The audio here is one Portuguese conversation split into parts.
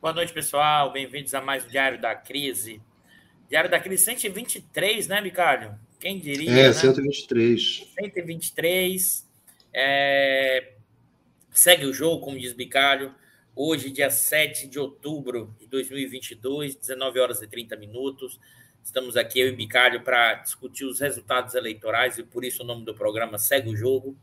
Boa noite, pessoal. Bem-vindos a mais um Diário da Crise. Diário da Crise 123, né, Bicalho? Quem diria? É, né? 123. 123. É... Segue o jogo, como diz Bicalho. Hoje, dia 7 de outubro de 2022, 19 horas e 30 minutos. Estamos aqui, eu e Bicalho, para discutir os resultados eleitorais e por isso o nome do programa Segue o Jogo.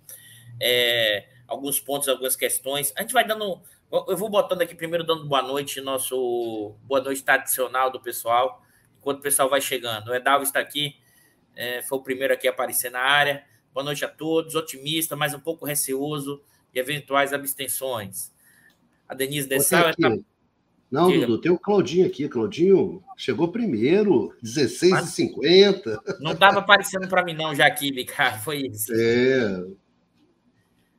É... Alguns pontos, algumas questões. A gente vai dando eu vou botando aqui primeiro, dando boa noite, nosso boa noite tradicional do pessoal, enquanto o pessoal vai chegando. O Edalvo está aqui, é, foi o primeiro aqui a aparecer na área. Boa noite a todos, otimista, mas um pouco receoso de eventuais abstenções. A Denise Dessal está. Não, Diga. Dudu, tem o Claudinho aqui. Claudinho chegou primeiro, 16h50. Não estava aparecendo para mim, não, já aqui, cara. Foi isso. É.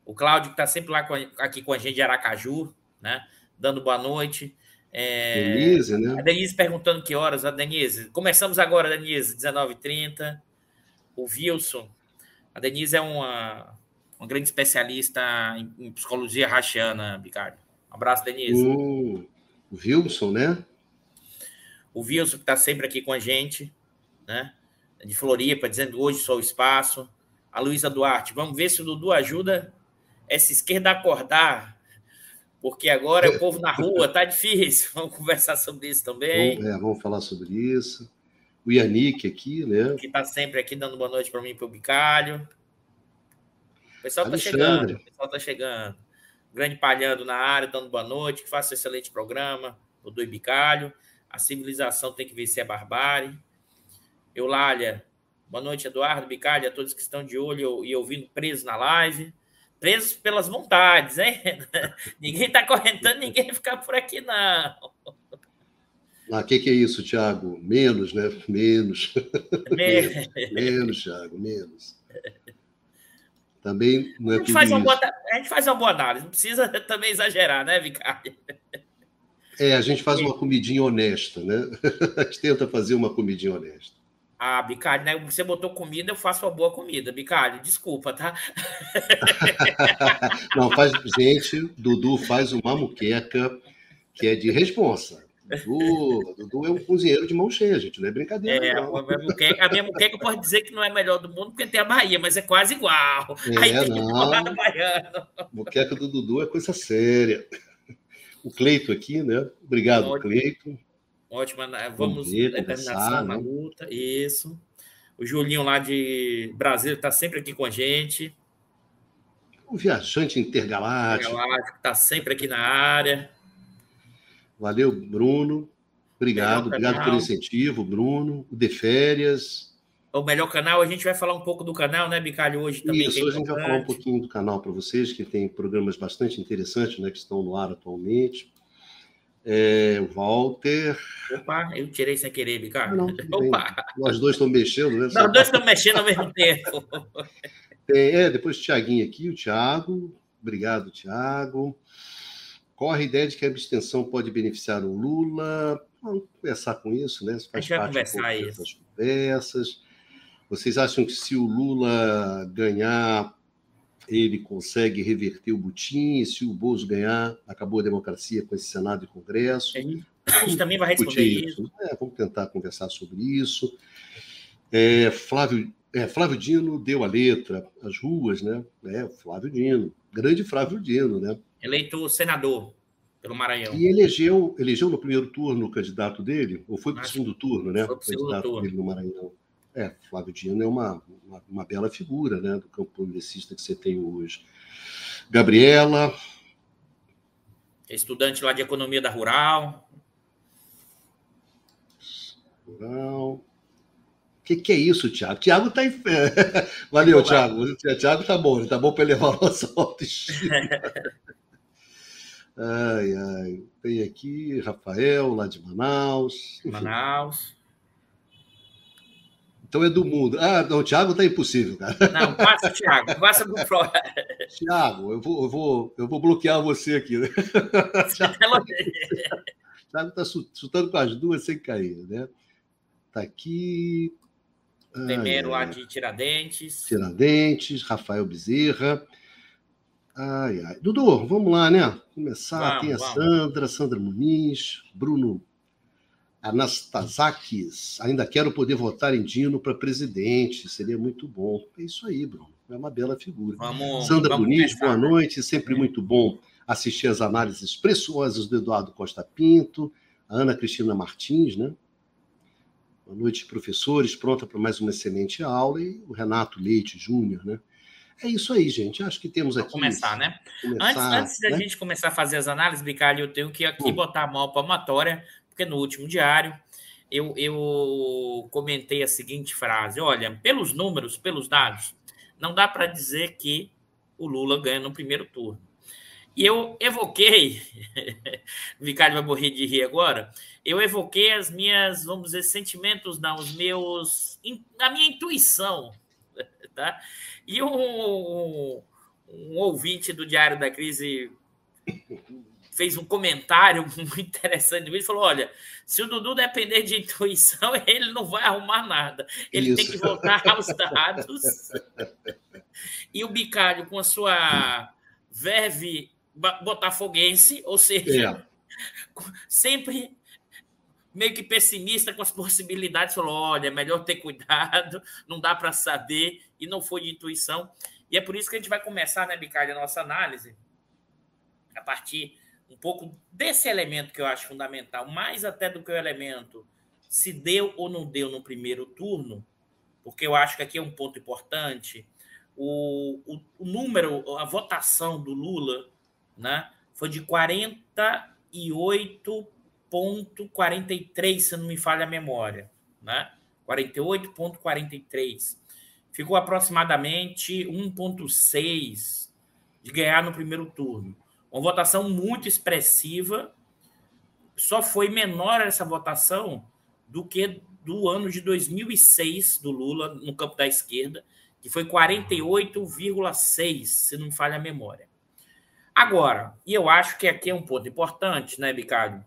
O Cláudio, que está sempre lá com, aqui com a gente de Aracaju, né? Dando boa noite. É, Denise, né? A Denise perguntando que horas. A Denise, começamos agora, Denise, 19h30. O Wilson. A Denise é uma, uma grande especialista em, em psicologia rachiana, Bicário. Um abraço, Denise. O Wilson, né? O Wilson, que está sempre aqui com a gente, né? De Floripa, dizendo hoje só o espaço. A Luísa Duarte, vamos ver se o Dudu ajuda essa esquerda acordar porque agora é o povo na rua, tá difícil. Vamos conversar sobre isso também. Vamos, é, vamos falar sobre isso. O Yannick aqui, né? Que está sempre aqui dando boa noite para mim e para o Bicalho. O pessoal está chegando. O pessoal está chegando. Grande Palhando na área, dando boa noite. Que faça um excelente programa. O do Bicalho. A civilização tem que vencer a barbárie. Eulália, boa noite, Eduardo, Bicalho, a todos que estão de olho e ouvindo presos na live presos pelas vontades, hein? ninguém está correntando, ninguém ficar por aqui, não. O ah, que, que é isso, Tiago? Menos, né? Menos. menos, menos, Tiago, menos. Também não é a gente, faz uma boa, a gente faz uma boa análise, não precisa também exagerar, né, Vicário? É, a gente faz uma comidinha honesta, né? A gente tenta fazer uma comidinha honesta. Ah, Bicalho, né? Você botou comida, eu faço uma boa comida. Bicalho, desculpa, tá? Não, faz. Gente, Dudu faz uma muqueca que é de responsa. Dudu, Dudu é um cozinheiro de mão cheia, gente, não é brincadeira. É, não. A, minha muqueca, a minha muqueca posso dizer que não é melhor do mundo porque tem a Bahia, mas é quase igual. É, Aí tem não. baiano. Muqueca do Dudu é coisa séria. O Cleito aqui, né? Obrigado, Cleito. Ótima. Né? Vamos, determinação na né? luta. Isso. O Julinho lá de Brasília está sempre aqui com a gente. O viajante intergaláctico. Intergaláctico está sempre aqui na área. Valeu, Bruno. Obrigado, obrigado pelo incentivo, Bruno. O De Férias. O melhor canal, a gente vai falar um pouco do canal, né, Bicalho, hoje também. Isso, é hoje a gente vai falar um pouquinho do canal para vocês, que tem programas bastante interessantes, né, que estão no ar atualmente. É, Walter. Opa, eu tirei sem querer, Ricardo. Não, Opa. Nós dois estamos mexendo, né? Nós dois estamos mexendo ao mesmo tempo. Tem, é, depois o Tiaguinho aqui, o Tiago. Obrigado, Tiago. Corre a ideia de que a abstenção pode beneficiar o Lula. Vamos conversar com isso, né? Isso faz a gente vai conversar um isso. dessas conversas. Vocês acham que se o Lula ganhar ele consegue reverter o butim, se o Bozo ganhar, acabou a democracia com esse Senado e Congresso. A gente também vai responder isso. isso. É, vamos tentar conversar sobre isso. É, Flávio, é, Flávio Dino deu a letra, as ruas, né? É, Flávio Dino, grande Flávio Dino, né? Eleito senador pelo Maranhão. E elegeu, elegeu no primeiro turno o candidato dele, ou foi para o segundo turno, né? Foi para o segundo turno. Dele no Maranhão. É, Flávio Dino é uma, uma, uma bela figura né, do campo progressista que você tem hoje. Gabriela. Estudante lá de economia da Rural. Rural. O que, que é isso, Tiago? Tiago está em. Valeu, Tiago. O Tiago está bom, está bom para elevar a nossa autoestima. ai, ai. Tem aqui Rafael, lá de Manaus. Manaus. Então é do mundo. Ah, não, o Thiago tá impossível, cara. Não, passa, Thiago, passa pro Pro. Thiago, eu vou, eu, vou, eu vou bloquear você aqui, né? Thiago, Thiago tá chutando com as duas sem cair, né? Tá aqui. Primeiro lá de Tiradentes. Tiradentes, Rafael Bezerra. Ai, ai. Dudu, vamos lá, né? Começar. Vamos, Tem a vamos. Sandra, Sandra Muniz, Bruno Anastasakis, ainda quero poder votar em Dino para presidente, seria muito bom. É isso aí, Bruno. É uma bela figura. Vamos, Sandra vamos Muniz, boa noite. Sempre muito bom assistir as análises preciosas do Eduardo Costa Pinto, a Ana Cristina Martins, né? Boa noite, professores. Pronta para mais uma excelente aula. E o Renato Leite Júnior, né? É isso aí, gente. Acho que temos aqui. Começar, né? Começar, antes, antes né? da gente começar a fazer as análises, Bicalho, eu tenho que aqui hum. botar a mão palmatória porque no último diário eu, eu comentei a seguinte frase: olha, pelos números, pelos dados, não dá para dizer que o Lula ganha no primeiro turno. E eu evoquei, o Vicário vai morrer de rir agora, eu evoquei as minhas, vamos dizer, sentimentos, não, os meus, a minha intuição, tá? E um, um ouvinte do Diário da Crise fez um comentário muito interessante. Ele falou: olha, se o Dudu depender de intuição, ele não vai arrumar nada. Ele Isso. tem que voltar aos dados. e o Bicalho, com a sua verve botafoguense, ou seja, é. sempre meio que pessimista com as possibilidades, falou: olha, é melhor ter cuidado, não dá para saber, e não foi de intuição. E é por isso que a gente vai começar, né, Bicalho, a nossa análise, a partir um pouco desse elemento que eu acho fundamental, mais até do que o elemento se deu ou não deu no primeiro turno, porque eu acho que aqui é um ponto importante. O, o, o número, a votação do Lula né, foi de 48,43, se não me falha a memória. Né? 48,43. Ficou aproximadamente 1,6 de ganhar no primeiro turno. Uma votação muito expressiva. Só foi menor essa votação do que do ano de 2006 do Lula no campo da esquerda, que foi 48,6, se não falha a memória. Agora, e eu acho que aqui é um ponto importante, né, Bicário,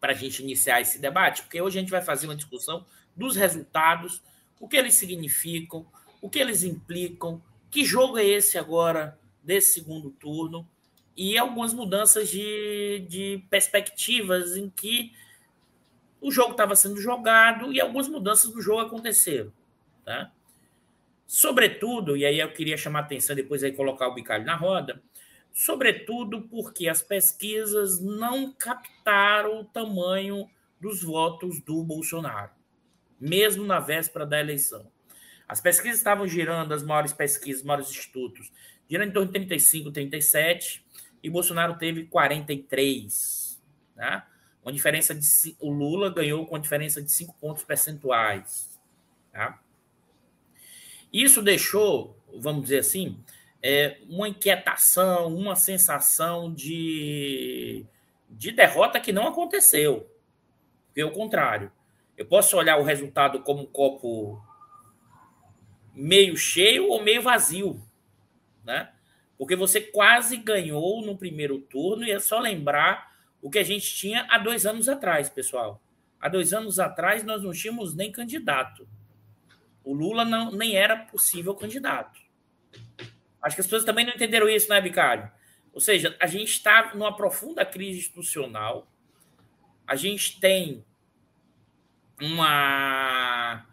para a gente iniciar esse debate, porque hoje a gente vai fazer uma discussão dos resultados, o que eles significam, o que eles implicam, que jogo é esse agora desse segundo turno, e algumas mudanças de, de perspectivas em que o jogo estava sendo jogado e algumas mudanças do jogo aconteceram. Tá? Sobretudo, e aí eu queria chamar a atenção, depois aí colocar o bicalho na roda, sobretudo porque as pesquisas não captaram o tamanho dos votos do Bolsonaro, mesmo na véspera da eleição. As pesquisas estavam girando, as maiores pesquisas, os maiores institutos, girando em torno de 35, 37, e Bolsonaro teve 43. Né? Uma diferença de. O Lula ganhou com diferença de 5 pontos percentuais. Tá? Isso deixou, vamos dizer assim, é, uma inquietação, uma sensação de, de derrota que não aconteceu. Pelo contrário. Eu posso olhar o resultado como um copo meio cheio ou meio vazio. Né? Porque você quase ganhou no primeiro turno, e é só lembrar o que a gente tinha há dois anos atrás, pessoal. Há dois anos atrás nós não tínhamos nem candidato. O Lula não, nem era possível candidato. Acho que as pessoas também não entenderam isso, né, Bicário? Ou seja, a gente está numa profunda crise institucional. A gente tem uma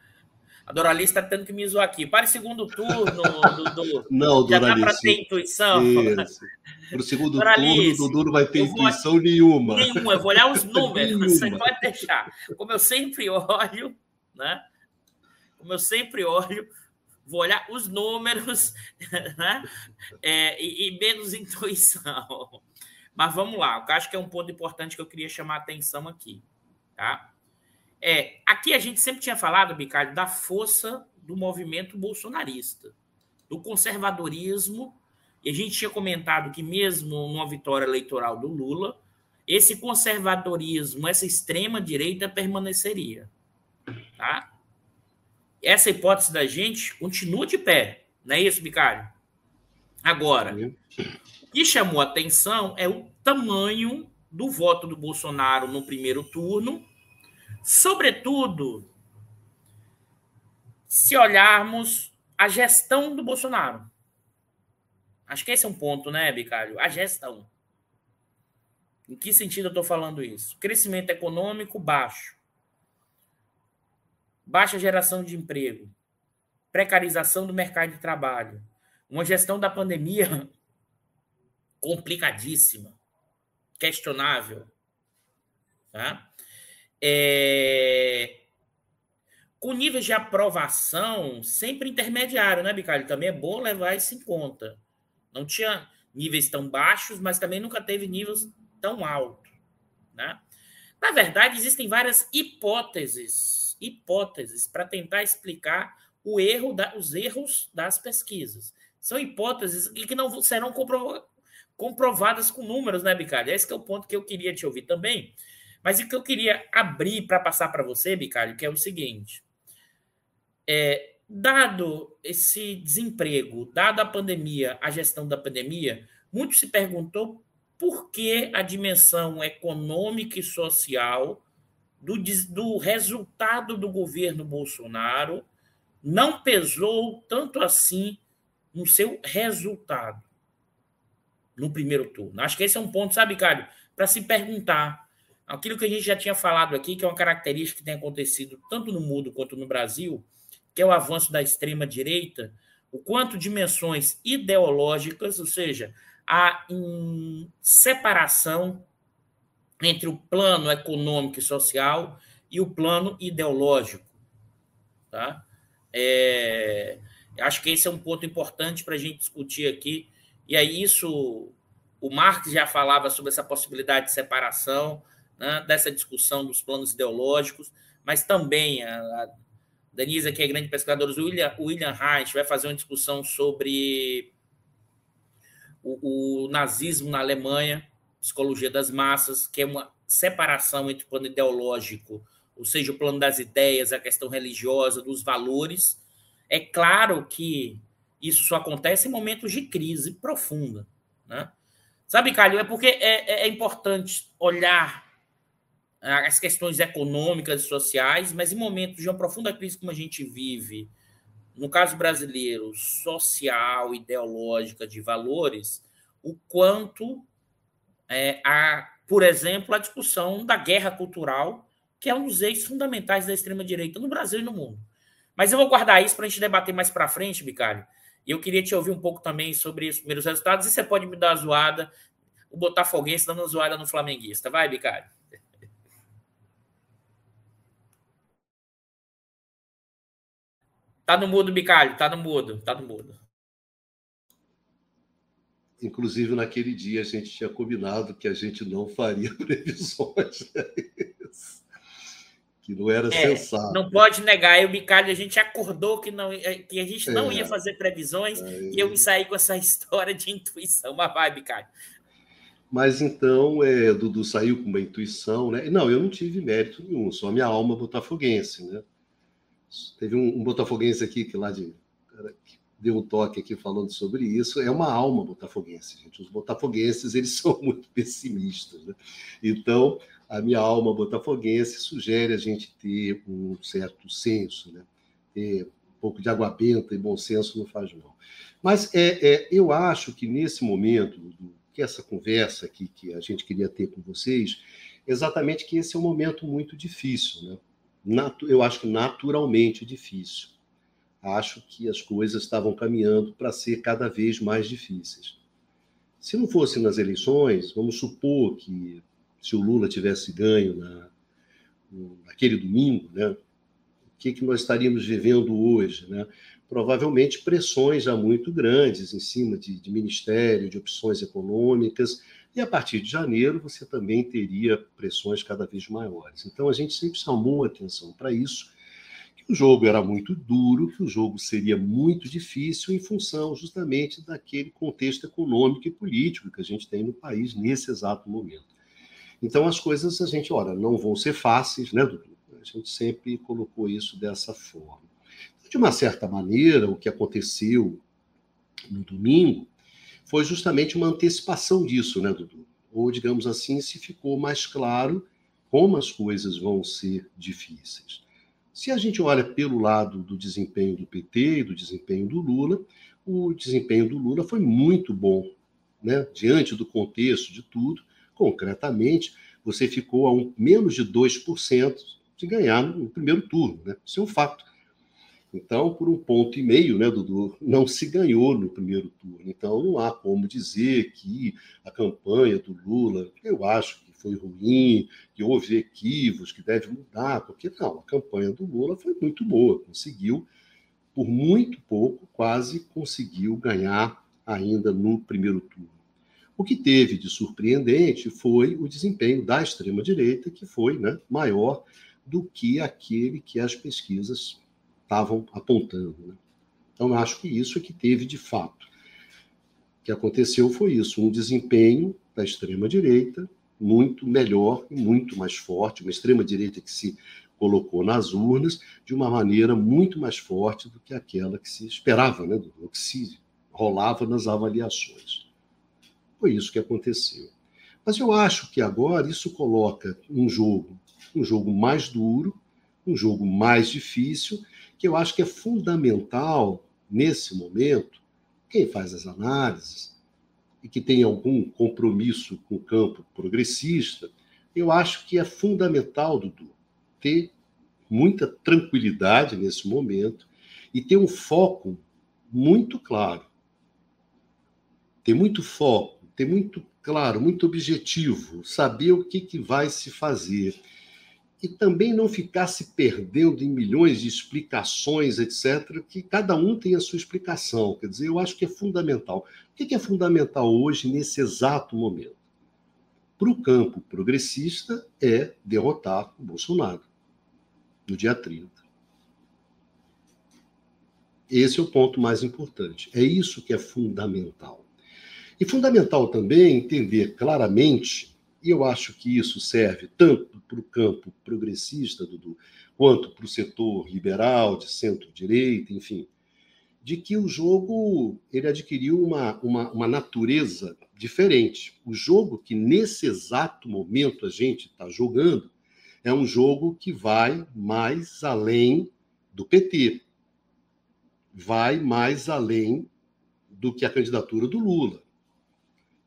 a Doralice está tendo que me zoar aqui. Para o segundo turno, Dudu. Não, Já dá para ter intuição? Para o segundo Doralice, turno, Dudu não vai ter intuição vou... nenhuma. Nenhuma, eu vou olhar os números, você pode deixar. Como eu sempre olho, né? como eu sempre olho, vou olhar os números né? É, e, e, menos intuição. Mas vamos lá, eu acho que é um ponto importante que eu queria chamar a atenção aqui. Tá? É, aqui a gente sempre tinha falado, Bicalho, da força do movimento bolsonarista, do conservadorismo, e a gente tinha comentado que mesmo numa vitória eleitoral do Lula, esse conservadorismo, essa extrema direita permaneceria. Tá? Essa hipótese da gente continua de pé, não é isso, Bicário? Agora, o que chamou atenção é o tamanho do voto do Bolsonaro no primeiro turno, sobretudo se olharmos a gestão do Bolsonaro. Acho que esse é um ponto, né, Bicário? A gestão. Em que sentido eu estou falando isso? Crescimento econômico baixo, baixa geração de emprego, precarização do mercado de trabalho, uma gestão da pandemia complicadíssima, questionável. Tá? É... Com níveis de aprovação sempre intermediário, né, Bicalho? Também é bom levar isso em conta. Não tinha níveis tão baixos, mas também nunca teve níveis tão alto. Né? Na verdade, existem várias hipóteses, hipóteses para tentar explicar o erro da, os erros das pesquisas. São hipóteses que não serão compro, comprovadas com números, né, Bicalho? Esse é o ponto que eu queria te ouvir também. Mas o que eu queria abrir para passar para você, Bicalho, que é o seguinte. É, dado esse desemprego, dada a pandemia, a gestão da pandemia, muito se perguntou por que a dimensão econômica e social do, do resultado do governo Bolsonaro não pesou tanto assim no seu resultado no primeiro turno. Acho que esse é um ponto, sabe, Cário, para se perguntar. Aquilo que a gente já tinha falado aqui, que é uma característica que tem acontecido tanto no mundo quanto no Brasil, que é o avanço da extrema-direita, o quanto dimensões ideológicas, ou seja, a separação entre o plano econômico e social e o plano ideológico. Tá? É, acho que esse é um ponto importante para a gente discutir aqui. E aí, isso, o Marx já falava sobre essa possibilidade de separação, né, dessa discussão dos planos ideológicos, mas também a, a Denise, que é grande pesquisadora, o William, William Reich vai fazer uma discussão sobre o, o nazismo na Alemanha, psicologia das massas, que é uma separação entre o plano ideológico, ou seja, o plano das ideias, a questão religiosa, dos valores. É claro que isso só acontece em momentos de crise profunda. Né? Sabe, Calil, é porque é, é, é importante olhar as questões econômicas e sociais, mas em momentos de uma profunda crise como a gente vive, no caso brasileiro, social, ideológica, de valores, o quanto é, a, por exemplo, a discussão da guerra cultural, que é um dos eixos fundamentais da extrema-direita no Brasil e no mundo. Mas eu vou guardar isso para a gente debater mais para frente, Bicalho. E eu queria te ouvir um pouco também sobre os primeiros resultados. E você pode me dar a zoada, o Botafoguense dando zoada no Flamenguista. Vai, Bicalho. Tá no mudo, Bicalho, tá no mudo, tá no mudo. Inclusive, naquele dia, a gente tinha combinado que a gente não faria previsões. que não era é, sensato. Não pode negar. Eu, Bicalho, a gente acordou que, não, que a gente não é, ia fazer previsões é, e eu me saí com essa história de intuição. Mas vai, Bicalho. Mas então, é, Dudu saiu com uma intuição, né? Não, eu não tive mérito nenhum, só minha alma botafoguense, né? Teve um, um botafoguense aqui que lá de que deu um toque aqui falando sobre isso. É uma alma botafoguense, gente. Os botafoguenses eles são muito pessimistas, né? Então a minha alma botafoguense sugere a gente ter um certo senso, né? Ter um pouco de água benta e bom senso não faz mal. Mas é, é eu acho que nesse momento que essa conversa aqui que a gente queria ter com vocês, exatamente que esse é um momento muito difícil, né? Eu acho que naturalmente difícil. Acho que as coisas estavam caminhando para ser cada vez mais difíceis. Se não fosse nas eleições, vamos supor que se o Lula tivesse ganho na, naquele domingo, né, que, que nós estaríamos vivendo hoje? Né? Provavelmente pressões já muito grandes em cima de, de ministério, de opções econômicas, e a partir de janeiro você também teria pressões cada vez maiores. Então a gente sempre chamou atenção para isso, que o jogo era muito duro, que o jogo seria muito difícil em função justamente daquele contexto econômico e político que a gente tem no país nesse exato momento. Então as coisas a gente, ora, não vão ser fáceis, né, Dudu? A gente sempre colocou isso dessa forma. De uma certa maneira, o que aconteceu no domingo foi justamente uma antecipação disso, né, Dudu? Ou, digamos assim, se ficou mais claro como as coisas vão ser difíceis. Se a gente olha pelo lado do desempenho do PT e do desempenho do Lula, o desempenho do Lula foi muito bom, né? diante do contexto de tudo. Concretamente, você ficou a um, menos de 2% de ganhar no primeiro turno. Né? Isso é um fato. Então, por um ponto e meio, né, Dudu, não se ganhou no primeiro turno. Então, não há como dizer que a campanha do Lula, eu acho que foi ruim, que houve equívocos, que deve mudar, porque não, a campanha do Lula foi muito boa, conseguiu, por muito pouco, quase conseguiu ganhar ainda no primeiro turno. O que teve de surpreendente foi o desempenho da extrema-direita, que foi né, maior do que aquele que as pesquisas estavam apontando. Né? Então, acho que isso é que teve de fato. O que aconteceu foi isso: um desempenho da extrema-direita muito melhor e muito mais forte, uma extrema-direita que se colocou nas urnas de uma maneira muito mais forte do que aquela que se esperava, né, do que se rolava nas avaliações. Foi isso que aconteceu. Mas eu acho que agora isso coloca um jogo, um jogo mais duro, um jogo mais difícil, que eu acho que é fundamental nesse momento, quem faz as análises e que tem algum compromisso com o campo progressista, eu acho que é fundamental, Dudu, ter muita tranquilidade nesse momento e ter um foco muito claro. Ter muito foco, ter muito claro, muito objetivo, saber o que, que vai se fazer e também não ficar se perdendo em milhões de explicações, etc., que cada um tem a sua explicação. Quer dizer, eu acho que é fundamental. O que é fundamental hoje, nesse exato momento? Para o campo progressista, é derrotar o Bolsonaro, no dia 30. Esse é o ponto mais importante. É isso que é fundamental. E fundamental também entender claramente e eu acho que isso serve tanto para o campo progressista, Dudu, quanto para o setor liberal, de centro-direita, enfim, de que o jogo ele adquiriu uma, uma, uma natureza diferente. O jogo que nesse exato momento a gente está jogando é um jogo que vai mais além do PT, vai mais além do que a candidatura do Lula.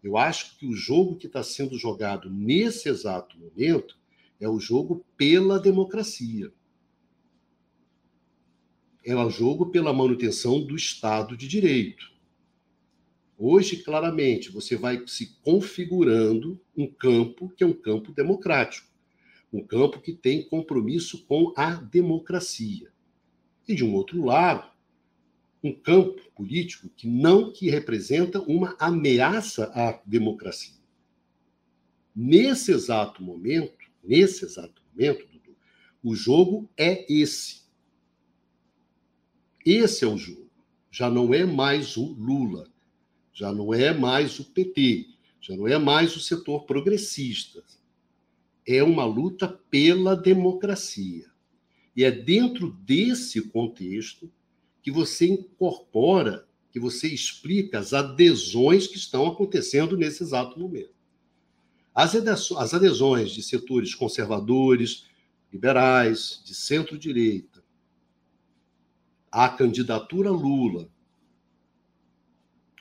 Eu acho que o jogo que está sendo jogado nesse exato momento é o jogo pela democracia. É o jogo pela manutenção do Estado de Direito. Hoje, claramente, você vai se configurando um campo que é um campo democrático, um campo que tem compromisso com a democracia. E, de um outro lado, um campo político que não que representa uma ameaça à democracia. Nesse exato momento, nesse exato momento, Dudu, o jogo é esse. Esse é o jogo. Já não é mais o Lula, já não é mais o PT, já não é mais o setor progressista. É uma luta pela democracia. E é dentro desse contexto que você incorpora, que você explica as adesões que estão acontecendo nesse exato momento. As adesões de setores conservadores, liberais, de centro-direita, à candidatura Lula,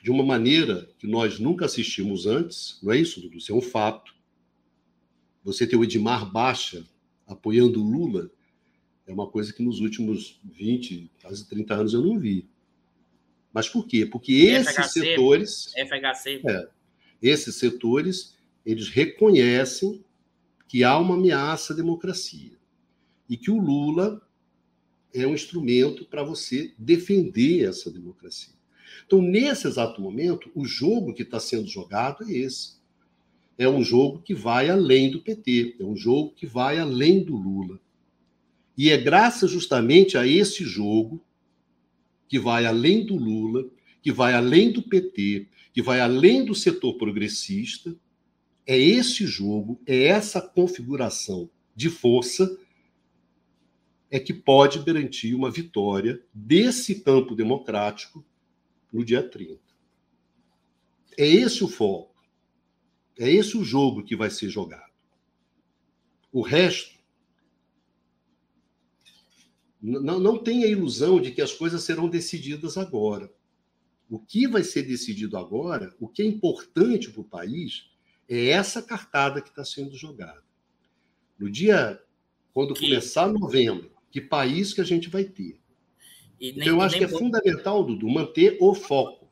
de uma maneira que nós nunca assistimos antes, não é isso, Dudu? Isso é um fato. Você ter o Edmar Baixa apoiando Lula é uma coisa que nos últimos 20, quase 30 anos eu não vi. Mas por quê? Porque esses FHC, setores. FHC. É, esses setores, eles reconhecem que há uma ameaça à democracia. E que o Lula é um instrumento para você defender essa democracia. Então, nesse exato momento, o jogo que está sendo jogado é esse. É um jogo que vai além do PT, é um jogo que vai além do Lula. E é graças justamente a esse jogo, que vai além do Lula, que vai além do PT, que vai além do setor progressista, é esse jogo, é essa configuração de força é que pode garantir uma vitória desse campo democrático no dia 30. É esse o foco. É esse o jogo que vai ser jogado. O resto. Não, não tem a ilusão de que as coisas serão decididas agora. O que vai ser decidido agora, o que é importante para o país, é essa cartada que está sendo jogada. No dia, quando começar novembro, que país que a gente vai ter? Nem, então, eu acho que é fundamental, Dudu, manter o foco.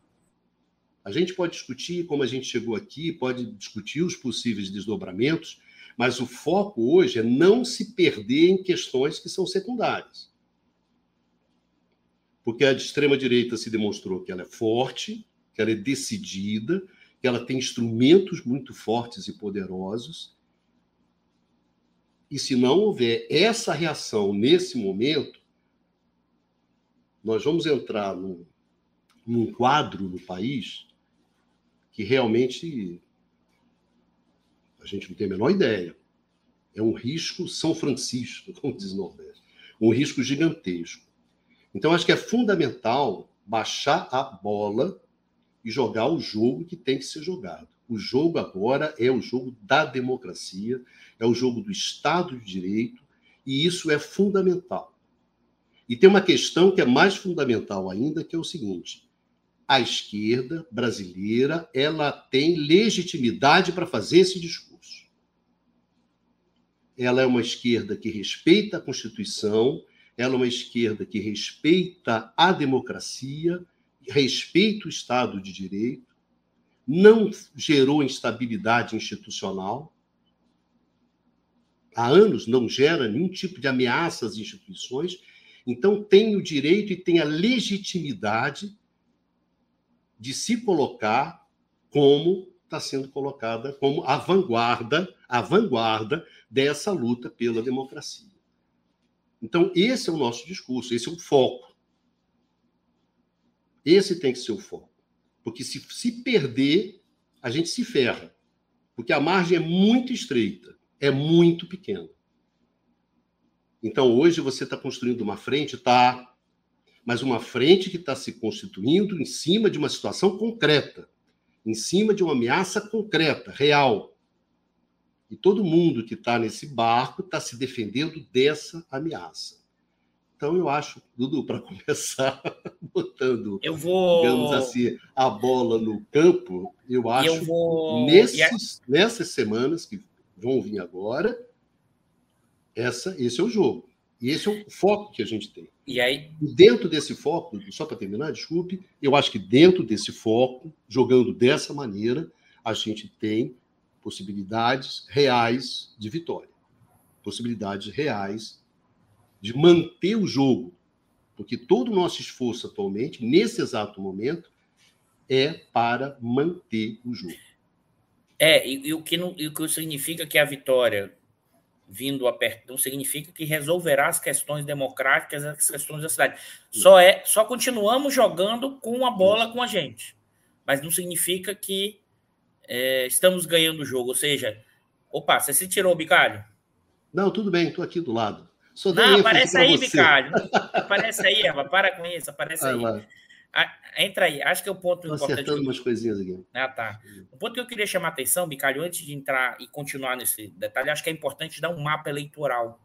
A gente pode discutir como a gente chegou aqui, pode discutir os possíveis desdobramentos, mas o foco hoje é não se perder em questões que são secundárias. Porque a extrema-direita se demonstrou que ela é forte, que ela é decidida, que ela tem instrumentos muito fortes e poderosos. E se não houver essa reação nesse momento, nós vamos entrar num, num quadro no país que realmente a gente não tem a menor ideia. É um risco São Francisco, como diz o Nordeste. Um risco gigantesco. Então, acho que é fundamental baixar a bola e jogar o jogo que tem que ser jogado. O jogo agora é o jogo da democracia, é o jogo do Estado de Direito, e isso é fundamental. E tem uma questão que é mais fundamental ainda, que é o seguinte: a esquerda brasileira ela tem legitimidade para fazer esse discurso. Ela é uma esquerda que respeita a Constituição, ela é uma esquerda que respeita a democracia, respeita o Estado de Direito, não gerou instabilidade institucional. Há anos não gera nenhum tipo de ameaça às instituições então, tem o direito e tem a legitimidade de se colocar como está sendo colocada como a vanguarda, a vanguarda dessa luta pela democracia. Então, esse é o nosso discurso, esse é o foco. Esse tem que ser o foco. Porque se se perder, a gente se ferra. Porque a margem é muito estreita, é muito pequena. Então, hoje você está construindo uma frente, tá, mas uma frente que está se constituindo em cima de uma situação concreta, em cima de uma ameaça concreta, real. E todo mundo que está nesse barco está se defendendo dessa ameaça. Então, eu acho, Dudu, para começar, botando, eu vou... digamos assim, a bola no campo, eu acho, eu vou... nesses, nessas semanas que vão vir agora, essa, esse é o jogo. E esse é o foco que a gente tem. E aí? E dentro desse foco, só para terminar, desculpe, eu acho que dentro desse foco, jogando dessa maneira, a gente tem possibilidades reais de vitória. Possibilidades reais de manter o jogo. Porque todo o nosso esforço atualmente, nesse exato momento, é para manter o jogo. É, e, e o, que não, e o que significa que a vitória vindo a perto não significa que resolverá as questões democráticas, as questões da cidade. Só é, só continuamos jogando com a bola com a gente, mas não significa que é, estamos ganhando o jogo. Ou seja, opa, você se tirou, Bicalho? Não, tudo bem, estou aqui do lado. Só não, aparece aí, Bicalho. Aparece aí, Eva, para com isso, aparece aí. Ah, entra aí, acho que é o ponto Tô importante. acertando umas coisinhas aqui. Ah, tá. O ponto que eu queria chamar a atenção, Bicalho, antes de entrar e continuar nesse detalhe, acho que é importante dar um mapa eleitoral.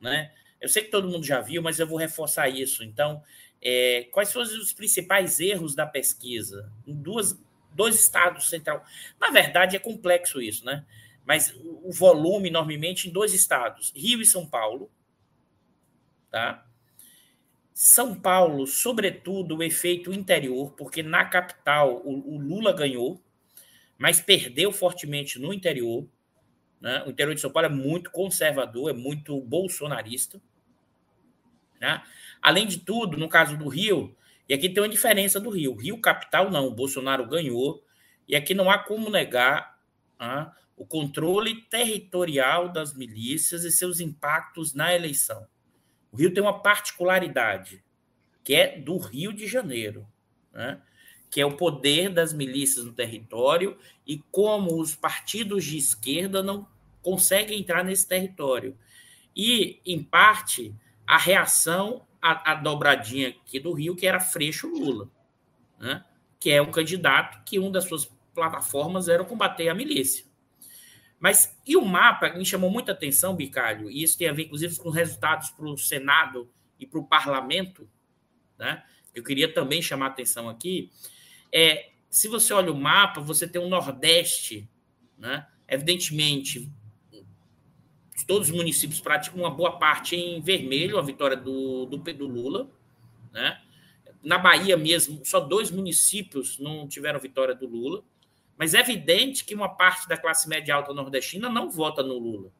Né? Eu sei que todo mundo já viu, mas eu vou reforçar isso. Então, é, quais foram os principais erros da pesquisa? Em duas, dois estados central. Na verdade, é complexo isso, né? Mas o volume, enormemente, em dois estados, Rio e São Paulo, tá? São Paulo, sobretudo, o efeito interior, porque na capital o, o Lula ganhou, mas perdeu fortemente no interior. Né? O interior de São Paulo é muito conservador, é muito bolsonarista. Né? Além de tudo, no caso do Rio, e aqui tem uma diferença do Rio. Rio capital não, o Bolsonaro ganhou, e aqui não há como negar ah, o controle territorial das milícias e seus impactos na eleição. O Rio tem uma particularidade, que é do Rio de Janeiro, né? que é o poder das milícias no território e como os partidos de esquerda não conseguem entrar nesse território. E, em parte, a reação à, à dobradinha aqui do Rio, que era Freixo Lula, né? que é um candidato que uma das suas plataformas era combater a milícia. Mas e o mapa me chamou muita atenção, Bicalho, e isso tem a ver, inclusive, com resultados para o Senado e para o parlamento, né? Eu queria também chamar a atenção aqui. É, se você olha o mapa, você tem o Nordeste, né? Evidentemente, todos os municípios praticam uma boa parte em vermelho, a vitória do, do, do Lula, né? Na Bahia mesmo, só dois municípios não tiveram vitória do Lula. Mas é evidente que uma parte da classe média alta nordestina não vota no Lula,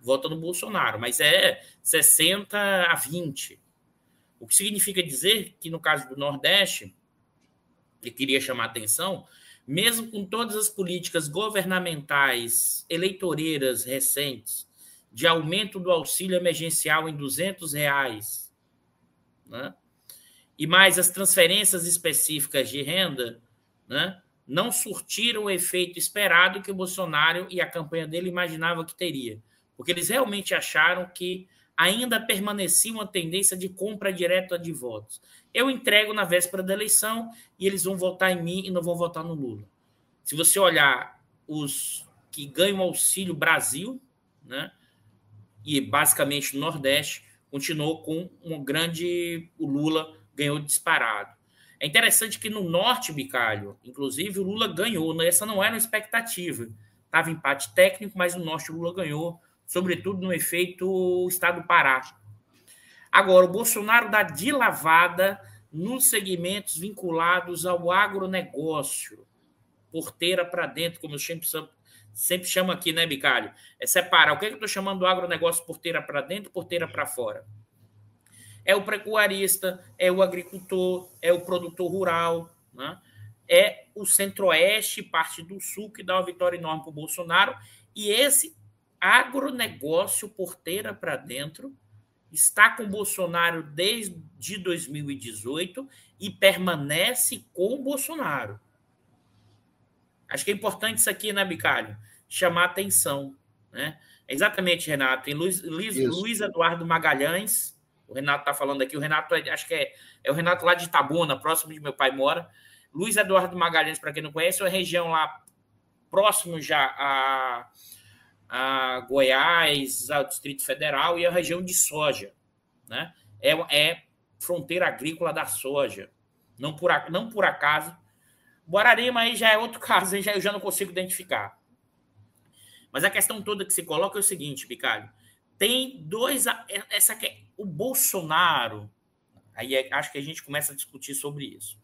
vota no Bolsonaro, mas é 60 a 20. O que significa dizer que, no caso do Nordeste, que queria chamar a atenção, mesmo com todas as políticas governamentais eleitoreiras recentes, de aumento do auxílio emergencial em 200 reais, né? e mais as transferências específicas de renda, né? não surtiram o efeito esperado que o Bolsonaro e a campanha dele imaginavam que teria, porque eles realmente acharam que ainda permanecia uma tendência de compra direta de votos. Eu entrego na véspera da eleição e eles vão votar em mim e não vão votar no Lula. Se você olhar os que ganham auxílio Brasil, né, e basicamente no Nordeste, continuou com um grande. O Lula ganhou disparado. É interessante que no norte, Bicalho, inclusive, o Lula ganhou. Né? Essa não era uma expectativa. Estava empate técnico, mas no norte o Lula ganhou, sobretudo no efeito Estado do Pará. Agora, o Bolsonaro dá de lavada nos segmentos vinculados ao agronegócio. Porteira para dentro, como eu sempre, sempre chamo aqui, né, Bicalho? É separar. O que, é que eu estou chamando do agronegócio porteira para dentro porteira para fora? é o pecuarista, é o agricultor, é o produtor rural, né? é o centro-oeste, parte do sul, que dá uma vitória enorme para o Bolsonaro. E esse agronegócio porteira para dentro está com Bolsonaro desde 2018 e permanece com Bolsonaro. Acho que é importante isso aqui, né, Bicalho? Chamar atenção. Né? Exatamente, Renato. Tem Luiz, Luiz, Luiz Eduardo Magalhães, o Renato está falando aqui. O Renato, é, acho que é, é o Renato lá de Itabuna, próximo de meu pai mora. Luiz Eduardo Magalhães, para quem não conhece, é uma região lá próximo já a, a Goiás, ao Distrito Federal e a região de soja. Né? É, é fronteira agrícola da soja. Não por, não por acaso. Guararema aí já é outro caso, aí já, eu já não consigo identificar. Mas a questão toda que se coloca é o seguinte, Bicalho tem dois. Essa o Bolsonaro, aí é, acho que a gente começa a discutir sobre isso.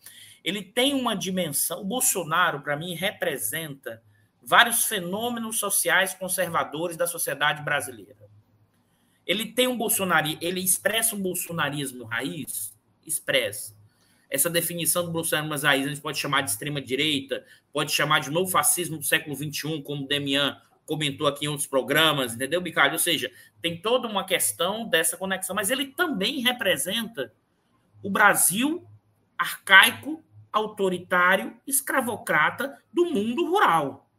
Ele tem uma dimensão. O Bolsonaro, para mim, representa vários fenômenos sociais conservadores da sociedade brasileira. Ele tem um bolsonarismo, ele expressa um bolsonarismo raiz, expressa. Essa definição do bolsonarismo raiz a gente pode chamar de extrema direita, pode chamar de novo fascismo do século XXI, como Demian comentou aqui em outros programas, entendeu, Bicalho? Ou seja, tem toda uma questão dessa conexão, mas ele também representa o Brasil arcaico, autoritário, escravocrata do mundo rural,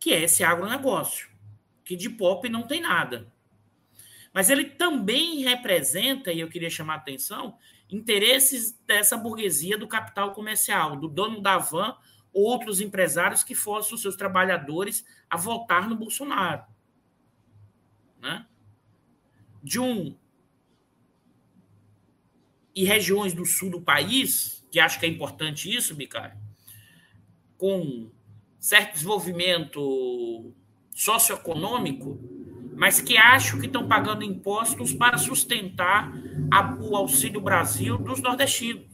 que é esse agronegócio, que de pop não tem nada. Mas ele também representa, e eu queria chamar a atenção, interesses dessa burguesia do capital comercial, do dono da van outros empresários que forçam os seus trabalhadores a votar no Bolsonaro. Né? De um. E regiões do sul do país, que acho que é importante isso, Bicário, com certo desenvolvimento socioeconômico, mas que acho que estão pagando impostos para sustentar a, o Auxílio Brasil dos nordestinos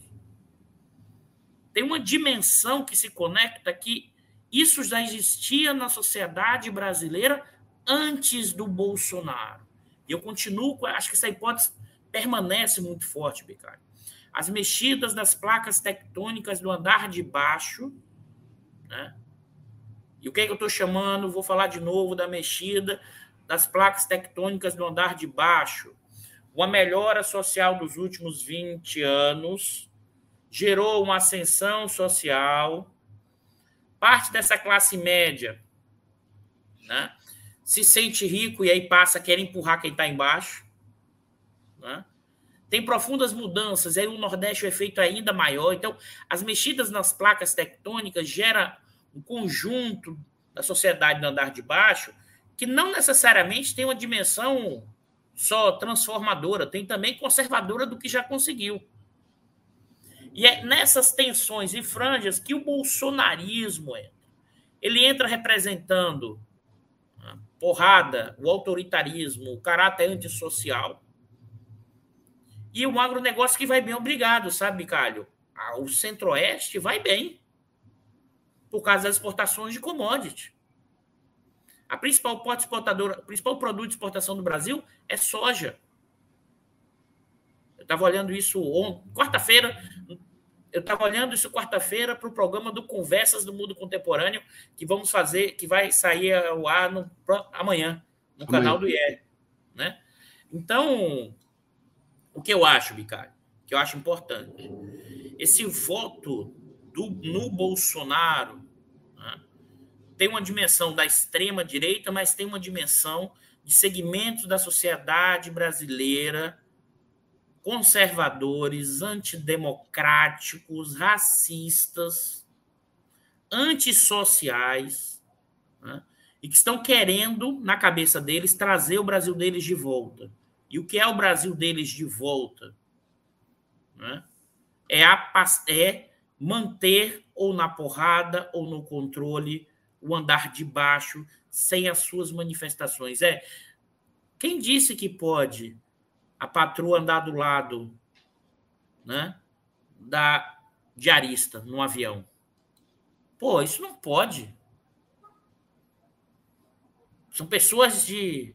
tem uma dimensão que se conecta que isso já existia na sociedade brasileira antes do Bolsonaro. E eu continuo, acho que essa hipótese permanece muito forte, Bicário. As mexidas das placas tectônicas do andar de baixo, né? E o que, é que eu estou chamando? Vou falar de novo da mexida das placas tectônicas do andar de baixo. Uma melhora social dos últimos 20 anos gerou uma ascensão social. Parte dessa classe média né, se sente rico e aí passa a querer empurrar quem está embaixo. Né? Tem profundas mudanças, aí o Nordeste o efeito é ainda maior. Então, as mexidas nas placas tectônicas gera um conjunto da sociedade do andar de baixo que não necessariamente tem uma dimensão só transformadora, tem também conservadora do que já conseguiu. E é nessas tensões e franjas que o bolsonarismo entra. Ele entra representando porrada, o autoritarismo, o caráter antissocial. E o agronegócio que vai bem, obrigado, sabe, Calho? Ah, o centro-oeste vai bem por causa das exportações de commodity. A principal porta exportadora, o principal produto de exportação do Brasil é soja. Eu estava olhando isso quarta-feira, eu estava olhando isso quarta-feira para o programa do Conversas do Mundo Contemporâneo, que vamos fazer, que vai sair ao ar no, amanhã, no amanhã. canal do IE. Né? Então, o que eu acho, Bicário, que eu acho importante, esse voto do, no Bolsonaro tem uma dimensão da extrema direita, mas tem uma dimensão de segmentos da sociedade brasileira conservadores, antidemocráticos, racistas, antissociais, né? e que estão querendo, na cabeça deles, trazer o Brasil deles de volta. E o que é o Brasil deles de volta? Né? É, a, é manter ou na porrada ou no controle o andar de baixo sem as suas manifestações. É quem disse que pode a patroa andar do lado né, da diarista no avião. Pô, isso não pode. São pessoas de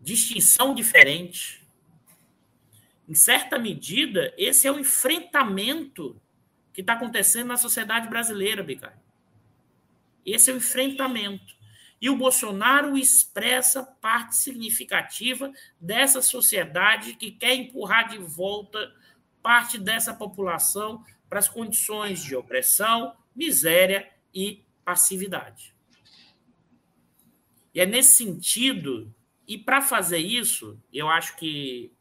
distinção diferente. Em certa medida, esse é o enfrentamento que está acontecendo na sociedade brasileira, Bicai. Esse é o enfrentamento. E o Bolsonaro expressa parte significativa dessa sociedade que quer empurrar de volta parte dessa população para as condições de opressão, miséria e passividade. E é nesse sentido, e para fazer isso, eu acho que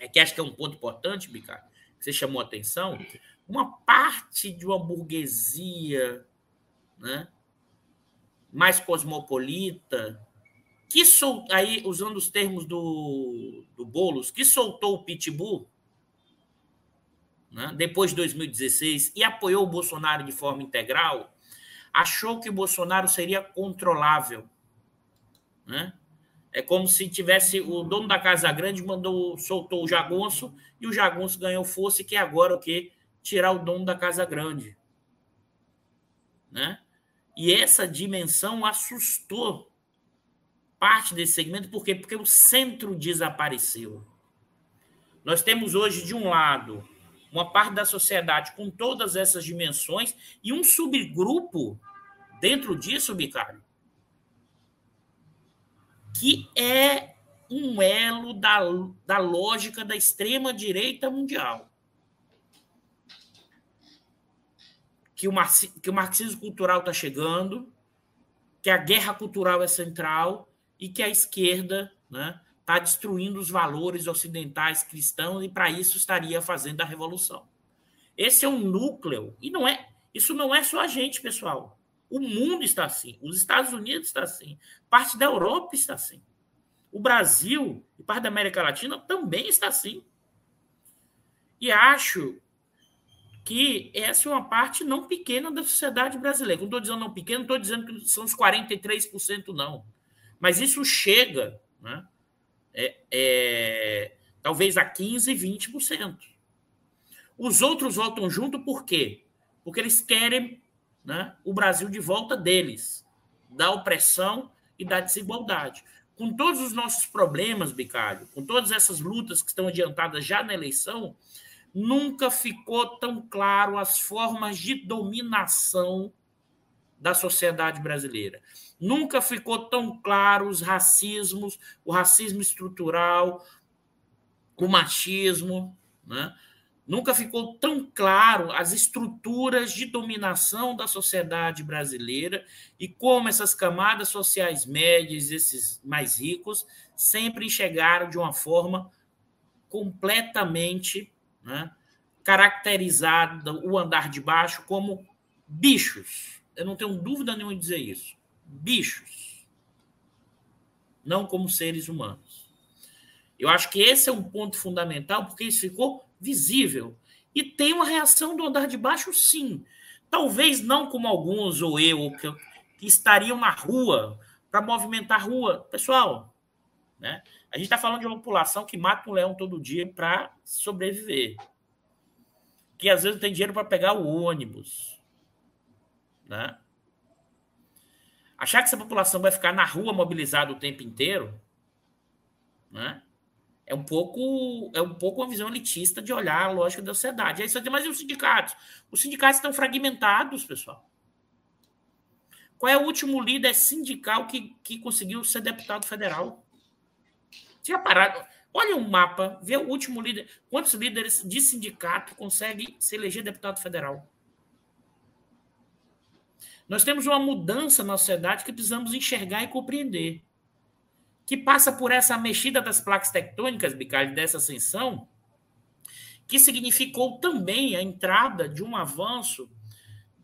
é que acho que é um ponto importante, Bicar, que você chamou a atenção, uma parte de uma burguesia, né, mais cosmopolita, que sol, aí usando os termos do, do Bolos, que soltou o Pitbull né, depois de 2016 e apoiou o Bolsonaro de forma integral, achou que o Bolsonaro seria controlável. Né? É como se tivesse o dono da Casa Grande mandou soltou o jagunço e o jagunço ganhou força que agora o que tirar o dono da Casa Grande, né? E essa dimensão assustou parte desse segmento, por quê? Porque o centro desapareceu. Nós temos hoje, de um lado, uma parte da sociedade com todas essas dimensões e um subgrupo dentro disso, Bicário, que é um elo da, da lógica da extrema-direita mundial. Que o, que o marxismo cultural está chegando, que a guerra cultural é central e que a esquerda está né, tá destruindo os valores ocidentais cristãos e para isso estaria fazendo a revolução. Esse é um núcleo e não é isso não é só a gente, pessoal. O mundo está assim, os Estados Unidos está assim, parte da Europa está assim. O Brasil e parte da América Latina também está assim. E acho que essa é uma parte não pequena da sociedade brasileira. Quando estou dizendo não pequena, não estou dizendo que são os 43%, não. Mas isso chega né, é, é, talvez a 15%, 20%. Os outros votam junto por quê? Porque eles querem né, o Brasil de volta deles, da opressão e da desigualdade. com todos os nossos problemas, Bicalho, com todas essas lutas que estão adiantadas já na eleição, nunca ficou tão claro as formas de dominação da sociedade brasileira. Nunca ficou tão claro os racismos, o racismo estrutural, o machismo, né? Nunca ficou tão claro as estruturas de dominação da sociedade brasileira e como essas camadas sociais médias, esses mais ricos, sempre chegaram de uma forma completamente né, caracterizada o andar de baixo como bichos. Eu não tenho dúvida nenhuma em dizer isso. Bichos. Não como seres humanos. Eu acho que esse é um ponto fundamental, porque isso ficou visível. E tem uma reação do andar de baixo, sim. Talvez não como alguns ou eu, que, que estariam na rua para movimentar a rua. Pessoal, né? A gente está falando de uma população que mata um leão todo dia para sobreviver. Que às vezes não tem dinheiro para pegar o ônibus. Né? Achar que essa população vai ficar na rua mobilizada o tempo inteiro, né? É um pouco é um pouco uma visão elitista de olhar a lógica da sociedade. Aí você tem mais os sindicatos. Os sindicatos estão fragmentados, pessoal. Qual é o último líder sindical que, que conseguiu ser deputado federal? Tinha parado. Olha um mapa, vê o último líder. Quantos líderes de sindicato conseguem se eleger deputado federal? Nós temos uma mudança na sociedade que precisamos enxergar e compreender que passa por essa mexida das placas tectônicas, Bicalho, dessa ascensão, que significou também a entrada de um avanço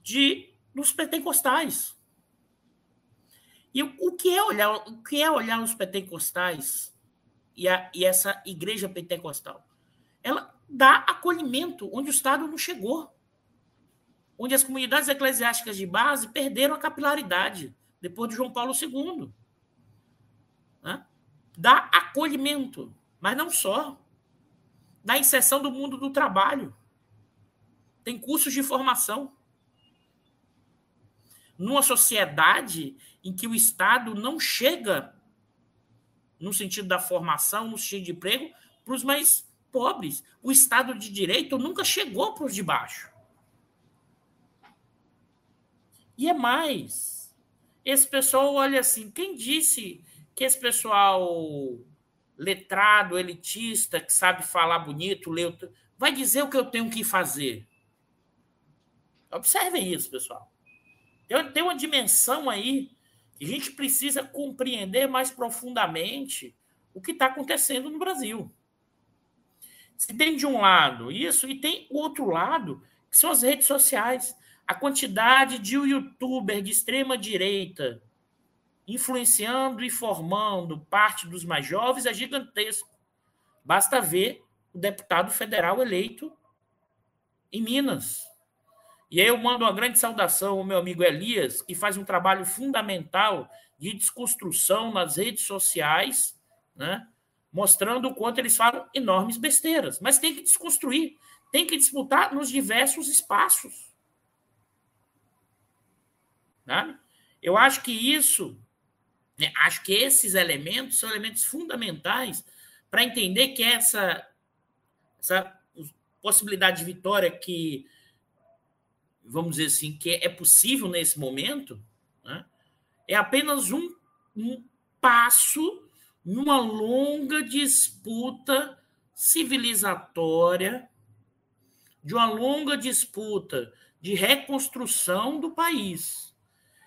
de dos pentecostais. E o que é olhar, o que é olhar os pentecostais e, a, e essa igreja pentecostal? Ela dá acolhimento onde o Estado não chegou. Onde as comunidades eclesiásticas de base perderam a capilaridade depois de João Paulo II né? dá acolhimento, mas não só. Na inserção do mundo do trabalho. Tem cursos de formação. Numa sociedade em que o Estado não chega no sentido da formação, no sentido de emprego, para os mais pobres. O Estado de Direito nunca chegou para os de baixo. E é mais. Esse pessoal olha assim: quem disse que esse pessoal letrado, elitista, que sabe falar bonito, leu, vai dizer o que eu tenho que fazer. Observem isso, pessoal. Tem uma dimensão aí a gente precisa compreender mais profundamente o que está acontecendo no Brasil. Se tem de um lado isso, e tem o outro lado, que são as redes sociais. A quantidade de youtuber de extrema direita influenciando e formando parte dos mais jovens é gigantesco. Basta ver o deputado federal eleito em Minas. E aí eu mando uma grande saudação ao meu amigo Elias, que faz um trabalho fundamental de desconstrução nas redes sociais, né? mostrando o quanto eles falam enormes besteiras. Mas tem que desconstruir, tem que disputar nos diversos espaços. Né? Eu acho que isso né? Acho que esses elementos são elementos fundamentais para entender que essa, essa possibilidade de vitória que, vamos dizer assim, que é possível nesse momento, né? é apenas um, um passo numa longa disputa civilizatória, de uma longa disputa de reconstrução do país.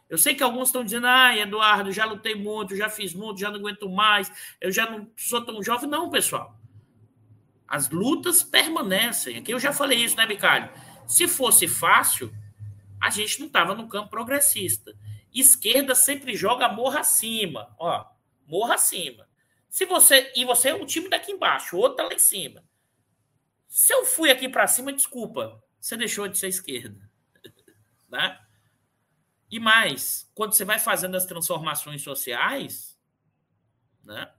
Eu sei que alguns estão dizendo, ah, Eduardo, já lutei muito, já fiz muito, já não aguento mais, eu já não sou tão jovem. Não, pessoal. As lutas permanecem. Aqui eu já falei isso, né, Bicalho? Se fosse fácil, a gente não estava no campo progressista. Esquerda sempre joga morra acima. Ó, morra acima. Se você. E você é o time daqui embaixo, o outro tá lá em cima. Se eu fui aqui para cima, desculpa, você deixou de ser esquerda. né? E mais, quando você vai fazendo as transformações sociais, né,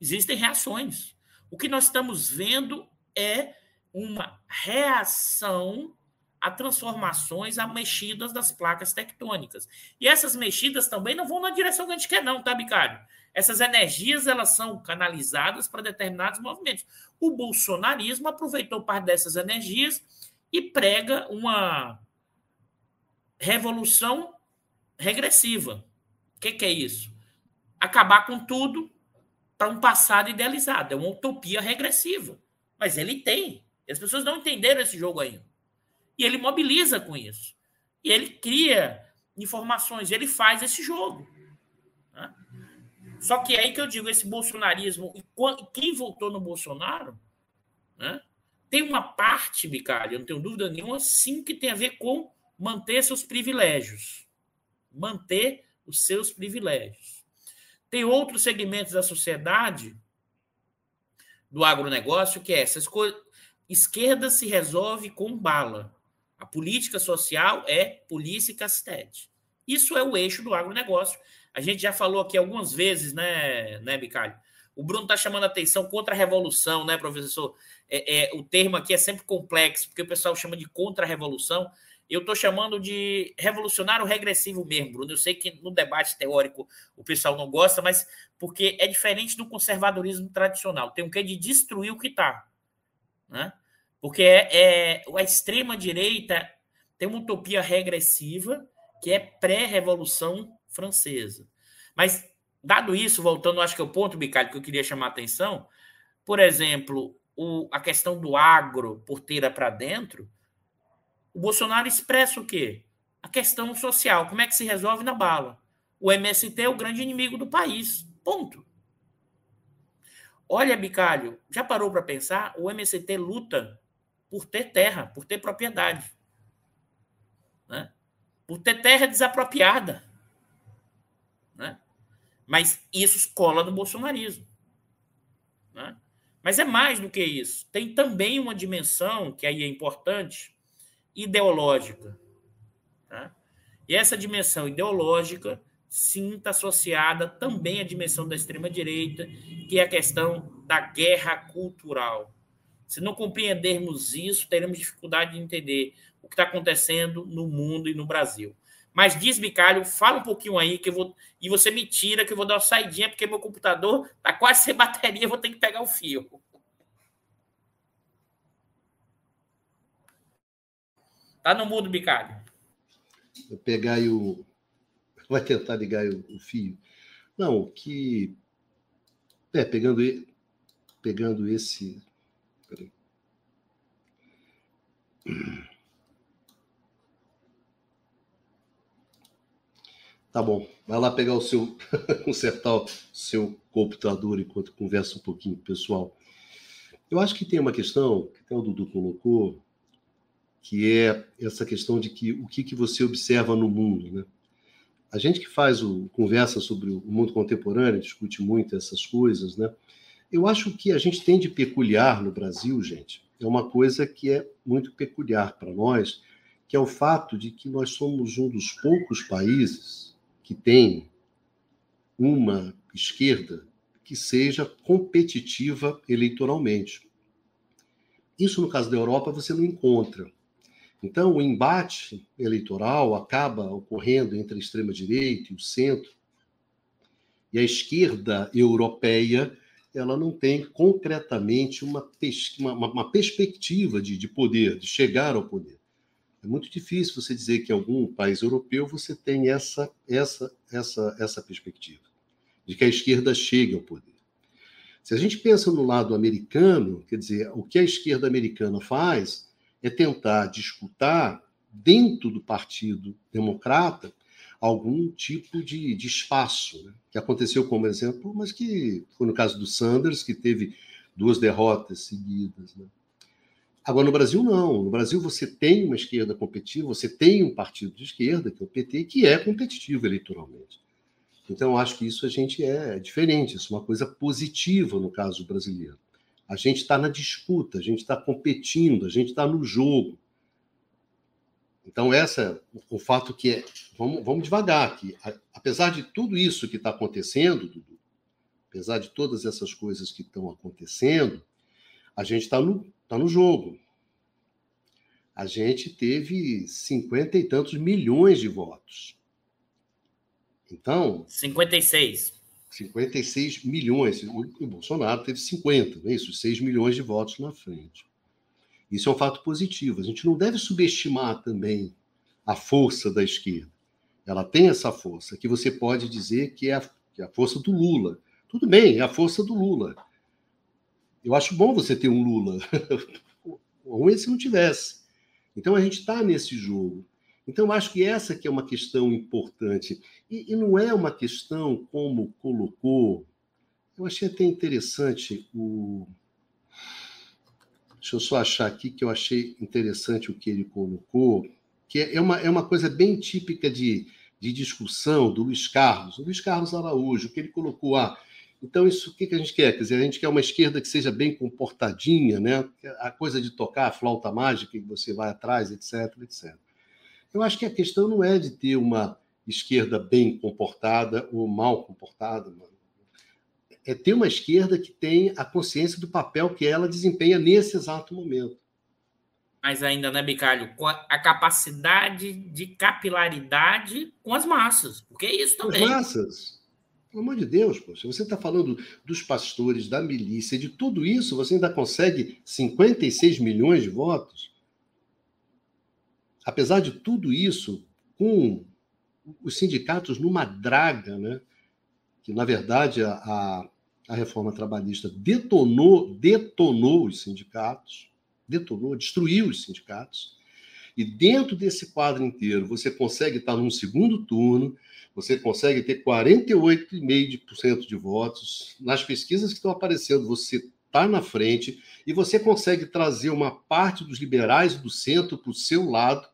existem reações. O que nós estamos vendo é uma reação a transformações, a mexidas das placas tectônicas. E essas mexidas também não vão na direção que a gente quer, não, tá, Bicário? Essas energias elas são canalizadas para determinados movimentos. O bolsonarismo aproveitou parte dessas energias e prega uma revolução regressiva. O que, que é isso? Acabar com tudo para um passado idealizado. É uma utopia regressiva. Mas ele tem. E as pessoas não entenderam esse jogo ainda. E ele mobiliza com isso. E ele cria informações, ele faz esse jogo. Né? Só que é aí que eu digo, esse bolsonarismo, e quem votou no Bolsonaro, né, tem uma parte, Bicalho, eu não tenho dúvida nenhuma, sim, que tem a ver com manter seus privilégios. Manter os seus privilégios. Tem outros segmentos da sociedade, do agronegócio, que é essas coisas. Esquerda se resolve com bala. A política social é polícia e castete. Isso é o eixo do agronegócio. A gente já falou aqui algumas vezes, né, né Bicalho? O Bruno está chamando a atenção contra a revolução, né, professor? É, é, o termo aqui é sempre complexo, porque o pessoal chama de contra-revolução. Eu estou chamando de revolucionário regressivo mesmo, Bruno. Eu sei que no debate teórico o pessoal não gosta, mas porque é diferente do conservadorismo tradicional. Tem um que de destruir o que está. Né? Porque é, é, a extrema-direita tem uma utopia regressiva que é pré-revolução francesa. Mas, dado isso, voltando, acho que é o ponto, Bicalho, que eu queria chamar a atenção, por exemplo, o, a questão do agro porteira para dentro, o Bolsonaro expressa o quê? A questão social. Como é que se resolve na bala? O MST é o grande inimigo do país. Ponto. Olha, Bicalho, já parou para pensar? O MST luta por ter terra, por ter propriedade. Né? Por ter terra desapropriada. Né? Mas isso cola no bolsonarismo. Né? Mas é mais do que isso. Tem também uma dimensão, que aí é importante, ideológica. Tá? E essa dimensão ideológica, está associada também à dimensão da extrema-direita, que é a questão da guerra cultural. Se não compreendermos isso, teremos dificuldade de entender o que está acontecendo no mundo e no Brasil. Mas diz, Bicalho, fala um pouquinho aí que eu vou. E você me tira, que eu vou dar uma saidinha, porque meu computador está quase sem bateria, eu vou ter que pegar o fio. Tá no mudo, Bicalho. Vou pegar aí o. Vai tentar ligar o, o fio. Não, que. É, pegando, pegando esse. Peraí. Tá bom, vai lá pegar o seu, consertar o seu computador enquanto conversa um pouquinho, pessoal. Eu acho que tem uma questão que até o Dudu colocou, que é essa questão de que o que, que você observa no mundo, né? A gente que faz o conversa sobre o mundo contemporâneo, discute muito essas coisas, né? Eu acho que a gente tem de peculiar no Brasil, gente, é uma coisa que é muito peculiar para nós, que é o fato de que nós somos um dos poucos países que tem uma esquerda que seja competitiva eleitoralmente. Isso, no caso da Europa, você não encontra. Então, o embate eleitoral acaba ocorrendo entre a extrema-direita e o centro. E a esquerda europeia ela não tem concretamente uma, uma, uma perspectiva de, de poder, de chegar ao poder. É muito difícil você dizer que em algum país europeu você tem essa, essa, essa, essa perspectiva, de que a esquerda chegue ao poder. Se a gente pensa no lado americano, quer dizer, o que a esquerda americana faz é tentar disputar, dentro do Partido Democrata, algum tipo de, de espaço, né? que aconteceu como exemplo, mas que foi no caso do Sanders, que teve duas derrotas seguidas. Né? Agora, no Brasil, não. No Brasil, você tem uma esquerda competitiva, você tem um partido de esquerda, que é o PT, que é competitivo eleitoralmente. Então, acho que isso a gente é diferente, isso é uma coisa positiva no caso brasileiro. A gente está na disputa, a gente está competindo, a gente está no jogo. Então, essa o fato que é. Vamos, vamos devagar aqui. Apesar de tudo isso que está acontecendo, Dudu, apesar de todas essas coisas que estão acontecendo, a gente está no, tá no jogo. a gente teve cinquenta e tantos milhões de votos. Então. 56. 56 milhões. O Bolsonaro teve 50, não é isso? 6 milhões de votos na frente. Isso é um fato positivo. A gente não deve subestimar também a força da esquerda. Ela tem essa força, que você pode dizer que é a, que é a força do Lula. Tudo bem, é a força do Lula. Eu acho bom você ter um Lula. Ruim é se não tivesse. Então a gente está nesse jogo. Então, acho que essa que é uma questão importante. E, e, não é uma questão como colocou. Eu achei até interessante o. Deixa eu só achar aqui que eu achei interessante o que ele colocou, que é uma, é uma coisa bem típica de, de discussão do Luiz Carlos, o Luiz Carlos Araújo, que ele colocou, ah, então isso o que, que a gente quer? Quer dizer, a gente quer uma esquerda que seja bem comportadinha, né? A coisa de tocar a flauta mágica que você vai atrás, etc, etc. Eu acho que a questão não é de ter uma esquerda bem comportada ou mal comportada, é ter uma esquerda que tem a consciência do papel que ela desempenha nesse exato momento. Mas ainda, né, Bicalho? Com a capacidade de capilaridade com as massas, porque é isso também. As massas. Pelo amor de Deus, poxa, você está falando dos pastores, da milícia, de tudo isso, você ainda consegue 56 milhões de votos? Apesar de tudo isso, com os sindicatos numa draga, né? que na verdade a, a, reforma trabalhista detonou, detonou os sindicatos, detonou, destruiu os sindicatos. E dentro desse quadro inteiro, você consegue estar num segundo turno, você consegue ter 48,5% de votos. Nas pesquisas que estão aparecendo, você está na frente e você consegue trazer uma parte dos liberais do centro para o seu lado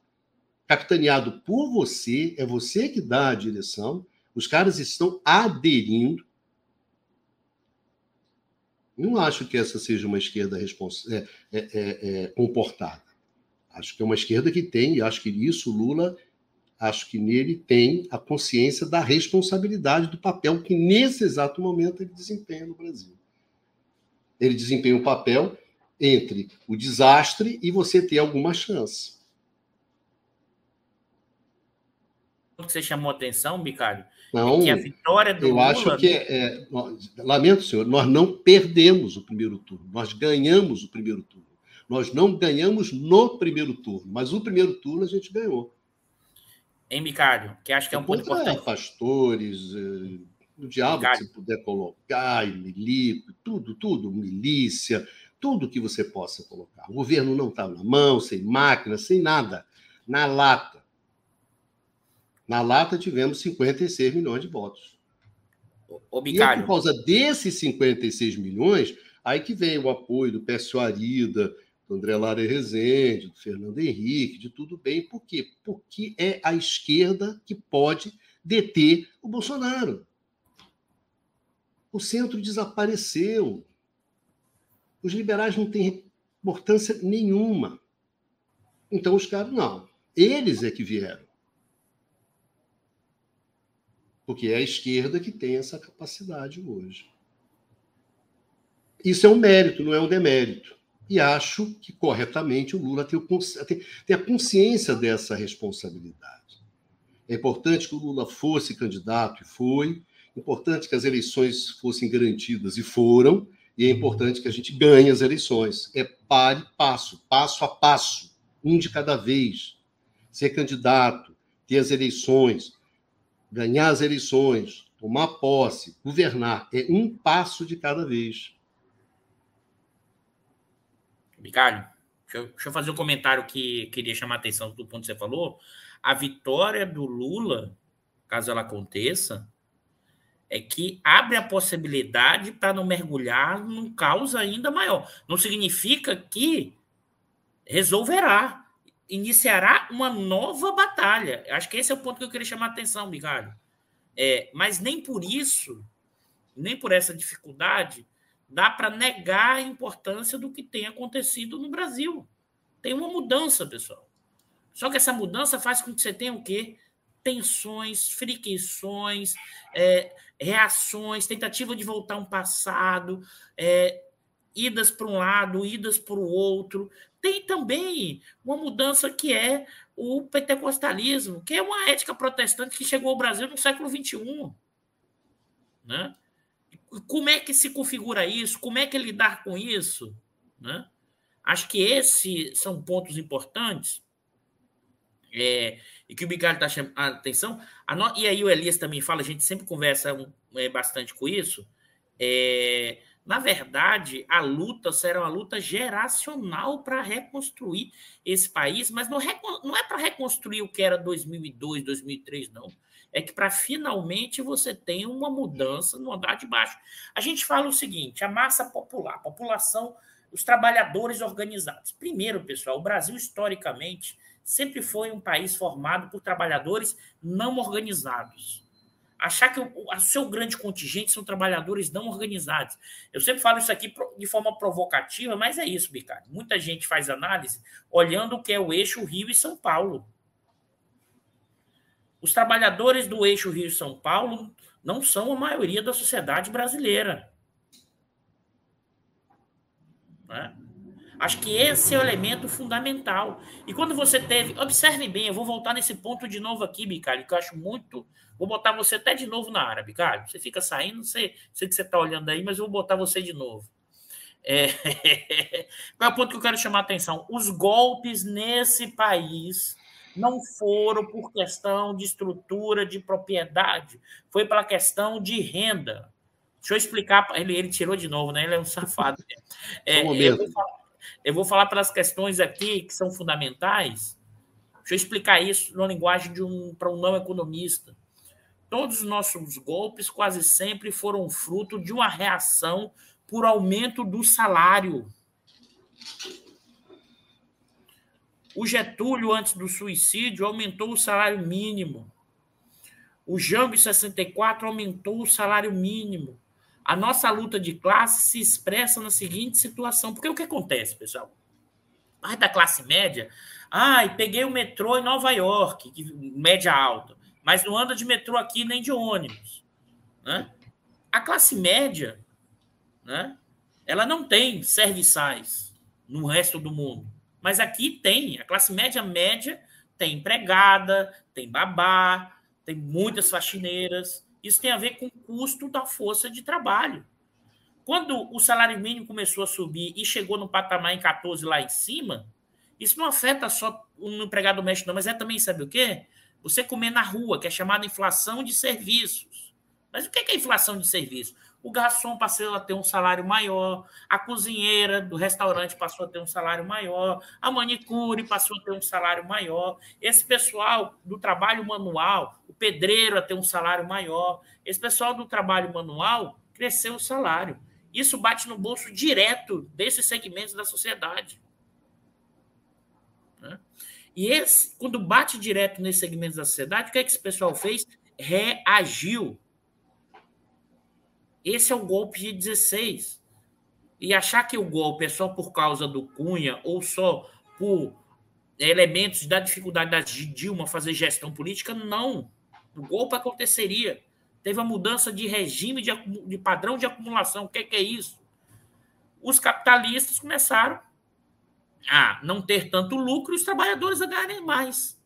capitaneado por você, é você que dá a direção, os caras estão aderindo. Não acho que essa seja uma esquerda é, é, é, é, comportada. Acho que é uma esquerda que tem, e acho que isso Lula, acho que nele tem a consciência da responsabilidade do papel que nesse exato momento ele desempenha no Brasil. Ele desempenha um papel entre o desastre e você ter alguma chance. Que você chamou a atenção, Bicalho? Não, é que a vitória do eu Lula... acho que é, é, lamento, senhor, nós não perdemos o primeiro turno, nós ganhamos o primeiro turno. Nós não ganhamos no primeiro turno, mas o primeiro turno a gente ganhou. Hein, Bicalho? Que acho que é um ponto importante. pastores, eh, o diabo Bicalho. que você puder colocar, milico, tudo, tudo, milícia, tudo que você possa colocar. O governo não está na mão, sem máquina, sem nada, na lata. Na lata tivemos 56 milhões de votos. Ô, e é por causa desses 56 milhões, aí que vem o apoio do Pécio Arida, do André Lara Rezende, do Fernando Henrique, de tudo bem. Por quê? Porque é a esquerda que pode deter o Bolsonaro. O centro desapareceu. Os liberais não têm importância nenhuma. Então os caras, não. Eles é que vieram porque é a esquerda que tem essa capacidade hoje. Isso é um mérito, não é um demérito. E acho que, corretamente, o Lula tem, tem a consciência dessa responsabilidade. É importante que o Lula fosse candidato, e foi. É importante que as eleições fossem garantidas, e foram. E é importante que a gente ganhe as eleições. É pare passo, passo a passo, um de cada vez. Ser candidato, ter as eleições, ganhar as eleições, tomar posse, governar, é um passo de cada vez. Ricardo, deixa eu, deixa eu fazer um comentário que queria chamar a atenção do ponto que você falou. A vitória do Lula, caso ela aconteça, é que abre a possibilidade para não mergulhar num caos ainda maior. Não significa que resolverá iniciará uma nova batalha. Acho que esse é o ponto que eu queria chamar a atenção, Bigalho. É, mas nem por isso, nem por essa dificuldade, dá para negar a importância do que tem acontecido no Brasil. Tem uma mudança, pessoal. Só que essa mudança faz com que você tenha o quê? Tensões, fricções, é, reações, tentativa de voltar um passado. É, idas para um lado, idas para o outro. Tem também uma mudança que é o pentecostalismo, que é uma ética protestante que chegou ao Brasil no século XXI. Né? Como é que se configura isso? Como é que lidar com isso? Né? Acho que esses são pontos importantes é, e que o Bicalho está chamando a atenção. A no... E aí o Elias também fala, a gente sempre conversa um, é, bastante com isso. É, na verdade, a luta será uma luta geracional para reconstruir esse país, mas não, não é para reconstruir o que era 2002, 2003, não. É que para finalmente você tenha uma mudança no andar de baixo. A gente fala o seguinte: a massa popular, a população, os trabalhadores organizados. Primeiro, pessoal, o Brasil, historicamente, sempre foi um país formado por trabalhadores não organizados achar que o, o seu grande contingente são trabalhadores não organizados. Eu sempre falo isso aqui de forma provocativa, mas é isso, Bicário. Muita gente faz análise olhando o que é o eixo Rio e São Paulo. Os trabalhadores do eixo Rio e São Paulo não são a maioria da sociedade brasileira. Né? Acho que esse é o elemento fundamental. E quando você teve. Observe bem, eu vou voltar nesse ponto de novo aqui, Bicalho, que eu acho muito. Vou botar você até de novo na área, Bicalho. Você fica saindo, sei, sei que você está olhando aí, mas eu vou botar você de novo. É... Qual é o ponto que eu quero chamar a atenção? Os golpes nesse país não foram por questão de estrutura de propriedade, foi pela questão de renda. Deixa eu explicar. Ele, ele tirou de novo, né? Ele é um safado. É, um eu, vou falar, eu vou falar pelas questões aqui que são fundamentais. Deixa eu explicar isso numa linguagem de um para um não economista. Todos os nossos golpes quase sempre foram fruto de uma reação por aumento do salário. O Getúlio, antes do suicídio, aumentou o salário mínimo. O Jango, em 64, aumentou o salário mínimo a nossa luta de classe se expressa na seguinte situação. Porque o que acontece, pessoal? Mais da classe média, ai, ah, peguei o metrô em Nova York, média alta, mas não anda de metrô aqui nem de ônibus. Né? A classe média, né, ela não tem serviçais no resto do mundo. Mas aqui tem. A classe média média tem empregada, tem babá, tem muitas faxineiras, isso tem a ver com o custo da força de trabalho. Quando o salário mínimo começou a subir e chegou no patamar em 14 lá em cima, isso não afeta só o empregado doméstico, não, mas é também, sabe o quê? Você comer na rua, que é chamada inflação de serviços. Mas o que é inflação de serviços? O garçom passou a ter um salário maior, a cozinheira do restaurante passou a ter um salário maior, a manicure passou a ter um salário maior, esse pessoal do trabalho manual, o pedreiro a ter um salário maior, esse pessoal do trabalho manual cresceu o salário. Isso bate no bolso direto desses segmentos da sociedade. Né? E esse, quando bate direto nesses segmentos da sociedade, o que, é que esse pessoal fez? Reagiu esse é o golpe de 16. E achar que o golpe é só por causa do Cunha ou só por elementos da dificuldade da Dilma fazer gestão política, não. O golpe aconteceria. Teve a mudança de regime, de, de padrão de acumulação. O que é, que é isso? Os capitalistas começaram a não ter tanto lucro e os trabalhadores a ganharem mais.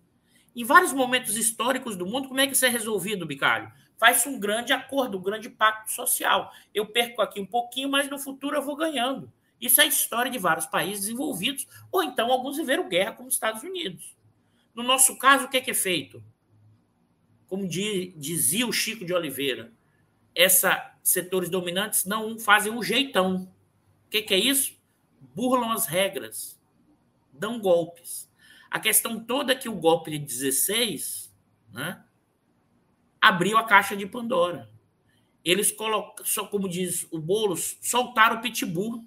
Em vários momentos históricos do mundo, como é que isso é resolvido, Bicalho? Faz um grande acordo, um grande pacto social. Eu perco aqui um pouquinho, mas no futuro eu vou ganhando. Isso é a história de vários países desenvolvidos, ou então alguns viveram guerra, como os Estados Unidos. No nosso caso, o que é, que é feito? Como dizia o Chico de Oliveira, esses setores dominantes não fazem um jeitão. O que, que é isso? Burlam as regras, dão golpes. A questão toda é que o golpe de 16, né, abriu a caixa de Pandora. Eles colocaram, como diz o Boulos, soltaram o pitbull.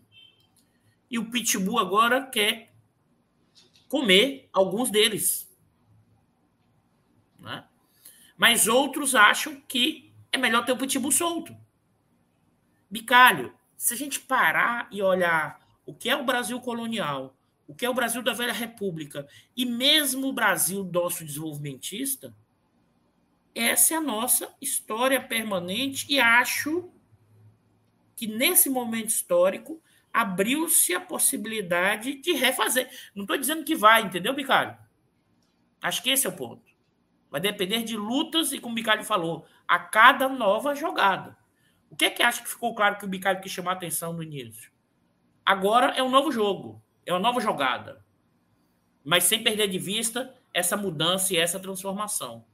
E o pitbull agora quer comer alguns deles. Né? Mas outros acham que é melhor ter o pitbull solto. Bicalho, se a gente parar e olhar o que é o Brasil colonial, o que é o Brasil da Velha República, e mesmo o Brasil nosso desenvolvimentista, essa é a nossa história permanente e acho que nesse momento histórico abriu-se a possibilidade de refazer. Não estou dizendo que vai, entendeu, Bicalho? Acho que esse é o ponto. Vai depender de lutas e, como o Bicalho falou, a cada nova jogada. O que é que acha que ficou claro que o Bicalho quis chamar a atenção no início? Agora é um novo jogo, é uma nova jogada. Mas sem perder de vista essa mudança e essa transformação.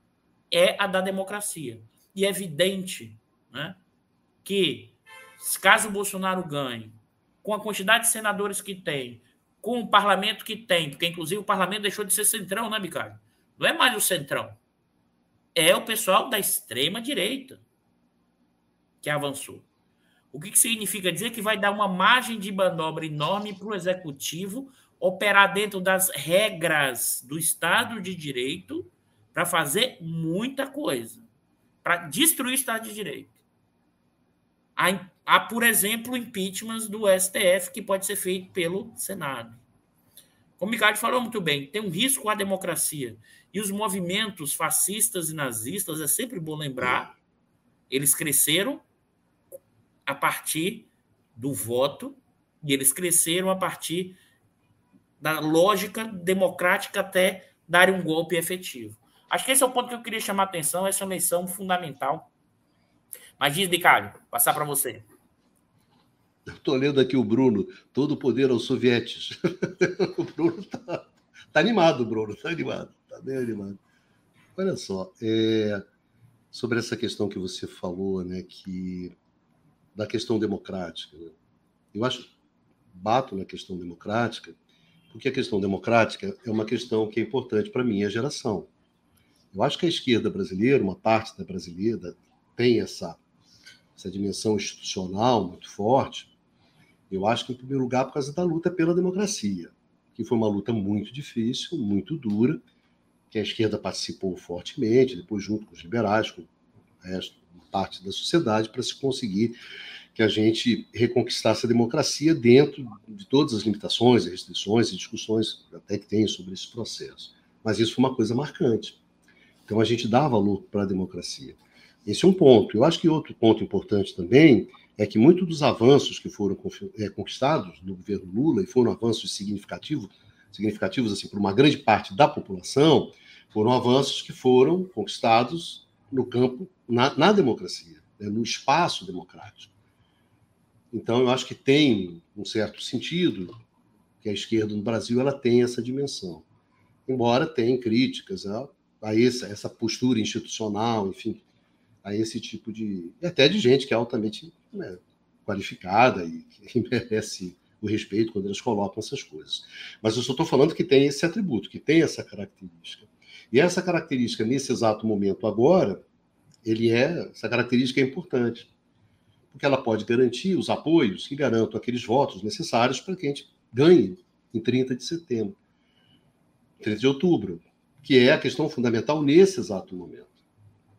É a da democracia. E é evidente né, que, caso o Bolsonaro ganhe, com a quantidade de senadores que tem, com o parlamento que tem, porque inclusive o parlamento deixou de ser centrão, né, Bicalho? Não é mais o centrão. É o pessoal da extrema direita que avançou. O que, que significa dizer que vai dar uma margem de manobra enorme para o executivo operar dentro das regras do Estado de Direito para fazer muita coisa, para destruir o Estado de Direito. Há, há, por exemplo, impeachments do STF que pode ser feito pelo Senado. Como o Ricardo falou muito bem, tem um risco à democracia. E os movimentos fascistas e nazistas, é sempre bom lembrar, eles cresceram a partir do voto e eles cresceram a partir da lógica democrática até darem um golpe efetivo. Acho que esse é o ponto que eu queria chamar a atenção, essa eleição fundamental mas diz, Bicalho, passar para você. Estou lendo aqui o Bruno, todo poder aos sovietes. o Bruno está tá animado, Bruno, está animado, está bem animado. Olha só, é, sobre essa questão que você falou, né, que da questão democrática. Né? Eu acho, bato na questão democrática, porque a questão democrática é uma questão que é importante para a minha geração. Eu acho que a esquerda brasileira, uma parte da brasileira, tem essa essa dimensão institucional muito forte, eu acho que, em primeiro lugar, por causa da luta pela democracia, que foi uma luta muito difícil, muito dura, que a esquerda participou fortemente, depois junto com os liberais, com o resto, parte da sociedade, para se conseguir que a gente reconquistasse a democracia dentro de todas as limitações, restrições e discussões até que tem sobre esse processo. Mas isso foi uma coisa marcante. Então a gente dá valor para a democracia. Esse é um ponto. Eu acho que outro ponto importante também é que muitos dos avanços que foram é, conquistados no governo Lula, e foram avanços significativos, significativos assim, por uma grande parte da população, foram avanços que foram conquistados no campo, na, na democracia, né, no espaço democrático. Então, eu acho que tem um certo sentido que a esquerda no Brasil ela tem essa dimensão. Embora tenha críticas a, a essa, essa postura institucional, enfim, a esse tipo de. Até de gente que é altamente né, qualificada e que merece o respeito quando eles colocam essas coisas. Mas eu só estou falando que tem esse atributo, que tem essa característica. E essa característica, nesse exato momento agora, ele é, essa característica é importante, porque ela pode garantir os apoios que garantam aqueles votos necessários para que a gente ganhe em 30 de setembro, 30 de outubro, que é a questão fundamental nesse exato momento.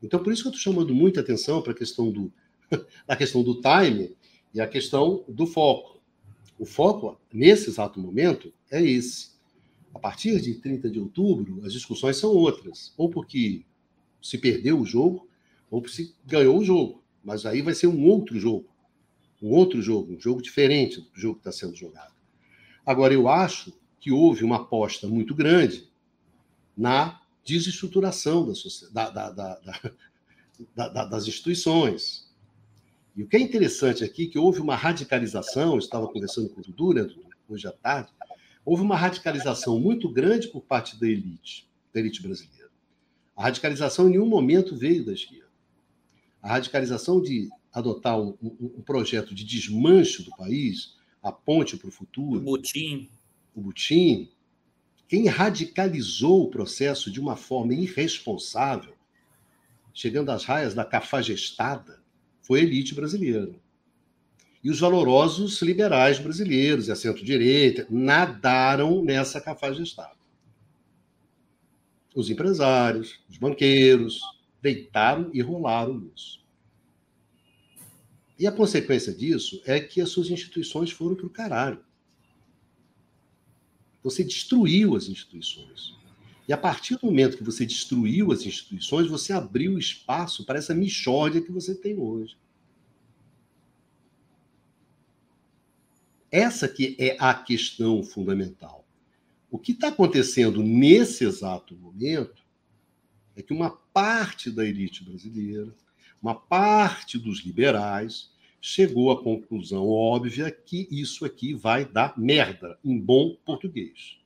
Então, por isso que eu estou chamando muita atenção para a questão do, a questão do time e a questão do foco. O foco, nesse exato momento, é esse. A partir de 30 de outubro, as discussões são outras. Ou porque se perdeu o jogo, ou porque se ganhou o jogo. Mas aí vai ser um outro jogo. Um outro jogo, um jogo diferente do jogo que está sendo jogado. Agora, eu acho que houve uma aposta muito grande na desestruturação da, da, da, das instituições. E o que é interessante aqui é que houve uma radicalização, estava conversando com o Dudu, né, hoje à tarde, houve uma radicalização muito grande por parte da elite, da elite brasileira. A radicalização em nenhum momento veio da esquerda. A radicalização de adotar um, um, um projeto de desmanche do país, a ponte para o futuro. O Butim. O Butim, quem radicalizou o processo de uma forma irresponsável, chegando às raias da cafajestada, foi a elite brasileira. E os valorosos liberais brasileiros e a centro-direita nadaram nessa cafajestada. Os empresários, os banqueiros, deitaram e rolaram nisso. E a consequência disso é que as suas instituições foram para o caralho. Você destruiu as instituições. E a partir do momento que você destruiu as instituições, você abriu espaço para essa mixórdia que você tem hoje. Essa que é a questão fundamental. O que está acontecendo nesse exato momento é que uma parte da elite brasileira, uma parte dos liberais, chegou à conclusão óbvia que isso aqui vai dar merda, em bom português.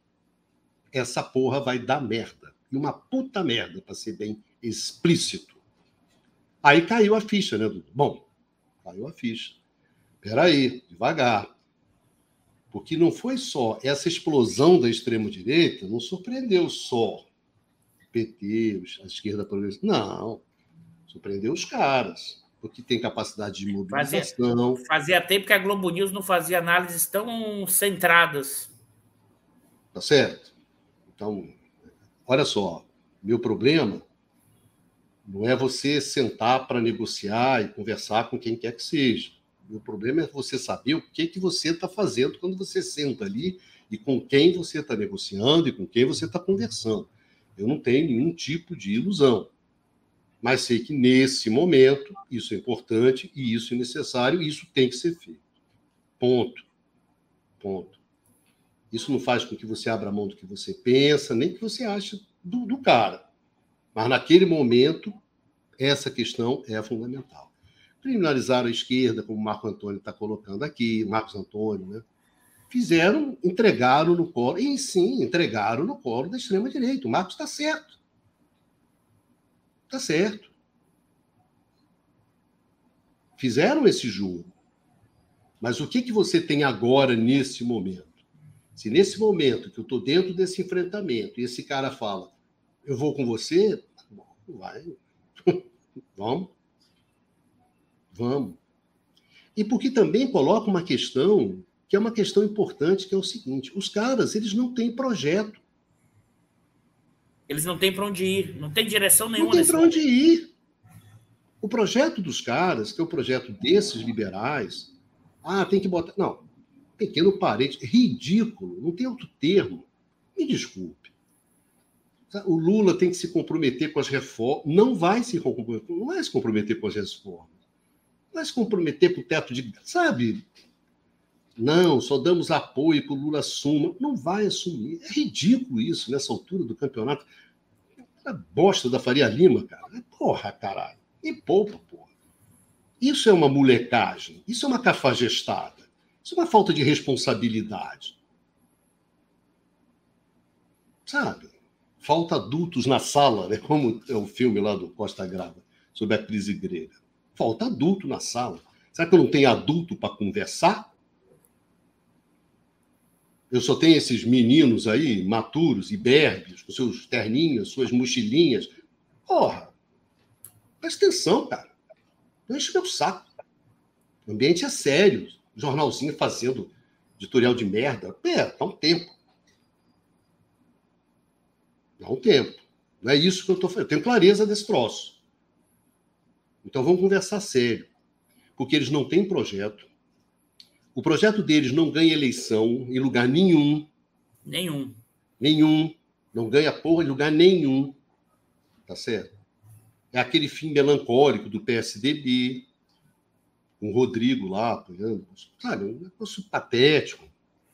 Essa porra vai dar merda. E uma puta merda, para ser bem explícito. Aí caiu a ficha, né, Dudu? Bom, caiu a ficha. Peraí, devagar. Porque não foi só essa explosão da extrema-direita, não surpreendeu só PT, a esquerda progressista. Não. Surpreendeu os caras, porque tem capacidade de mobilização. Fazia, fazia tempo que a Globo News não fazia análises tão centradas. Tá certo? Então, olha só, meu problema não é você sentar para negociar e conversar com quem quer que seja. Meu problema é você saber o que, que você está fazendo quando você senta ali e com quem você está negociando e com quem você está conversando. Eu não tenho nenhum tipo de ilusão. Mas sei que nesse momento isso é importante e isso é necessário e isso tem que ser feito. Ponto. Ponto. Isso não faz com que você abra mão do que você pensa, nem que você ache do, do cara. Mas naquele momento, essa questão é fundamental. Criminalizar a esquerda, como o Marco Antônio está colocando aqui, Marcos Antônio, né? fizeram, entregaram no colo, e sim, entregaram no colo da extrema-direita. O Marcos está certo. Está certo. Fizeram esse jogo. Mas o que, que você tem agora, nesse momento? Se nesse momento que eu estou dentro desse enfrentamento e esse cara fala, eu vou com você, vai. Vamos. Vamos. E porque também coloca uma questão que é uma questão importante, que é o seguinte: os caras, eles não têm projeto. Eles não têm para onde ir, não tem direção nenhuma. Não tem para onde ir. O projeto dos caras, que é o projeto desses liberais, ah, tem que botar. Não, pequeno parente, ridículo, não tem outro termo. Me desculpe. O Lula tem que se comprometer com as reformas. Não vai se comprometer, não vai se comprometer com as reformas. Vai se comprometer com o teto de. Sabe? Não, só damos apoio para o Lula assuma. Não vai assumir. É ridículo isso nessa altura do campeonato. Bosta da Faria Lima, cara. Porra, caralho. E poupa, porra. Isso é uma molecagem. Isso é uma cafajestada. Isso é uma falta de responsabilidade. Sabe? Falta adultos na sala, né? como é o filme lá do Costa Grava, sobre a crise grega. Falta adulto na sala. Será que eu não tenho adulto para conversar? Eu só tenho esses meninos aí, maturos, iberbes, com seus terninhos, suas mochilinhas. Porra, presta atenção, cara. Não enche meu saco. O ambiente é sério. Jornalzinho fazendo editorial de merda. Pera, dá um tempo. Dá um tempo. Não é isso que eu estou fazendo. Eu tenho clareza desse troço. Então vamos conversar sério. Porque eles não têm projeto, o projeto deles não ganha eleição em lugar nenhum. Nenhum. Nenhum. Não ganha porra em lugar nenhum. Tá certo? É aquele fim melancólico do PSDB, com o Rodrigo lá apoiando. Sabe, um negócio patético.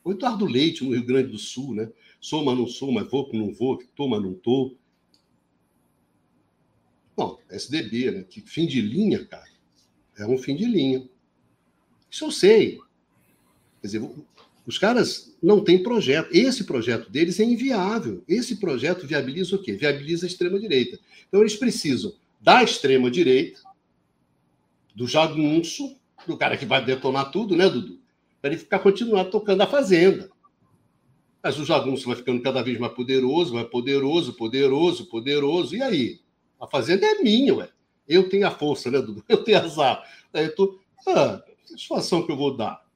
O Eduardo Leite, no Rio Grande do Sul, né? Sou, mas não sou, mas vou, não vou, tô, mas não tô. Não, PSDB, né? Que fim de linha, cara. É um fim de linha. Isso eu sei. Quer dizer, os caras não têm projeto. Esse projeto deles é inviável. Esse projeto viabiliza o quê? Viabiliza a extrema-direita. Então, eles precisam da extrema-direita, do jagunço, do cara que vai detonar tudo, né, Dudu? Para ele ficar continuar tocando a fazenda. Mas o jagunço vai ficando cada vez mais poderoso, vai poderoso, poderoso, poderoso. E aí? A fazenda é minha, ué. Eu tenho a força, né, Dudu? Eu tenho azar. Aí eu tô. Ah, que situação que eu vou dar?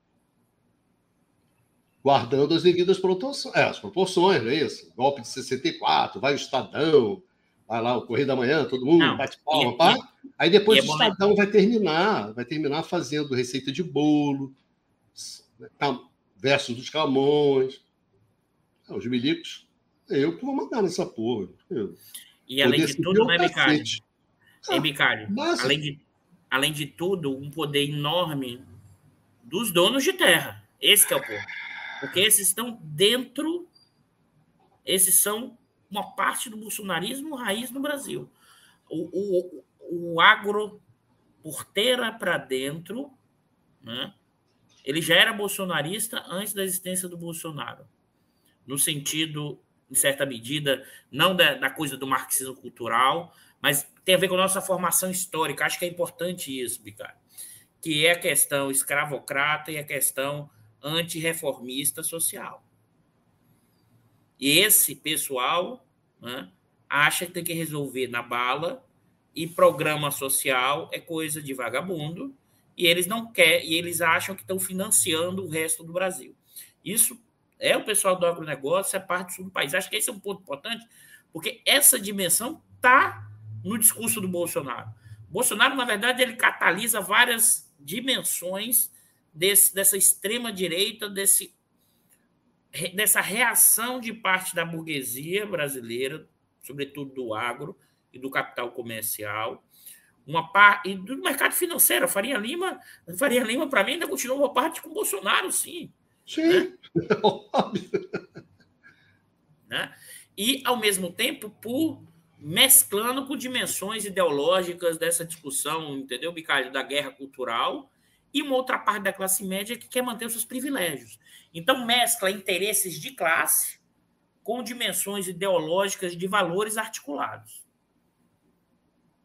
Guardando as devidas proporções, é, as proporções, não é isso? Golpe de 64, vai o Estadão, vai lá o Correio da Manhã, todo mundo não, bate palma, e, pá. Aí depois é o Estadão vai terminar, vai terminar fazendo receita de bolo, versos dos Camões. Ah, os milicos, eu que vou mandar nessa porra. Eu, e além de tudo, né, Bicalho? Ah, Bicalho, além de, além de tudo, um poder enorme dos donos de terra Esse é o ponto. Porque esses estão dentro, esses são uma parte do bolsonarismo raiz no Brasil. O, o, o agro porteira para dentro, né? ele já era bolsonarista antes da existência do Bolsonaro. No sentido, em certa medida, não da, da coisa do marxismo cultural, mas tem a ver com a nossa formação histórica. Acho que é importante isso, Bicário. Que é a questão escravocrata e a questão antirreformista social. E esse pessoal né, acha que tem que resolver na bala e programa social é coisa de vagabundo e eles não querem e eles acham que estão financiando o resto do Brasil. Isso é o pessoal do agronegócio, é parte do sul do país. Acho que esse é um ponto importante, porque essa dimensão está no discurso do Bolsonaro. Bolsonaro, na verdade, ele catalisa várias dimensões desse, dessa extrema direita, desse, dessa reação de parte da burguesia brasileira, sobretudo do agro e do capital comercial, uma parte e do mercado financeiro. Faria Lima, Faria Lima para mim ainda continua uma parte com Bolsonaro, sim. Sim, né? né? E ao mesmo tempo por mesclando com dimensões ideológicas dessa discussão, entendeu, Bicalho, da guerra cultural, e uma outra parte da classe média que quer manter os seus privilégios. Então, mescla interesses de classe com dimensões ideológicas de valores articulados.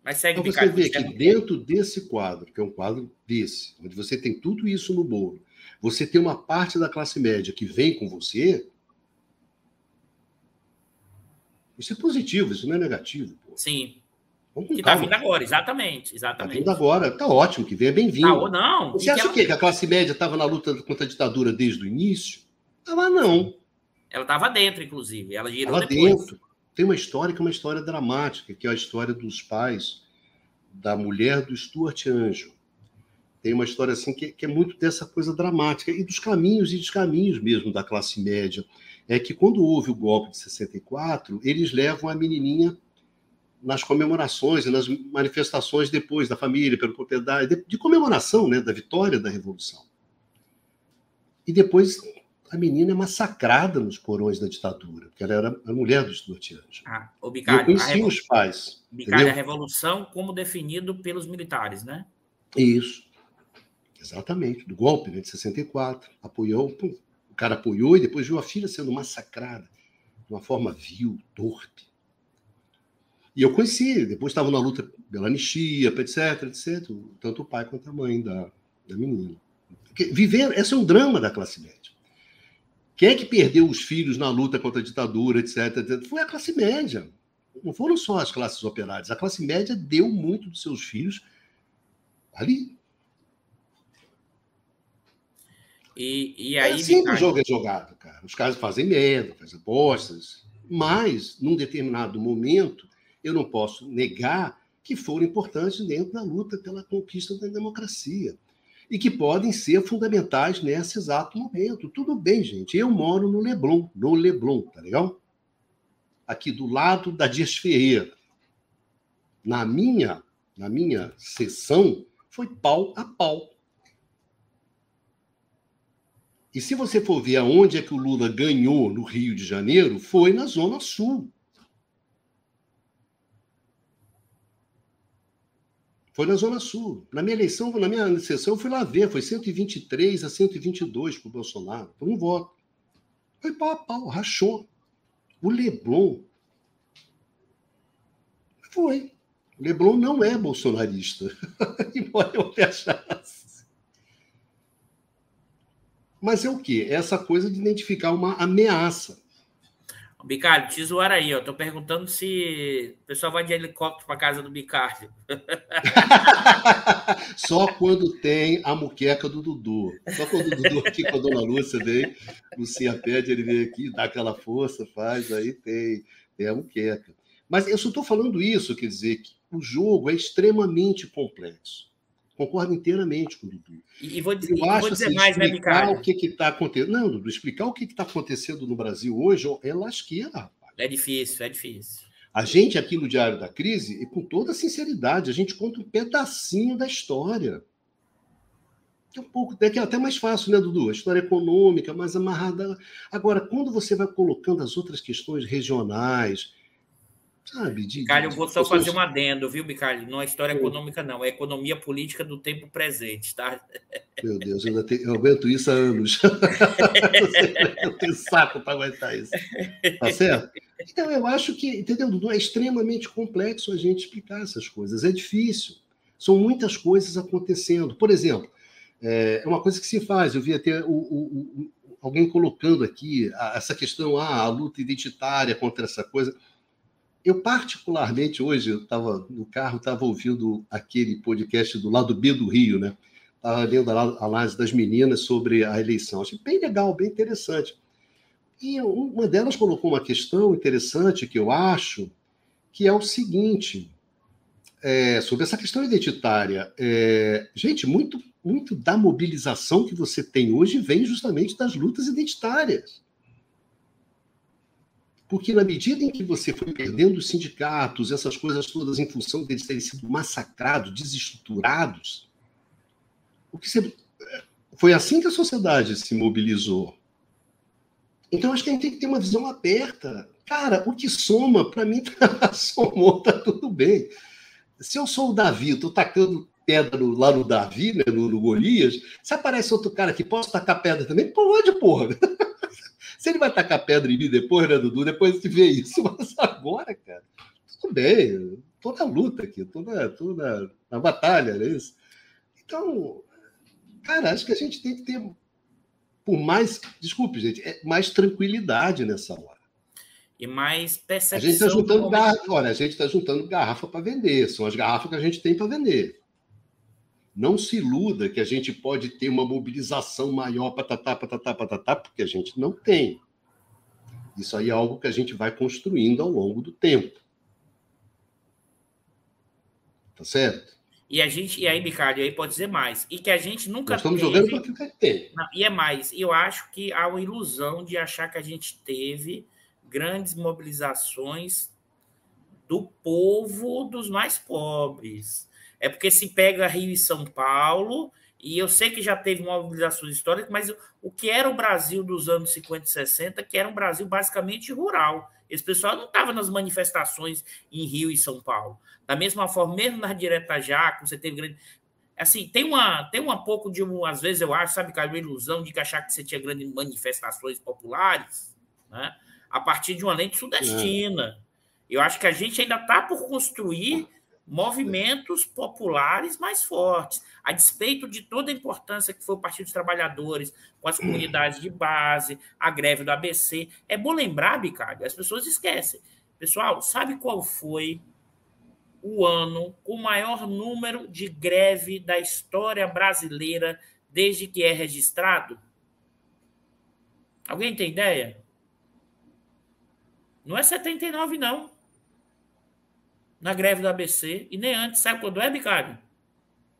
Mas segue, então, você vê que dentro desse quadro, que é um quadro desse, onde você tem tudo isso no bolo, você tem uma parte da classe média que vem com você, isso é positivo, isso não é negativo. Pô. Sim. Vamos que está vindo agora, exatamente. exatamente. Está vindo agora, está ótimo, que venha bem-vindo. Ah, não. Você acha que, ela... o quê? Que a classe média estava na luta contra a ditadura desde o início? Estava não. Ela estava dentro, inclusive. Ela girou Tava depois. dentro. Tem uma história que é uma história dramática, que é a história dos pais da mulher do Stuart Anjo. Tem uma história assim que, que é muito dessa coisa dramática e dos caminhos e descaminhos mesmo da classe média é que quando houve o golpe de 64, eles levam a menininha nas comemorações e nas manifestações depois da família, pela propriedade, de, de, comemoração né, da vitória da Revolução. E depois a menina é massacrada nos porões da ditadura, porque ela era a mulher do Stuart Anjo. Ah, o Bicalho, eu conheci os pais. Bicalho, a Revolução como definido pelos militares, né? Isso. Exatamente, do golpe né, de 64. Apoiou, pum, o cara apoiou e depois viu a filha sendo massacrada de uma forma vil, torpe. E eu conheci, depois estava na luta pela anistia, etc, etc, tanto o pai quanto a mãe da, da menina. Porque viver, esse é um drama da classe média. Quem é que perdeu os filhos na luta contra a ditadura, etc, etc? Foi a classe média. Não foram só as classes operárias. A classe média deu muito dos seus filhos ali. E, e aí, é assim que o jogo é jogado, cara. Os caras fazem merda, fazem apostas, mas, num determinado momento, eu não posso negar que foram importantes dentro da luta pela conquista da democracia e que podem ser fundamentais nesse exato momento. Tudo bem, gente. Eu moro no Leblon, no Leblon, tá legal? Aqui do lado da Dias Ferreira. Na minha, na minha sessão, foi pau a pau. E se você for ver aonde é que o Lula ganhou no Rio de Janeiro, foi na Zona Sul. Foi na Zona Sul. Na minha eleição, na minha sessão, eu fui lá ver, foi 123 a 122 para o Bolsonaro. Foi um voto. Foi pau a pau, rachou. O Leblon foi. O Leblon não é bolsonarista, embora eu até achasse. Mas é o quê? É essa coisa de identificar uma ameaça. Bicalho, te zoar aí, ó. Tô perguntando se o pessoal vai de helicóptero para casa do Bicalho. Só quando tem a muqueca do Dudu. Só quando o Dudu aqui com a dona Lúcia vem, Lucia pede, ele vem aqui, dá aquela força, faz, aí tem, tem a muqueca. Mas eu só estou falando isso, quer dizer, que o jogo é extremamente complexo. Concordo inteiramente com o Dudu. E, vou, dizer, eu acho, dizer assim, mais, né, né, o que está acontecendo. Não, Dudu, explicar o que está acontecendo no Brasil hoje é lasqueira, rapaz. É difícil, é difícil. A gente aqui no Diário da Crise, e com toda sinceridade, a gente conta um pedacinho da história. que é um pouco, é, é até mais fácil, né, Dudu? A história econômica, mais amarrada. Agora, quando você vai colocando as outras questões regionais, sabe? De, Bicalho, eu vou só fazer um adendo, viu, Bicalho? Não é história econômica, não, é economia política do tempo presente, tá? Meu Deus, eu, tenho, eu aguento isso há anos. eu tenho saco para aguentar isso. Tá certo? Então, eu acho que, entendeu, Dudu? É extremamente complexo a gente explicar essas coisas. É difícil. São muitas coisas acontecendo. Por exemplo, é, é uma coisa que se faz. Eu vi até o, o, o, alguém colocando aqui essa questão, ah, a luta identitária contra essa coisa. Eu, particularmente, hoje, eu estava no carro, estava ouvindo aquele podcast do lado B do Rio, né? Estava lendo a análise das meninas sobre a eleição. Achei bem legal, bem interessante. E uma delas colocou uma questão interessante que eu acho, que é o seguinte, é, sobre essa questão identitária. É, gente, muito, muito da mobilização que você tem hoje vem justamente das lutas identitárias. Porque na medida em que você foi perdendo os sindicatos, essas coisas todas em função deles terem sido massacrados, desestruturados, o que você... foi assim que a sociedade se mobilizou. Então acho que a gente tem que ter uma visão aberta. Cara, o que soma, para mim, tá, somou, tá tudo bem. Se eu sou o Davi, estou tacando pedra lá no Davi, né, no, no Golias, se aparece outro cara aqui, posso tacar pedra também? Pode, porra. Se ele vai tacar pedra em mim depois, né, Dudu? Depois de ver isso. Mas agora, cara, tudo bem. Tô na luta aqui, tô na, tô na, na batalha, não é isso? Então, cara, acho que a gente tem que ter, por mais, desculpe, gente, é mais tranquilidade nessa hora. E mais percepção. A gente está juntando garrafa, olha, a gente está juntando garrafa para vender, são as garrafas que a gente tem para vender. Não se iluda que a gente pode ter uma mobilização maior, patatá, patatá, patatá, porque a gente não tem. Isso aí é algo que a gente vai construindo ao longo do tempo. Tá certo? E a gente, e aí, Ricardo, aí pode dizer mais. E que a gente nunca Nós estamos teve... jogando para aquilo que tem. Não, e é mais. Eu acho que há uma ilusão de achar que a gente teve grandes mobilizações do povo dos mais pobres. É porque se pega Rio e São Paulo, e eu sei que já teve mobilizações históricas, mas o que era o Brasil dos anos 50 e 60, que era um Brasil basicamente rural. Esse pessoal não estava nas manifestações em Rio e São Paulo. Da mesma forma, mesmo nas diretas já, você teve grande. Assim, tem uma, tem uma pouco de, às vezes eu acho, sabe, cara, uma ilusão de que achar que você tinha grandes manifestações populares, né? A partir de uma lente sudestina. É. Eu acho que a gente ainda está por construir movimentos populares mais fortes, a despeito de toda a importância que foi o Partido dos Trabalhadores, com as comunidades de base, a greve do ABC. É bom lembrar, Bicário, as pessoas esquecem. Pessoal, sabe qual foi o ano com o maior número de greve da história brasileira desde que é registrado? Alguém tem ideia? Não é 79, não na greve do ABC, e nem antes. Sabe quando é, Bicário?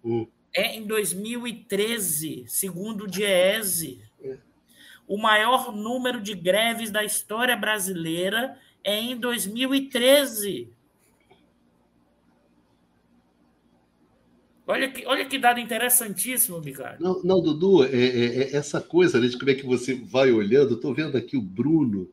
Uh. É em 2013, segundo o Diese. É. O maior número de greves da história brasileira é em 2013. Olha que, olha que dado interessantíssimo, Bicário. Não, não Dudu, é, é, é, essa coisa né, de como é que você vai olhando. Estou vendo aqui o Bruno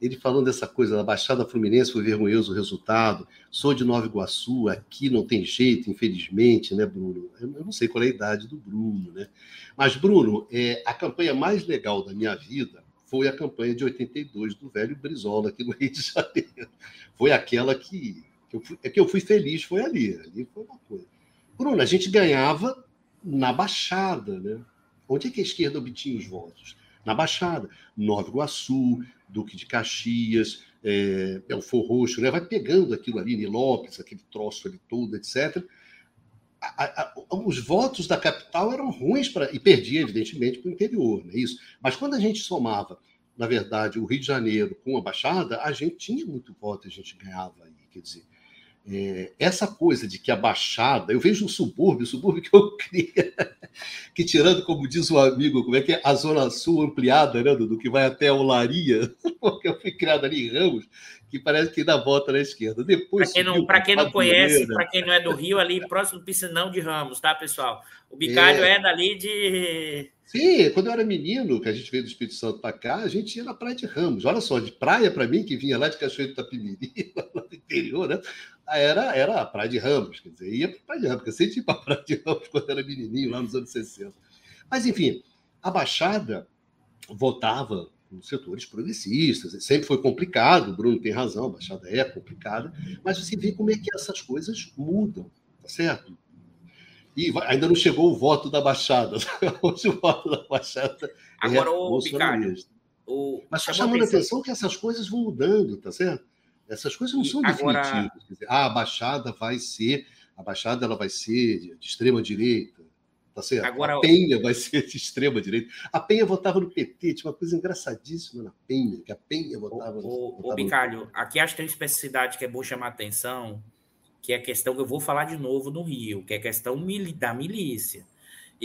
ele falando dessa coisa da Baixada Fluminense foi vergonhoso o resultado. Sou de Nova Iguaçu, aqui não tem jeito, infelizmente, né, Bruno? Eu não sei qual é a idade do Bruno, né? Mas, Bruno, é, a campanha mais legal da minha vida foi a campanha de 82 do velho Brizola aqui no Rio de Janeiro. Foi aquela que, que, eu, fui, é que eu fui feliz, foi ali. Ali foi uma coisa. Bruno, a gente ganhava na Baixada, né? Onde é que a esquerda obtinha os votos? Na Baixada. Nova Iguaçu, Duque de Caxias, é, Belfor Roxo, né? vai pegando aquilo ali, Nilópolis, aquele troço ali todo, etc. A, a, os votos da capital eram ruins para e perdia, evidentemente, para o interior, não é isso? Mas quando a gente somava, na verdade, o Rio de Janeiro com a Baixada, a gente tinha muito voto, a gente ganhava aí, quer dizer. É, essa coisa de que a Baixada, eu vejo um subúrbio, o subúrbio que eu queria, que tirando, como diz o amigo, como é que é a Zona Sul ampliada, né, do que vai até a Olaria, porque eu fui criado ali em Ramos, que parece que dá volta na esquerda. Depois. Para quem não, pra quem não conhece, para quem não é do Rio, ali próximo do Piscinão de Ramos, tá, pessoal? O Bicalho é, é dali de. Sim, quando eu era menino, que a gente veio do Espírito Santo para cá, a gente ia na Praia de Ramos. Olha só, de praia para mim, que vinha lá de Cachoeiro do Tapimiri, lá do interior, né? Era, era a Praia de Ramos, quer dizer, ia para a Praia de Ramos, porque eu sempre ia para a Praia de Ramos quando era menininho, lá nos anos 60. Mas, enfim, a Baixada votava nos setores progressistas. Sempre foi complicado, o Bruno tem razão, a Baixada é complicada, mas você vê como é que essas coisas mudam, tá certo? E ainda não chegou o voto da Baixada. Hoje o voto da Baixada é Agora, é o Bicalho, o... Mas está chamando a atenção que essas coisas vão mudando, tá certo? Essas coisas não são Agora... definitivas. Dizer, ah, a Baixada vai ser, a Baixada ela vai ser de, extrema direita, Tá certo? Agora, a Penha vai ser de extrema direita. A Penha votava no PT, tinha uma coisa engraçadíssima na Penha, que a Penha votava. O, o, o Bicalho, aqui acho que tem uma especificidade que é bom chamar a atenção, que é a questão que eu vou falar de novo no Rio, que é a questão da milícia.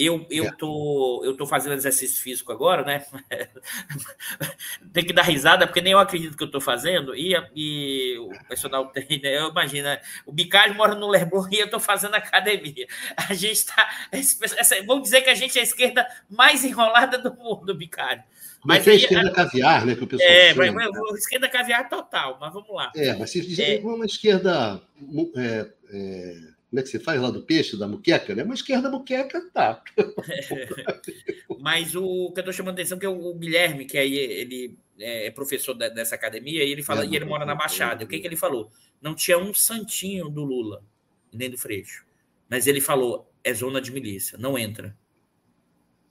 Eu, eu, é. tô, eu tô fazendo exercício físico agora, né? tem que dar risada, porque nem eu acredito que eu tô fazendo. E, e o personal tem, né? Eu imagino, o Bicalho mora no Leblon e eu tô fazendo academia. A gente tá. Essa, vamos dizer que a gente é a esquerda mais enrolada do mundo, Bicalho. Mas é a esquerda caviar, né? Que o pessoal é, chama, mas, mas, esquerda caviar total, mas vamos lá. É, mas se dizer é. uma esquerda. É, é como é que você faz lá do peixe, da muqueca, né? Uma esquerda muqueca, tá. Mas o que eu estou chamando a atenção é que é o Guilherme, que aí ele é professor dessa academia, e ele fala, é, e ele mora na Baixada. O que, que ele falou? Não tinha um santinho do Lula, nem do Freixo. Mas ele falou, é zona de milícia, não entra.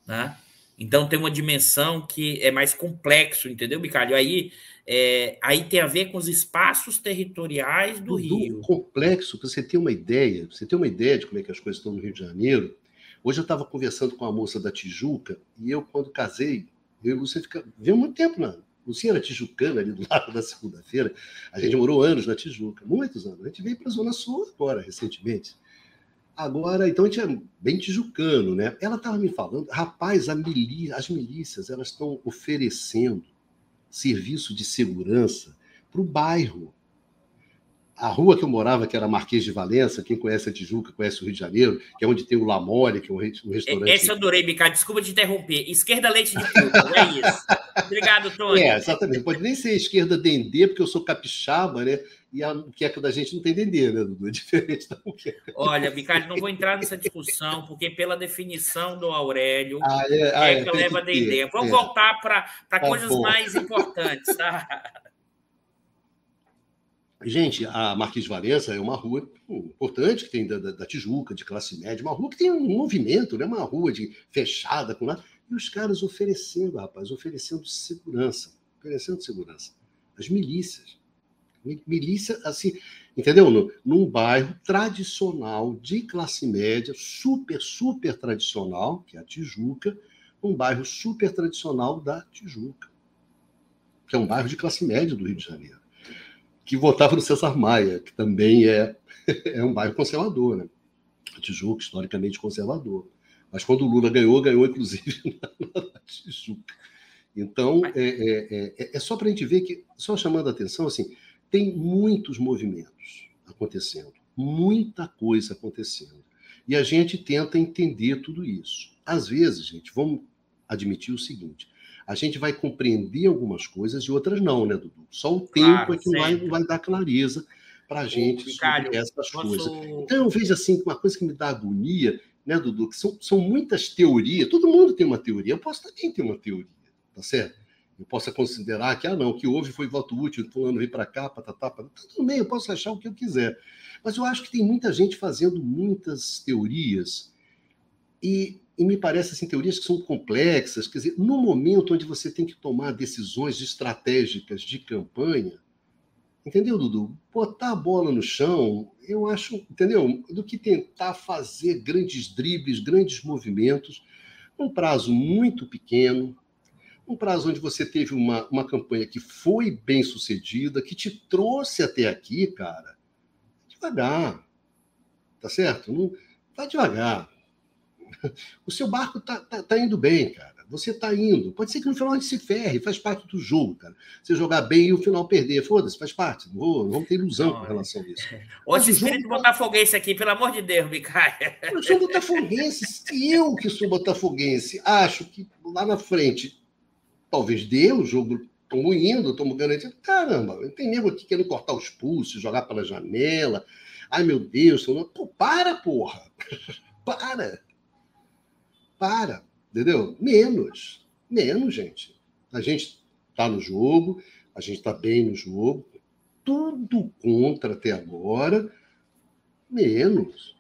Né? Então tem uma dimensão que é mais complexo, entendeu, Bicalho? Aí é, aí tem a ver com os espaços territoriais do, do Rio. complexo, para você ter uma ideia, você ter uma ideia de como é que as coisas estão no Rio de Janeiro. Hoje eu estava conversando com a moça da Tijuca e eu, quando casei, eu e Lúcia fica, veio muito tempo na. Lúcia era tijucana ali do lado da segunda-feira. A gente morou anos na Tijuca, muitos anos. A gente veio para a Zona Sul agora, recentemente. Agora, então a gente é bem tijucano, né? Ela estava me falando, rapaz, as milícias elas estão oferecendo serviço de segurança para o bairro. A rua que eu morava, que era Marquês de Valença, quem conhece a Tijuca, conhece o Rio de Janeiro, que é onde tem o Lamore, que é um restaurante. Esse eu adorei, Bicard. Desculpa te interromper. Esquerda leite de tudo, é isso. Obrigado, Tony. É, exatamente. Pode nem ser esquerda dendê, porque eu sou capixaba, né? E a muqueca da gente não tem dendê, né, Dudu? É diferente da muqueca. Olha, Bicard, não vou entrar nessa discussão, porque pela definição do Aurélio, ah, é, ah, é, que leva dendê. Vamos é. voltar para tá coisas bom. mais importantes, tá? Gente, a Marquês de Valença é uma rua importante que tem da, da, Tijuca, de classe média, uma rua que tem um movimento, né? uma rua de fechada com lá. E os caras oferecendo, rapaz, oferecendo segurança, oferecendo segurança. As milícias. Milícia, assim, entendeu? No, num bairro tradicional de classe média, super, super tradicional, que é a Tijuca, um bairro super tradicional da Tijuca, que é um bairro de classe média do Rio de Janeiro que votava no César Maia, que também é, é um bairro conservador, né? Tijuca, historicamente conservador. Mas quando o Lula ganhou, ganhou inclusive na, na Tijuca. Então, é, é, é, é só para a gente ver que, só chamando a atenção, assim, tem muitos movimentos acontecendo, muita coisa acontecendo. E a gente tenta entender tudo isso. Às vezes, gente, vamos admitir o seguinte: a gente vai compreender algumas coisas e outras não, né, Dudu? Só o tempo claro, é que vai, vai, dar clareza para a gente Ricardo, sobre essas posso... coisas. Então, eu vejo assim, uma coisa que me dá agonia, né, Dudu, que são, são muitas teorias, todo mundo tem uma teoria, eu posso também ter uma teoria, tá certo? Eu posso considerar que, ah, não, o que houve foi voto útil, fulano veio para cá, patatá, patatá, tudo bem, eu posso achar o que eu quiser. Mas eu acho que tem muita gente fazendo muitas teorias e e me parece assim, teorias que são complexas. Quer dizer, no momento onde você tem que tomar decisões estratégicas de campanha, entendeu, Dudu? Botar a bola no chão, eu acho, entendeu? Do que tentar fazer grandes dribles, grandes movimentos, num prazo muito pequeno, um prazo onde você teve uma, uma campanha que foi bem sucedida, que te trouxe até aqui, cara devagar. Tá certo? Não, vai devagar. O seu barco tá, tá, tá indo bem, cara. Você tá indo. Pode ser que no final a gente se ferre, faz parte do jogo, cara. Você jogar bem e o final perder. Foda-se, faz parte. Não, vou, não vamos ter ilusão com relação a isso. Ô, esse espírito jogo... botafoguense aqui, pelo amor de Deus, Micaia. Eu sou botafoguense. Se eu que sou botafoguense acho que lá na frente talvez dê o jogo estamos indo, estamos garantindo. Caramba, tem nego aqui querendo cortar os pulsos, jogar pela janela. Ai, meu Deus, não... Pô, para, porra! para! Para, entendeu? Menos. Menos, gente. A gente está no jogo, a gente está bem no jogo, tudo contra até agora, menos.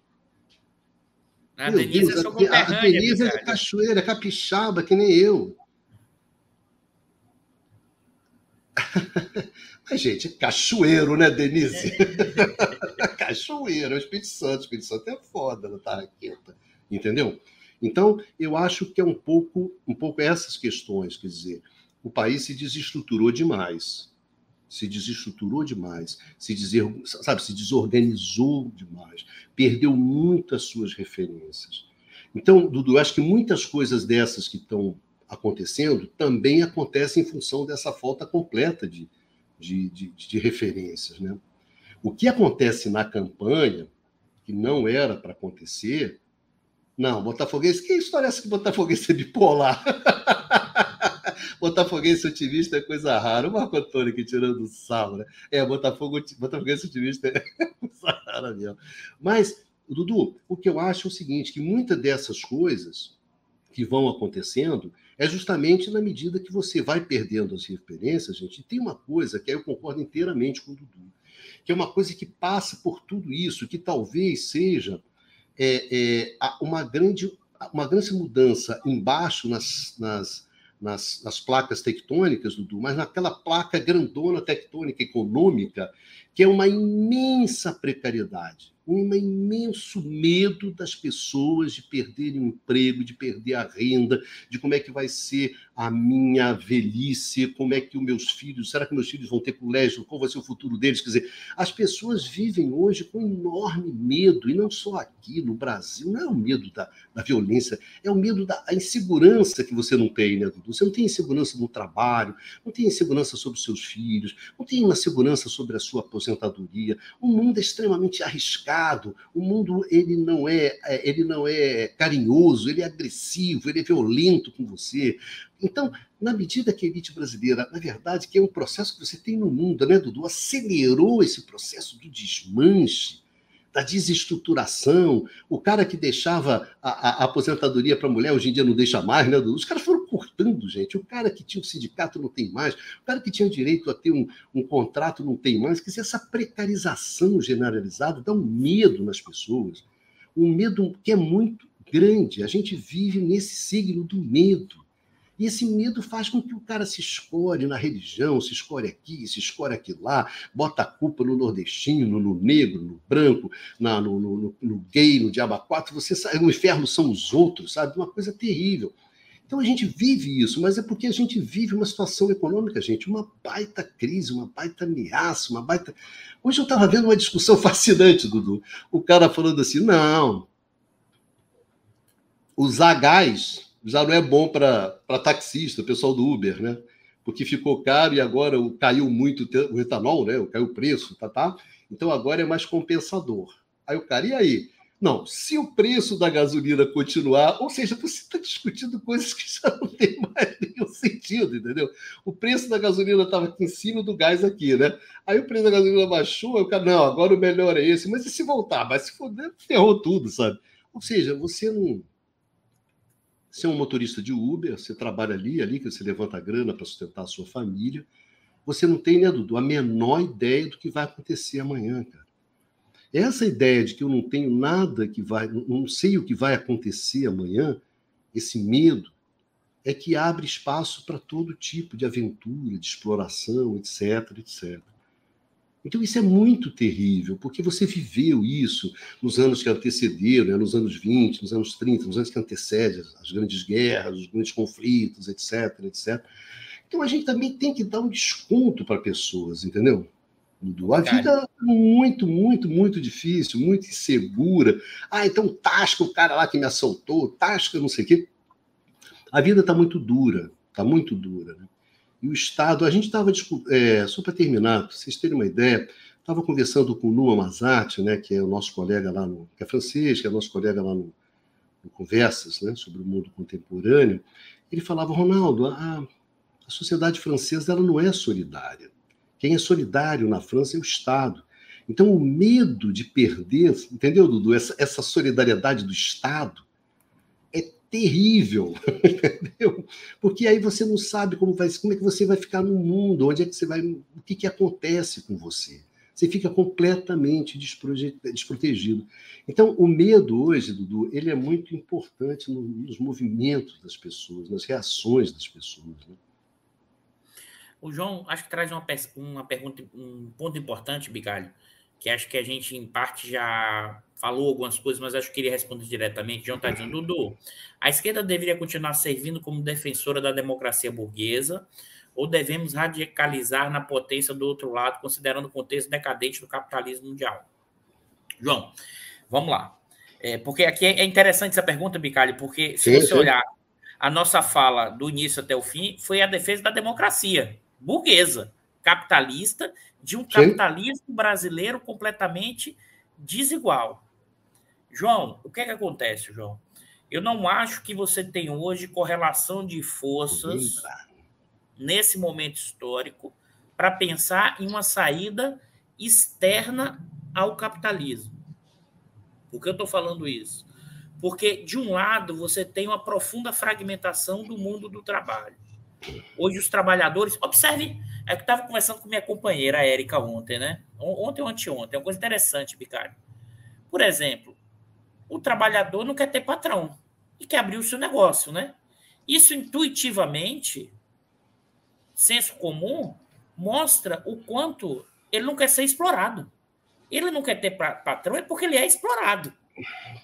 A Meu Denise Deus, é a, a Denise é cachoeira, capixaba, que nem eu. Mas, gente, é cachoeiro, né, Denise? É. cachoeiro, é o Espírito Santo. O Espírito Santo é foda na Tarraqueta. Entendeu? Então, eu acho que é um pouco, um pouco essas questões, quer dizer, o país se desestruturou demais. Se desestruturou demais, se, dizer, sabe, se desorganizou demais, perdeu muitas suas referências. Então, Dudu, eu acho que muitas coisas dessas que estão acontecendo também acontece em função dessa falta completa de, de, de, de referências. Né? O que acontece na campanha, que não era para acontecer, não, Botafoguense, que história é essa que Botafoguense é bipolar? Botafoguense otimista é coisa rara. O Marco Antônio aqui tirando sal, né? É, Botafogo, Botafoguense otimista é coisa rara mesmo. Mas, Dudu, o que eu acho é o seguinte, que muitas dessas coisas que vão acontecendo é justamente na medida que você vai perdendo as referências, gente. E tem uma coisa que eu concordo inteiramente com o Dudu, que é uma coisa que passa por tudo isso, que talvez seja é, é, uma, grande, uma grande mudança embaixo nas, nas, nas, nas, placas tectônicas, Dudu, mas naquela placa grandona tectônica econômica, que é uma imensa precariedade um imenso medo das pessoas de perderem o emprego, de perder a renda, de como é que vai ser a minha velhice, como é que os meus filhos, será que meus filhos vão ter colégio, qual vai ser o futuro deles? Quer dizer, as pessoas vivem hoje com enorme medo, e não só aqui no Brasil, não é o medo da, da violência, é o medo da insegurança que você não tem, né, Dudu? Você não tem insegurança no trabalho, não tem insegurança sobre os seus filhos, não tem uma segurança sobre a sua aposentadoria. O mundo é extremamente arriscado, o mundo ele não é, é ele não é carinhoso, ele é agressivo, ele é violento com você. Então, na medida que a elite brasileira, na verdade, que é um processo que você tem no mundo, né, Dudu, acelerou esse processo do desmanche, da desestruturação. O cara que deixava a, a, a aposentadoria para a mulher, hoje em dia não deixa mais, né? Os caras foram cortando, gente. O cara que tinha um sindicato não tem mais, o cara que tinha direito a ter um, um contrato não tem mais. Quer dizer, essa precarização generalizada dá um medo nas pessoas, um medo que é muito grande. A gente vive nesse signo do medo. E esse medo faz com que o cara se escolhe na religião, se escolhe aqui, se escolhe aqui lá, bota a culpa no nordestino, no negro, no branco, na, no, no, no, gay, no diabo quatro. Você sabe, o inferno são os outros, sabe? Uma coisa terrível. Então a gente vive isso, mas é porque a gente vive uma situação econômica, gente, uma baita crise, uma baita ameaça, uma baita. Hoje eu estava vendo uma discussão fascinante, Dudu. O cara falando assim: não, usar gás já não é bom para taxista, pessoal do Uber, né? Porque ficou caro e agora caiu muito o etanol, né? Caiu o preço, tá, tá? Então agora é mais compensador. Aí o cara, e aí? Não, se o preço da gasolina continuar, ou seja, você está discutindo coisas que já não tem mais nenhum sentido, entendeu? O preço da gasolina estava aqui em cima do gás aqui, né? Aí o preço da gasolina baixou, o cara, não, agora o melhor é esse, mas e se voltar? Mas se foder, ferrou tudo, sabe? Ou seja, você não você é um motorista de Uber, você trabalha ali, ali que você levanta a grana para sustentar a sua família. Você não tem, né, Dudu, a menor ideia do que vai acontecer amanhã, cara. Essa ideia de que eu não tenho nada que vai, não sei o que vai acontecer amanhã, esse medo, é que abre espaço para todo tipo de aventura, de exploração, etc, etc. Então, isso é muito terrível, porque você viveu isso nos anos que antecederam, né? nos anos 20, nos anos 30, nos anos que antecedem as grandes guerras, os grandes conflitos, etc, etc. Então, a gente também tem que dar um desconto para pessoas, entendeu? A vida é muito, muito, muito difícil, muito insegura. Ah, então Tasca, o cara lá que me assaltou, Tasca, não sei o quê. A vida está muito dura, está muito dura. Né? E o Estado, a gente estava, é, só para terminar, para vocês terem uma ideia, estava conversando com o Numa Mazati, né, que é o nosso colega lá no, que é francês, que é nosso colega lá no, no Conversas, né, sobre o mundo contemporâneo. Ele falava, Ronaldo, a, a sociedade francesa ela não é solidária. Quem é solidário na França é o Estado. Então, o medo de perder, entendeu, Dudu? Essa, essa solidariedade do Estado terrível, entendeu? Porque aí você não sabe como vai, como é que você vai ficar no mundo, onde é que você vai, o que, que acontece com você. Você fica completamente desprotegido. Então, o medo hoje, Dudu, ele é muito importante nos movimentos das pessoas, nas reações das pessoas. Né? O João, acho que traz uma, uma pergunta, um ponto importante, Bigalho, que acho que a gente, em parte, já falou algumas coisas, mas acho que queria responder diretamente. João está dizendo, Dudu, a esquerda deveria continuar servindo como defensora da democracia burguesa ou devemos radicalizar na potência do outro lado, considerando o contexto decadente do capitalismo mundial? João, vamos lá. É, porque aqui é interessante essa pergunta, Bicalho, porque se sim, você sim. olhar a nossa fala do início até o fim, foi a defesa da democracia burguesa, capitalista, de um capitalismo sim. brasileiro completamente desigual. João, o que é que acontece, João? Eu não acho que você tem hoje correlação de forças nesse momento histórico para pensar em uma saída externa ao capitalismo. Por que eu estou falando isso? Porque, de um lado, você tem uma profunda fragmentação do mundo do trabalho. Hoje, os trabalhadores. Observe, é que estava conversando com minha companheira, a Érica, ontem, né? Ontem ou anteontem. É uma coisa interessante, Bicário. Por exemplo, o trabalhador não quer ter patrão e quer abrir o seu negócio, né? Isso intuitivamente, senso comum, mostra o quanto ele não quer ser explorado. Ele não quer ter patrão é porque ele é explorado.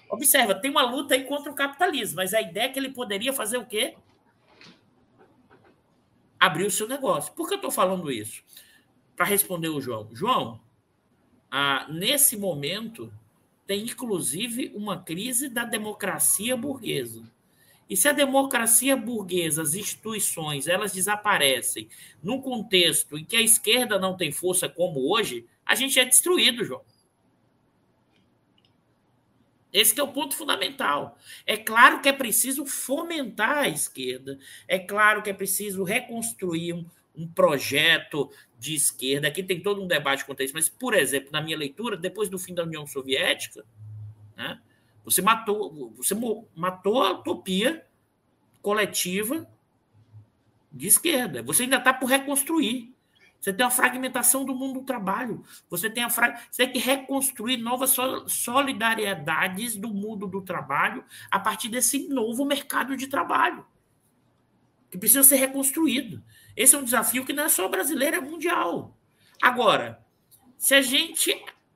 Observa, tem uma luta aí contra o capitalismo, mas a ideia é que ele poderia fazer o quê? Abrir o seu negócio. Por que eu estou falando isso? Para responder o João. João, ah, nesse momento, tem inclusive uma crise da democracia burguesa. E se a democracia burguesa, as instituições, elas desaparecem num contexto em que a esquerda não tem força como hoje, a gente é destruído, João. Esse é o ponto fundamental. É claro que é preciso fomentar a esquerda, é claro que é preciso reconstruir um, um projeto de esquerda. Aqui tem todo um debate contra isso, mas, por exemplo, na minha leitura, depois do fim da União Soviética, né, você matou, você matou a utopia coletiva de esquerda. Você ainda está por reconstruir. Você tem uma fragmentação do mundo do trabalho. Você tem, a você tem que reconstruir novas solidariedades do mundo do trabalho a partir desse novo mercado de trabalho que precisa ser reconstruído. Esse é um desafio que não é só brasileiro, é mundial. Agora, se a gente.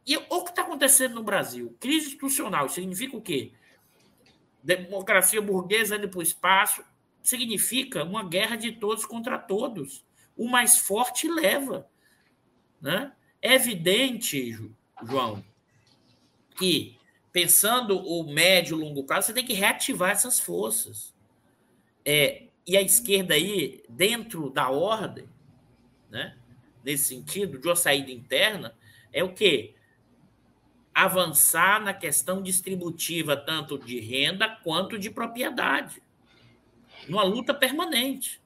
E o que está acontecendo no Brasil? Crise institucional significa o quê? Democracia burguesa indo para o espaço significa uma guerra de todos contra todos. O mais forte leva. Né? É evidente, João, que pensando o médio e longo prazo, você tem que reativar essas forças. É, e a esquerda aí, dentro da ordem, né, nesse sentido, de uma saída interna, é o quê? Avançar na questão distributiva, tanto de renda quanto de propriedade. Numa luta permanente.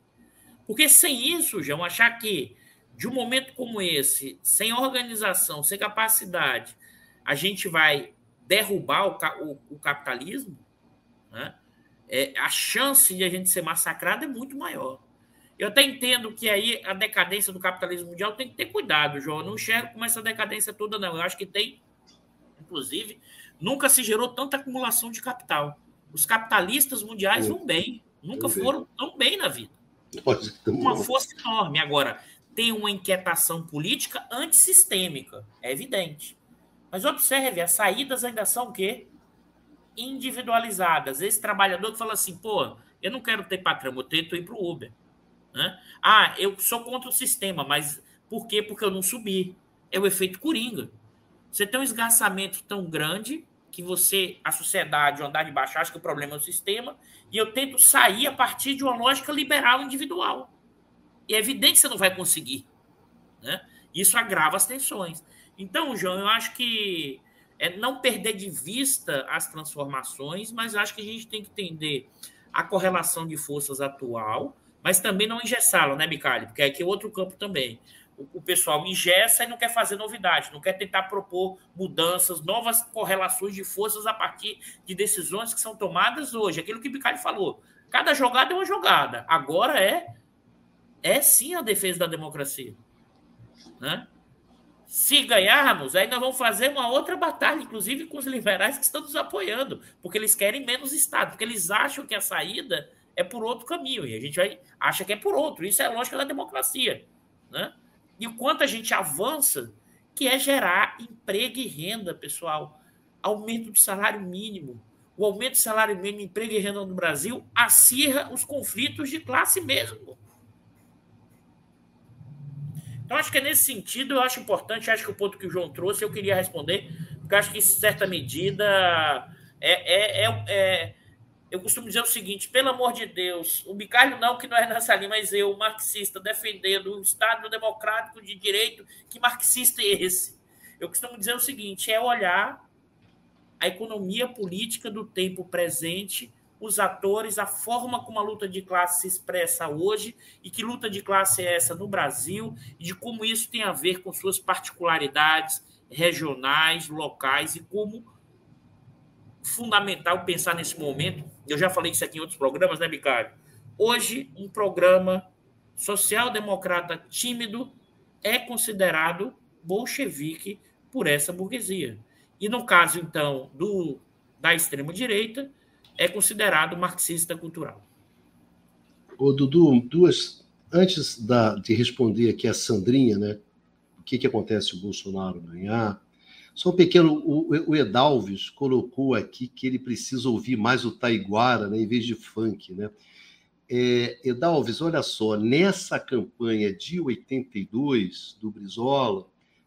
Porque sem isso, João, achar que de um momento como esse, sem organização, sem capacidade, a gente vai derrubar o, o, o capitalismo, né? é, a chance de a gente ser massacrado é muito maior. Eu até entendo que aí a decadência do capitalismo mundial tem que ter cuidado, João. Eu não enxergo como essa decadência toda, não. Eu acho que tem, inclusive, nunca se gerou tanta acumulação de capital. Os capitalistas mundiais vão bem, nunca foram tão bem na vida. Uma força enorme. Agora, tem uma inquietação política antissistêmica, é evidente. Mas observe, as saídas ainda são o quê? individualizadas. Esse trabalhador que fala assim, pô, eu não quero ter patrão, eu tento ir para o Uber. Né? Ah, eu sou contra o sistema, mas por quê? Porque eu não subi. é o efeito coringa. Você tem um esgarçamento tão grande que você, a sociedade, o andar de baixo, acha que o problema é o sistema, e eu tento sair a partir de uma lógica liberal individual. E é evidente que você não vai conseguir. Né? Isso agrava as tensões. Então, João, eu acho que é não perder de vista as transformações, mas acho que a gente tem que entender a correlação de forças atual, mas também não engessá-la, né, Micali? Porque aqui é outro campo também. O, pessoal engessa e não quer fazer novidade, não quer tentar propor mudanças, novas correlações de forças a partir de decisões que são tomadas hoje. Aquilo que o Micali falou. Cada jogada é uma jogada. Agora é é sim a defesa da democracia. Né? Se ganharmos, aí nós vamos fazer uma outra batalha, inclusive com os liberais que estão nos apoiando, porque eles querem menos Estado, porque eles acham que a saída é por outro caminho, e a gente vai, acha que é por outro. Isso é lógica da democracia. Né? E o quanto a gente avança, que é gerar emprego e renda, pessoal. Aumento de salário mínimo. O aumento de salário mínimo, emprego e renda no Brasil acirra os conflitos de classe mesmo. Então, acho que é nesse sentido, eu acho importante, acho que o ponto que o João trouxe, eu queria responder, porque acho que, em certa medida, é, é, é, é eu costumo dizer o seguinte: pelo amor de Deus, o Bicalho não, que não é nessa linha, mas eu, marxista, defendendo o Estado democrático de direito, que marxista é esse? Eu costumo dizer o seguinte: é olhar a economia política do tempo presente os atores, a forma como a luta de classe se expressa hoje e que luta de classe é essa no Brasil e de como isso tem a ver com suas particularidades regionais, locais e como fundamental pensar nesse momento. Eu já falei isso aqui em outros programas, né, Bicário? Hoje, um programa social-democrata tímido é considerado bolchevique por essa burguesia. E no caso, então, do, da extrema-direita, é considerado marxista cultural. Ô, Dudu, duas. Antes da, de responder aqui a Sandrinha, né? O que, que acontece se o Bolsonaro ganhar? Só um pequeno. O, o Edalves colocou aqui que ele precisa ouvir mais o Taiguara, né, em vez de funk, né? É, Edalves, olha só, nessa campanha de 82 do Brizola,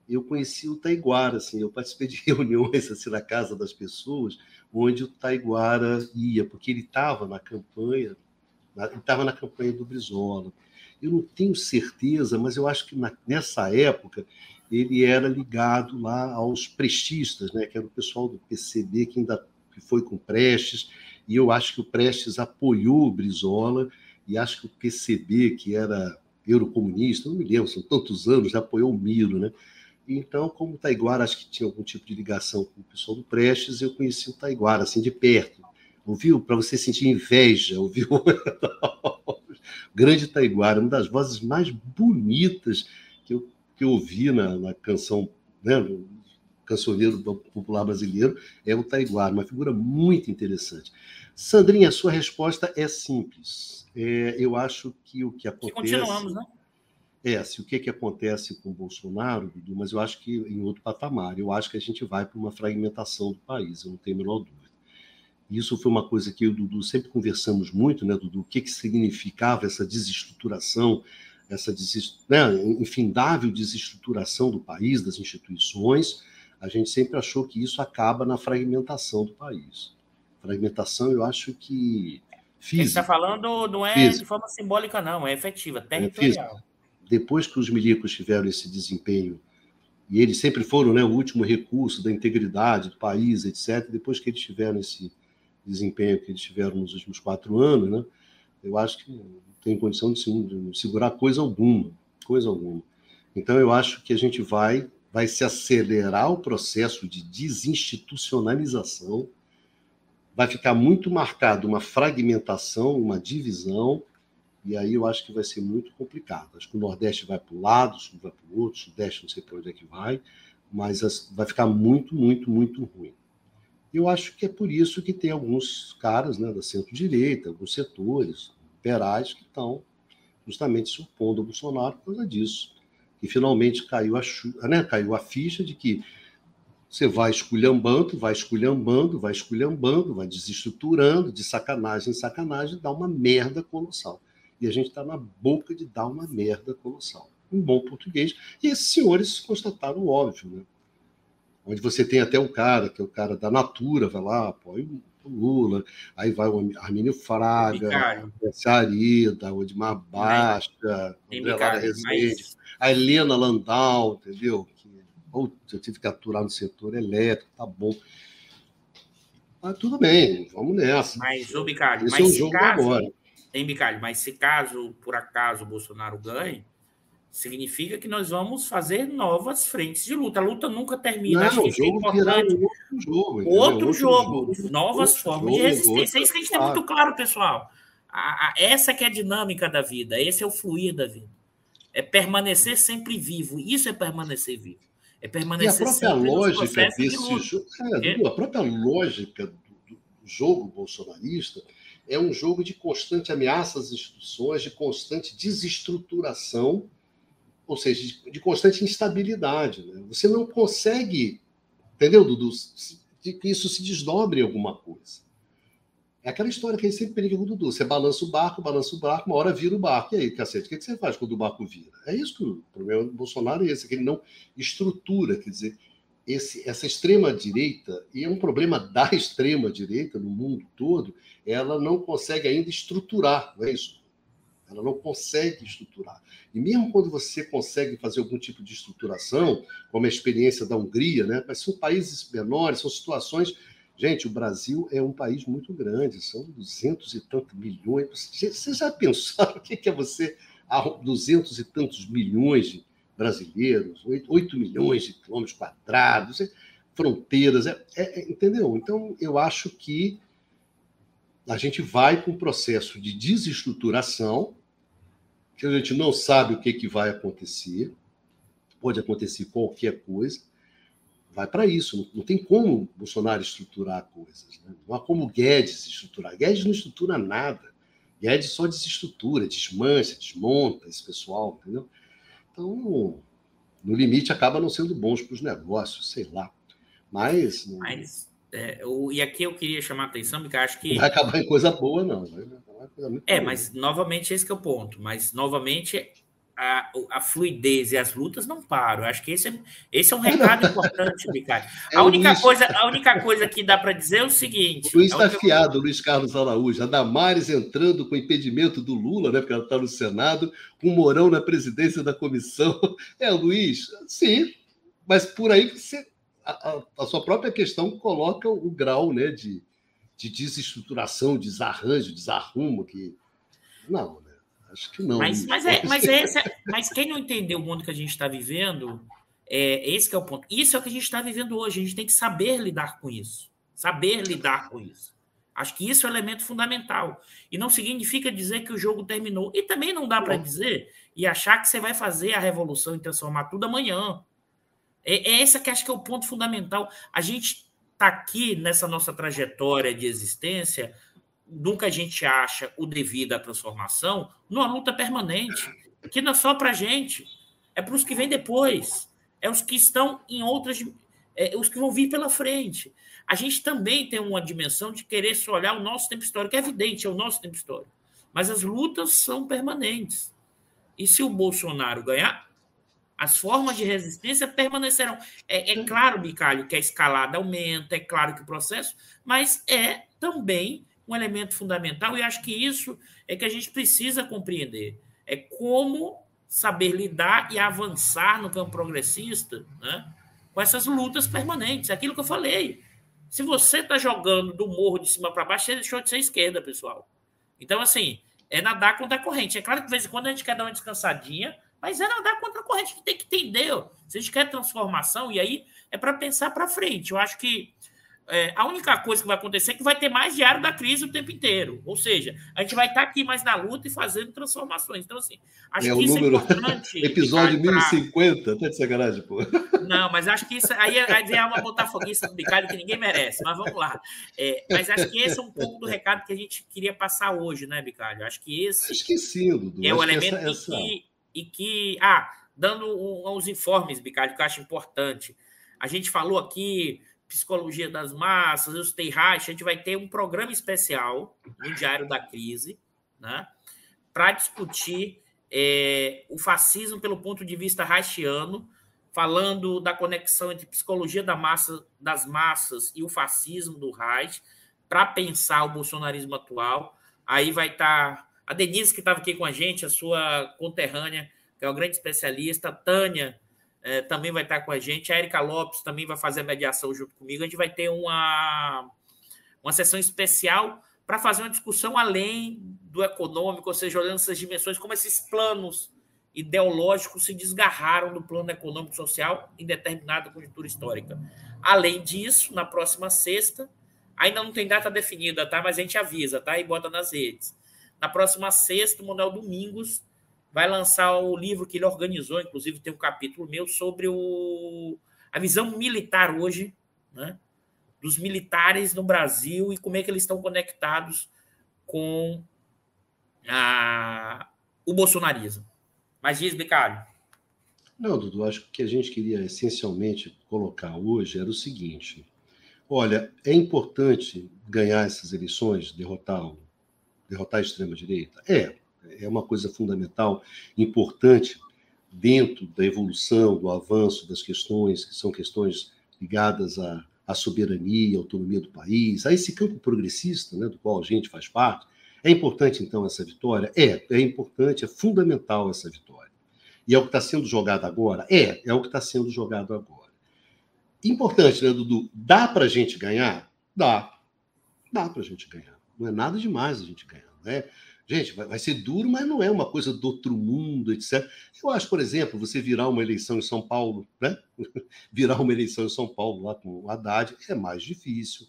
eu conheci o Taiguara, assim, eu participei de reuniões assim na casa das pessoas, onde o Taiguara ia, porque ele estava na campanha, estava na campanha do Brizola. Eu não tenho certeza, mas eu acho que na, nessa época ele era ligado lá aos prestistas, né, que era o pessoal do PCB que ainda que foi com Prestes, e eu acho que o Prestes apoiou o Brizola, e acho que o PCB, que era eurocomunista, não me lembro, são tantos anos, já apoiou o Miro, né? Então, como o Taiguara acho que tinha algum tipo de ligação com o pessoal do Prestes, eu conheci o Taiguara, assim, de perto. Ouviu? Para você sentir inveja, ouviu? Grande Taiguara, uma das vozes mais bonitas que eu, que eu ouvi na, na canção, né, no cancioneiro popular brasileiro, é o Taiguara, uma figura muito interessante. Sandrinha, a sua resposta é simples. É, eu acho que o que acontece. continuamos, né? É, se o que, que acontece com o Bolsonaro, Dudu, mas eu acho que em outro patamar. Eu acho que a gente vai para uma fragmentação do país, eu não tenho a menor dúvida. Isso foi uma coisa que eu e o Dudu sempre conversamos muito, né, Dudu? O que, que significava essa desestruturação, essa né, infindável desestruturação do país, das instituições. A gente sempre achou que isso acaba na fragmentação do país. Fragmentação, eu acho que. Física, Ele está falando não é física. de forma simbólica, não, é efetiva, territorial. É depois que os milicos tiveram esse desempenho, e eles sempre foram né, o último recurso da integridade do país, etc., depois que eles tiveram esse desempenho que eles tiveram nos últimos quatro anos, né, eu acho que não tem condição de, de segurar coisa alguma, coisa alguma. Então, eu acho que a gente vai, vai se acelerar o processo de desinstitucionalização, vai ficar muito marcado uma fragmentação, uma divisão, e aí eu acho que vai ser muito complicado. Acho que o Nordeste vai para um lado, o Sul vai para o outro, o Sudeste não sei para onde é que vai, mas vai ficar muito, muito, muito ruim. Eu acho que é por isso que tem alguns caras né, da centro-direita, alguns setores liberais que estão justamente se opondo ao Bolsonaro por causa disso. Que finalmente caiu a, né, caiu a ficha de que você vai esculhambando, vai esculhambando, vai esculhambando, vai desestruturando, de sacanagem em sacanagem, dá uma merda colossal. E a gente está na boca de dar uma merda colossal. em bom português. E esses senhores constataram o óbvio, né? Onde você tem até o cara, que é o cara da Natura, vai lá, apoia Lula, aí vai o Armínio Fraga, o Arida, o Odmar Baixa, André Rezende, mas... a Helena Landau, entendeu? Que, eu tive que aturar no setor elétrico, tá bom. Mas tudo bem, vamos nessa. Mas, ô Bicalho, Esse mas é um jogo caso, agora. Tem, Bicalho, mas se caso, por acaso, o Bolsonaro ganhe, significa que nós vamos fazer novas frentes de luta. A luta nunca termina. Não, Acho que isso é importante. Outro jogo. Outro, outro jogo, jogo, novas outro formas jogo, de resistência. É isso que a gente tem muito claro, pessoal. A, a, essa que é a dinâmica da vida, esse é o fluir da vida. É permanecer sempre vivo. Isso é permanecer vivo. É permanecer e a própria lógica desse jogo, é, a própria lógica do, do jogo bolsonarista é um jogo de constante ameaça às instituições, de constante desestruturação ou seja, de, de constante instabilidade. Né? Você não consegue, entendeu, Dudu, que isso se desdobre em alguma coisa. É aquela história que a gente sempre brinca com o Dudu. Você balança o barco, balança o barco, uma hora vira o barco. E aí, cacete, o que você faz quando o barco vira? É isso que o problema do Bolsonaro é esse, que ele não estrutura, quer dizer, esse, essa extrema-direita, e é um problema da extrema-direita no mundo todo, ela não consegue ainda estruturar, não é isso? Ela não consegue estruturar. E mesmo quando você consegue fazer algum tipo de estruturação, como a experiência da Hungria, né? mas são países menores, são situações. Gente, o Brasil é um país muito grande, são duzentos e tantos milhões. Você já pensaram o que é você, duzentos e tantos milhões de brasileiros, oito milhões de quilômetros quadrados, fronteiras, é, é, entendeu? Então, eu acho que a gente vai com um processo de desestruturação, que a gente não sabe o que, que vai acontecer, pode acontecer qualquer coisa, vai para isso. Não, não, tem como Bolsonaro estruturar coisas. Né? Não há como Guedes estruturar. Guedes não estrutura nada. Guedes só desestrutura, desmancha, desmonta esse pessoal, entendeu? Então, no limite, acaba não sendo bons para os negócios, sei lá. Mas. Mas é, o, e aqui eu queria chamar a atenção, porque acho que. Não vai acabar em coisa boa, não. é, mas novamente esse é o ponto. Mas novamente a, a fluidez e as lutas não param. Acho que esse é, esse é um recado importante, Ricardo. É a, única Luiz... coisa, a única coisa que dá para dizer é o seguinte: o Luiz está é fiado, Luiz Carlos Araújo. A Damares entrando com impedimento do Lula, né? Porque ela está no Senado, com o Mourão na presidência da comissão. É, Luiz, sim, mas por aí você a, a, sua própria questão coloca o grau né, de, de desestruturação, desarranjo, desarrumo que. Não, né? Acho que não. Mas, mas, é, mas, é mas quem não entendeu o mundo que a gente está vivendo, é, esse é o ponto. Isso é o que a gente está vivendo hoje. A gente tem que saber lidar com isso. Saber lidar com isso. Acho que isso é um elemento fundamental. E não significa dizer que o jogo terminou. E também não dá para dizer e achar que você vai fazer a revolução e transformar tudo amanhã. É, é esse que acho que é o ponto fundamental. A gente está aqui nessa nossa trajetória de existência, nunca a gente acha o devido à transformação, numa luta permanente, que não é só para a gente, é para os que vêm depois, é os que estão em outras, é, os que vão vir pela frente. A gente também tem uma dimensão de querer só olhar o nosso tempo histórico, é evidente, é o nosso tempo histórico, mas as lutas são permanentes. E se o Bolsonaro ganhar, as formas de resistência permanecerão. É, é claro, Bicalho, que a escalada aumenta, é claro que o processo, mas é também um elemento fundamental, e acho que isso é que a gente precisa compreender. É como saber lidar e avançar no campo progressista né, com essas lutas permanentes. É aquilo que eu falei. Se você está jogando do morro de cima para baixo, você deixou de ser esquerda, pessoal. Então, assim, é nadar contra a corrente. É claro que de vez em quando a gente quer dar uma descansadinha, mas é nadar contra a corrente, que tem que entender. Ó. Se a gente quer transformação, e aí é para pensar para frente. Eu acho que é, a única coisa que vai acontecer é que vai ter mais diário da crise o tempo inteiro. Ou seja, a gente vai estar tá aqui mais na luta e fazendo transformações. Então, assim, acho é, que isso é número... é importante. Episódio 1050, pra... tá de sacanagem, pô. Não, mas acho que isso aí, aí é uma botafoguista do Bicalho que ninguém merece. Mas vamos lá. É, mas acho que esse é um pouco do recado que a gente queria passar hoje, né, Bicalho? Acho que esse. Esqueci, Dudu. É o elemento essa, essa... que e que, ah, dando uns informes, Bicalho, que eu acho importante. A gente falou aqui psicologia das massas, os Reich, a gente vai ter um programa especial no Diário da Crise, né, para discutir é, o fascismo pelo ponto de vista haitiano, falando da conexão entre psicologia da massa, das massas e o fascismo do Reich, para pensar o bolsonarismo atual. Aí vai estar tá a Denise, que estava aqui com a gente, a sua conterrânea, que é uma grande especialista, a Tânia é, também vai estar com a gente, a Erika Lopes também vai fazer a mediação junto comigo. A gente vai ter uma, uma sessão especial para fazer uma discussão além do econômico, ou seja, olhando essas dimensões, como esses planos ideológicos se desgarraram do plano econômico social em determinada conjuntura histórica. Além disso, na próxima sexta, ainda não tem data definida, tá? Mas a gente avisa, tá? E bota nas redes. Na próxima sexta, o Manuel Domingos vai lançar o livro que ele organizou, inclusive tem um capítulo meu sobre o, a visão militar hoje, né? Dos militares no Brasil e como é que eles estão conectados com a, o bolsonarismo. Mas diz, Bicalho. Não, Dudu, acho que o que a gente queria essencialmente colocar hoje era o seguinte: olha, é importante ganhar essas eleições, derrotar, derrotar a extrema-direita? É, é uma coisa fundamental, importante dentro da evolução, do avanço das questões que são questões ligadas à, à soberania, à autonomia do país, a esse campo progressista, né, do qual a gente faz parte. É importante, então, essa vitória? É, é importante, é fundamental essa vitória. E é o que está sendo jogado agora? É, é o que está sendo jogado agora. Importante, né, Dudu? Dá para a gente ganhar? Dá. Dá para a gente ganhar. Não é nada demais a gente ganhar. Né? Gente, vai, vai, ser duro, mas não é uma coisa do outro mundo, etc. Eu acho, por exemplo, você virar uma eleição em São Paulo, né? virar uma eleição em São Paulo lá com o Haddad é mais difícil.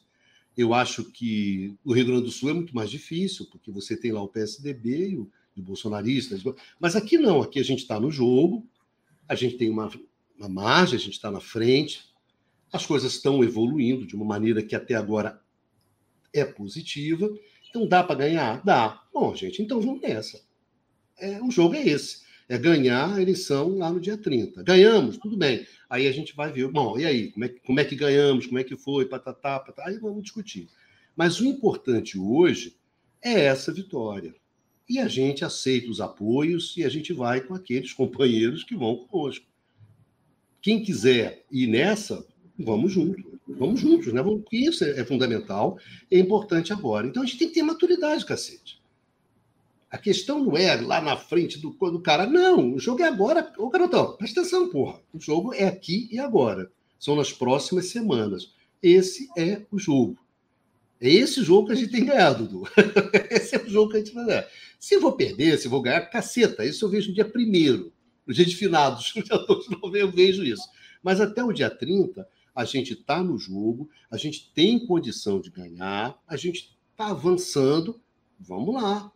Eu acho que o Rio Grande do Sul é muito mais difícil, porque você tem lá o PSDB e o, e o. Mas aqui não, aqui a gente está no jogo, a gente tem uma, uma margem, a gente está na frente, as coisas estão evoluindo de uma maneira que até agora é positiva. Então dá para ganhar? Dá. Bom, gente, então vamos nessa. É, o jogo é esse é ganhar a eleição lá no dia 30. Ganhamos, tudo bem. Aí a gente vai ver, bom, e aí, como é, como é que ganhamos, como é que foi, patatá, patatá, aí vamos discutir. Mas o importante hoje é essa vitória. E a gente aceita os apoios e a gente vai com aqueles companheiros que vão conosco. Quem quiser ir nessa, vamos juntos. Vamos juntos, né? Isso é fundamental, é importante agora. Então a gente tem que ter maturidade, cacete. A questão não é lá na frente do, do cara. Não, o jogo é agora. Ô, garotão, presta atenção, porra. O jogo é aqui e agora. São nas próximas semanas. Esse é o jogo. É esse jogo que a gente tem ganhado, Dudu. esse é o jogo que a gente vai ganhar. Se vou perder, se vou ganhar, caceta. Isso eu vejo no dia primeiro, no dia de finados. No dia 2 de novembro eu vejo isso. Mas até o dia 30, a gente está no jogo, a gente tem condição de ganhar, a gente está avançando. Vamos lá.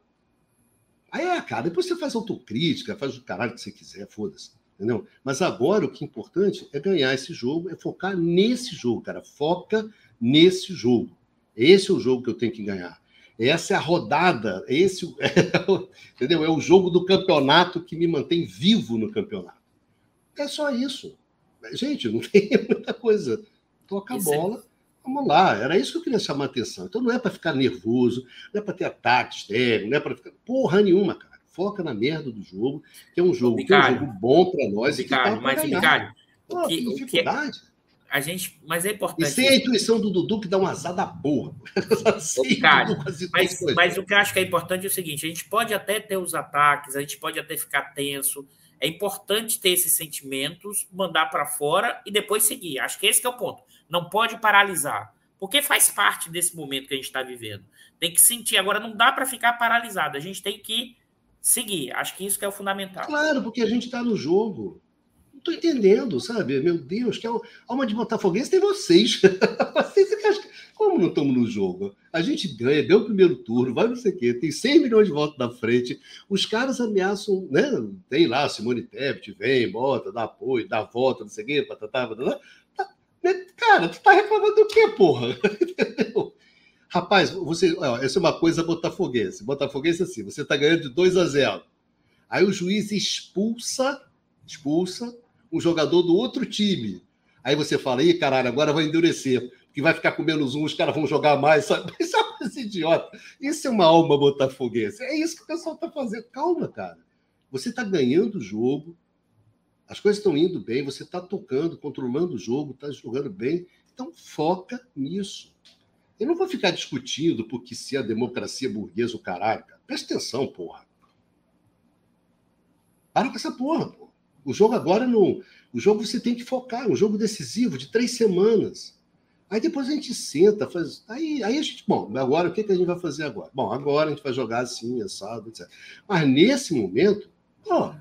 Aí é, cara, depois você faz autocrítica, faz o caralho que você quiser, foda-se. Entendeu? Mas agora o que é importante é ganhar esse jogo, é focar nesse jogo, cara. Foca nesse jogo. Esse é o jogo que eu tenho que ganhar. Essa é a rodada, esse é, entendeu? É o jogo do campeonato que me mantém vivo no campeonato. É só isso. Gente, não tem muita coisa. Toca a é bola, Vamos lá, era isso que eu queria chamar a atenção. Então não é para ficar nervoso, não é para ter ataque externo, não é para ficar. Porra nenhuma, cara. Foca na merda do jogo, que é um jogo, que é um jogo bom para nós. Bicário, e mas, Bicário, Pô, que, dificuldade. Que a gente, mas é importante. E sem a intuição do Dudu que dá um azar da porra. Bicário, mas, mas o que eu acho que é importante é o seguinte: a gente pode até ter os ataques, a gente pode até ficar tenso. É importante ter esses sentimentos, mandar para fora e depois seguir. Acho que esse que é o ponto não pode paralisar, porque faz parte desse momento que a gente está vivendo. Tem que sentir. Agora, não dá para ficar paralisado, a gente tem que seguir. Acho que isso que é o fundamental. Claro, porque a gente está no jogo. Não estou entendendo, sabe? Meu Deus, que alma de Botafoguense tem vocês. vocês como não estamos no jogo? A gente ganha, deu o primeiro turno, vai não sei o quê, tem 100 milhões de votos na frente, os caras ameaçam, né? Tem lá, Simone Tebet, vem, bota, dá apoio, dá volta, não sei o quê, patatá, patatá. Cara, tu tá reclamando do quê, porra? Rapaz, você, ó, essa é uma coisa botafoguense. Botafoguense assim, você tá ganhando de 2 a 0. Aí o juiz expulsa, expulsa um jogador do outro time. Aí você fala, ih, caralho, agora vai endurecer, que vai ficar com menos um, os caras vão jogar mais. Sabe? Isso é uma coisa idiota. Isso é uma alma botafoguense. É isso que o pessoal tá fazendo. Calma, cara. Você está ganhando o jogo, as coisas estão indo bem, você está tocando, controlando o jogo, está jogando bem. Então, foca nisso. Eu não vou ficar discutindo porque se a democracia burguesa, o caralho, cara. Presta atenção, porra. Para com essa porra, porra. O jogo agora não. O jogo você tem que focar, um jogo decisivo de três semanas. Aí depois a gente senta, faz. Aí, aí a gente. Bom, agora o que, que a gente vai fazer agora? Bom, agora a gente vai jogar assim, assado, etc. Mas nesse momento, ó,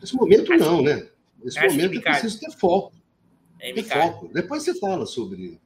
nesse momento não, né? Nesse momento é preciso ter foco. É, ter foco. Depois você fala sobre.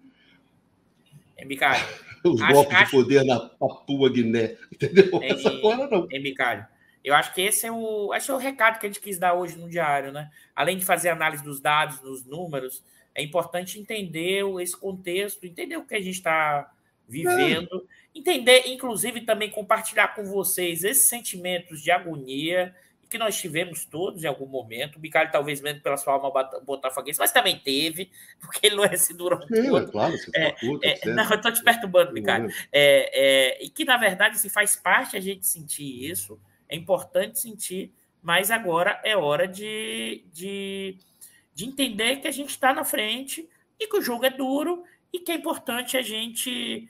É, Micalho. Os acho, golpes acho... de poder na Papua Guiné. Entendeu? É, Essa agora não. É, Micalho. Eu acho que esse é o, esse é o recado que a gente quis dar hoje no diário, né? Além de fazer análise dos dados, dos números, é importante entender esse contexto, entender o que a gente está vivendo, é. entender, inclusive, também compartilhar com vocês esses sentimentos de agonia que nós tivemos todos em algum momento. O Bicalho, talvez mesmo pela sua alma botafoguense, mas também teve, porque ele não é esse durão Sim, todo. É claro, você é, puta, é, Não, eu estou te perturbando, Bicalho. É, é, e que, na verdade, se faz parte a gente sentir isso é importante sentir, mas agora é hora de, de, de entender que a gente está na frente e que o jogo é duro e que é importante a gente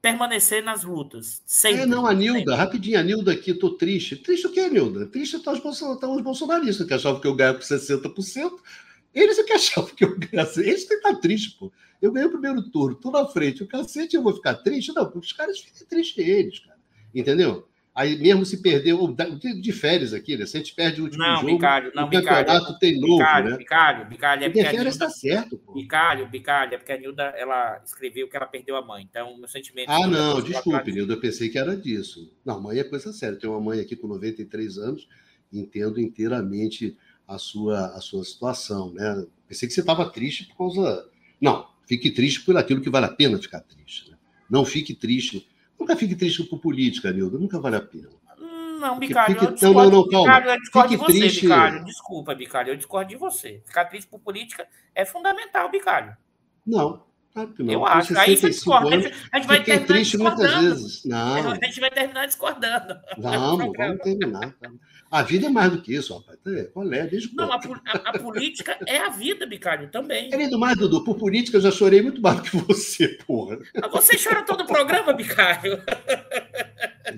permanecer nas lutas. Sempre, é, não, a Nilda, sempre. rapidinho, a Nilda aqui, tô triste. Triste o quê, Nilda? Triste estão os, bolson, os bolsonaristas que achavam que eu ganhava com 60%. Eles é que achavam que eu ganhava. Eles têm que estar tristes, pô. Eu ganhei o primeiro turno, tô na frente. O cacete, eu vou ficar triste? Não, os caras ficam tristes eles, cara. Entendeu? Aí mesmo se perdeu de férias aqui, né? Se a gente perde o último não, jogo, Bicalho, não, o campeonato tem novo, Bicalho, né? Bicalho, Bicalho, é porque a Nilda... está certo, pô. Bicalho, Bicalho, é porque a Nilda, ela escreveu que ela perdeu a mãe. Então, meu sentimento... Ah, não, desculpe, Nilda, eu pensei que era disso. Não, mãe é coisa séria. Tenho uma mãe aqui com 93 anos, entendo inteiramente a sua, a sua situação, né? Pensei que você estava triste por causa... Não, fique triste por aquilo que vale a pena ficar triste. Né? Não fique triste... Nunca fique triste por política, Nilda, nunca vale a pena. Não, Bicalho, fique, eu discordo, não, não, não, calma. Bicalho, eu discordo fique de você, triste. Bicalho. Desculpa, Bicalho, eu discordo de você. Ficar triste por política é fundamental, Bicalho. Não, claro que não. Eu acho. Aí você discorda. Anos, a gente vai terminar triste muitas vezes. Não. A gente vai terminar discordando. Vamos, vamos terminar. A vida é mais do que isso, rapaz. Qual é? Desde não, a, a, a, política é a vida, Bicalho, também. Querido mais, Dudu, por política eu já chorei muito mais do que você, porra. Você chora todo o programa, Bicalho.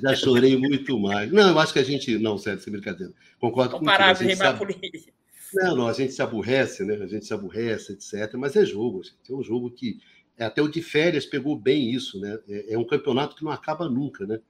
Já chorei muito mais. Não, eu acho que a gente. Não, sério, sem brincadeira. Concordo com parar de rimar política. Não, não, a gente se aborrece, né? A gente se aborrece, etc. Mas é jogo, gente. É um jogo que. É, até o de férias pegou bem isso, né? É, é um campeonato que não acaba nunca, né?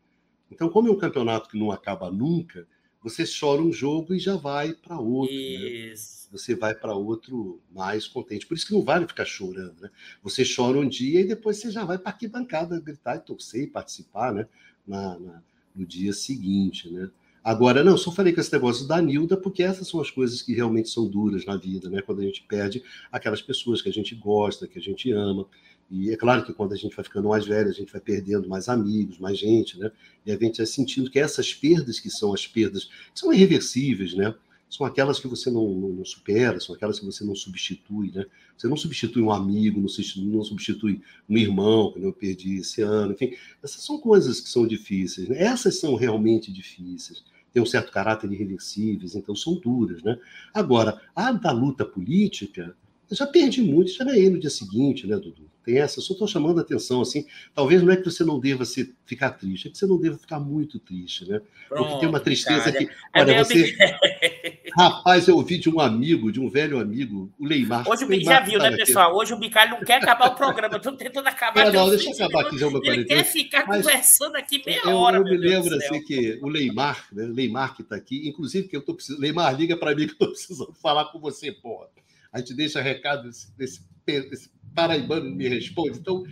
Então, como é um campeonato que não acaba nunca, você chora um jogo e já vai para outro. Né? Você vai para outro mais contente. Por isso que não vale ficar chorando, né? Você chora um dia e depois você já vai para aqui bancada gritar e torcer e participar, né? na, na, no dia seguinte, né? Agora, não, só falei com esse negócio da Nilda, porque essas são as coisas que realmente são duras na vida, né? Quando a gente perde aquelas pessoas que a gente gosta, que a gente ama. E é claro que quando a gente vai ficando mais velho, a gente vai perdendo mais amigos, mais gente, né? E a gente vai sentindo que essas perdas que são as perdas, que são irreversíveis, né? São aquelas que você não, não, não, supera, são aquelas que você não substitui, né? Você não substitui um amigo, não substitui, não substitui um irmão, que eu perdi esse ano, enfim. Essas são coisas que são difíceis, né? Essas são realmente difíceis. Tem um certo caráter irreversíveis, então são duras, né? Agora, a da luta política, eu já perdi muito, já ganhei no dia seguinte, né, Dudu? Tem essa, só estou chamando a atenção, assim, talvez não é que você não deva se, ficar triste, é que você não deva ficar muito triste, né? Pronto, Porque tem uma tristeza cara. que. É olha, você. Rapaz, eu ouvi de um amigo, de um velho amigo, o Leimar. Hoje o Bicalho já viu, né, pessoal? Hoje o Bicalho não quer acabar o programa, estou tentando acabar. É, não, deixa eu acabar aqui já uma Ele quer ficar Mas conversando aqui meia eu, hora. Eu me lembro assim que o Leimar, né? Leimar que está aqui, inclusive que eu estou precisando. Leimar, liga para mim que eu estou precisando falar com você, porra. A gente deixa recado desse, desse, desse paraibano me responde, então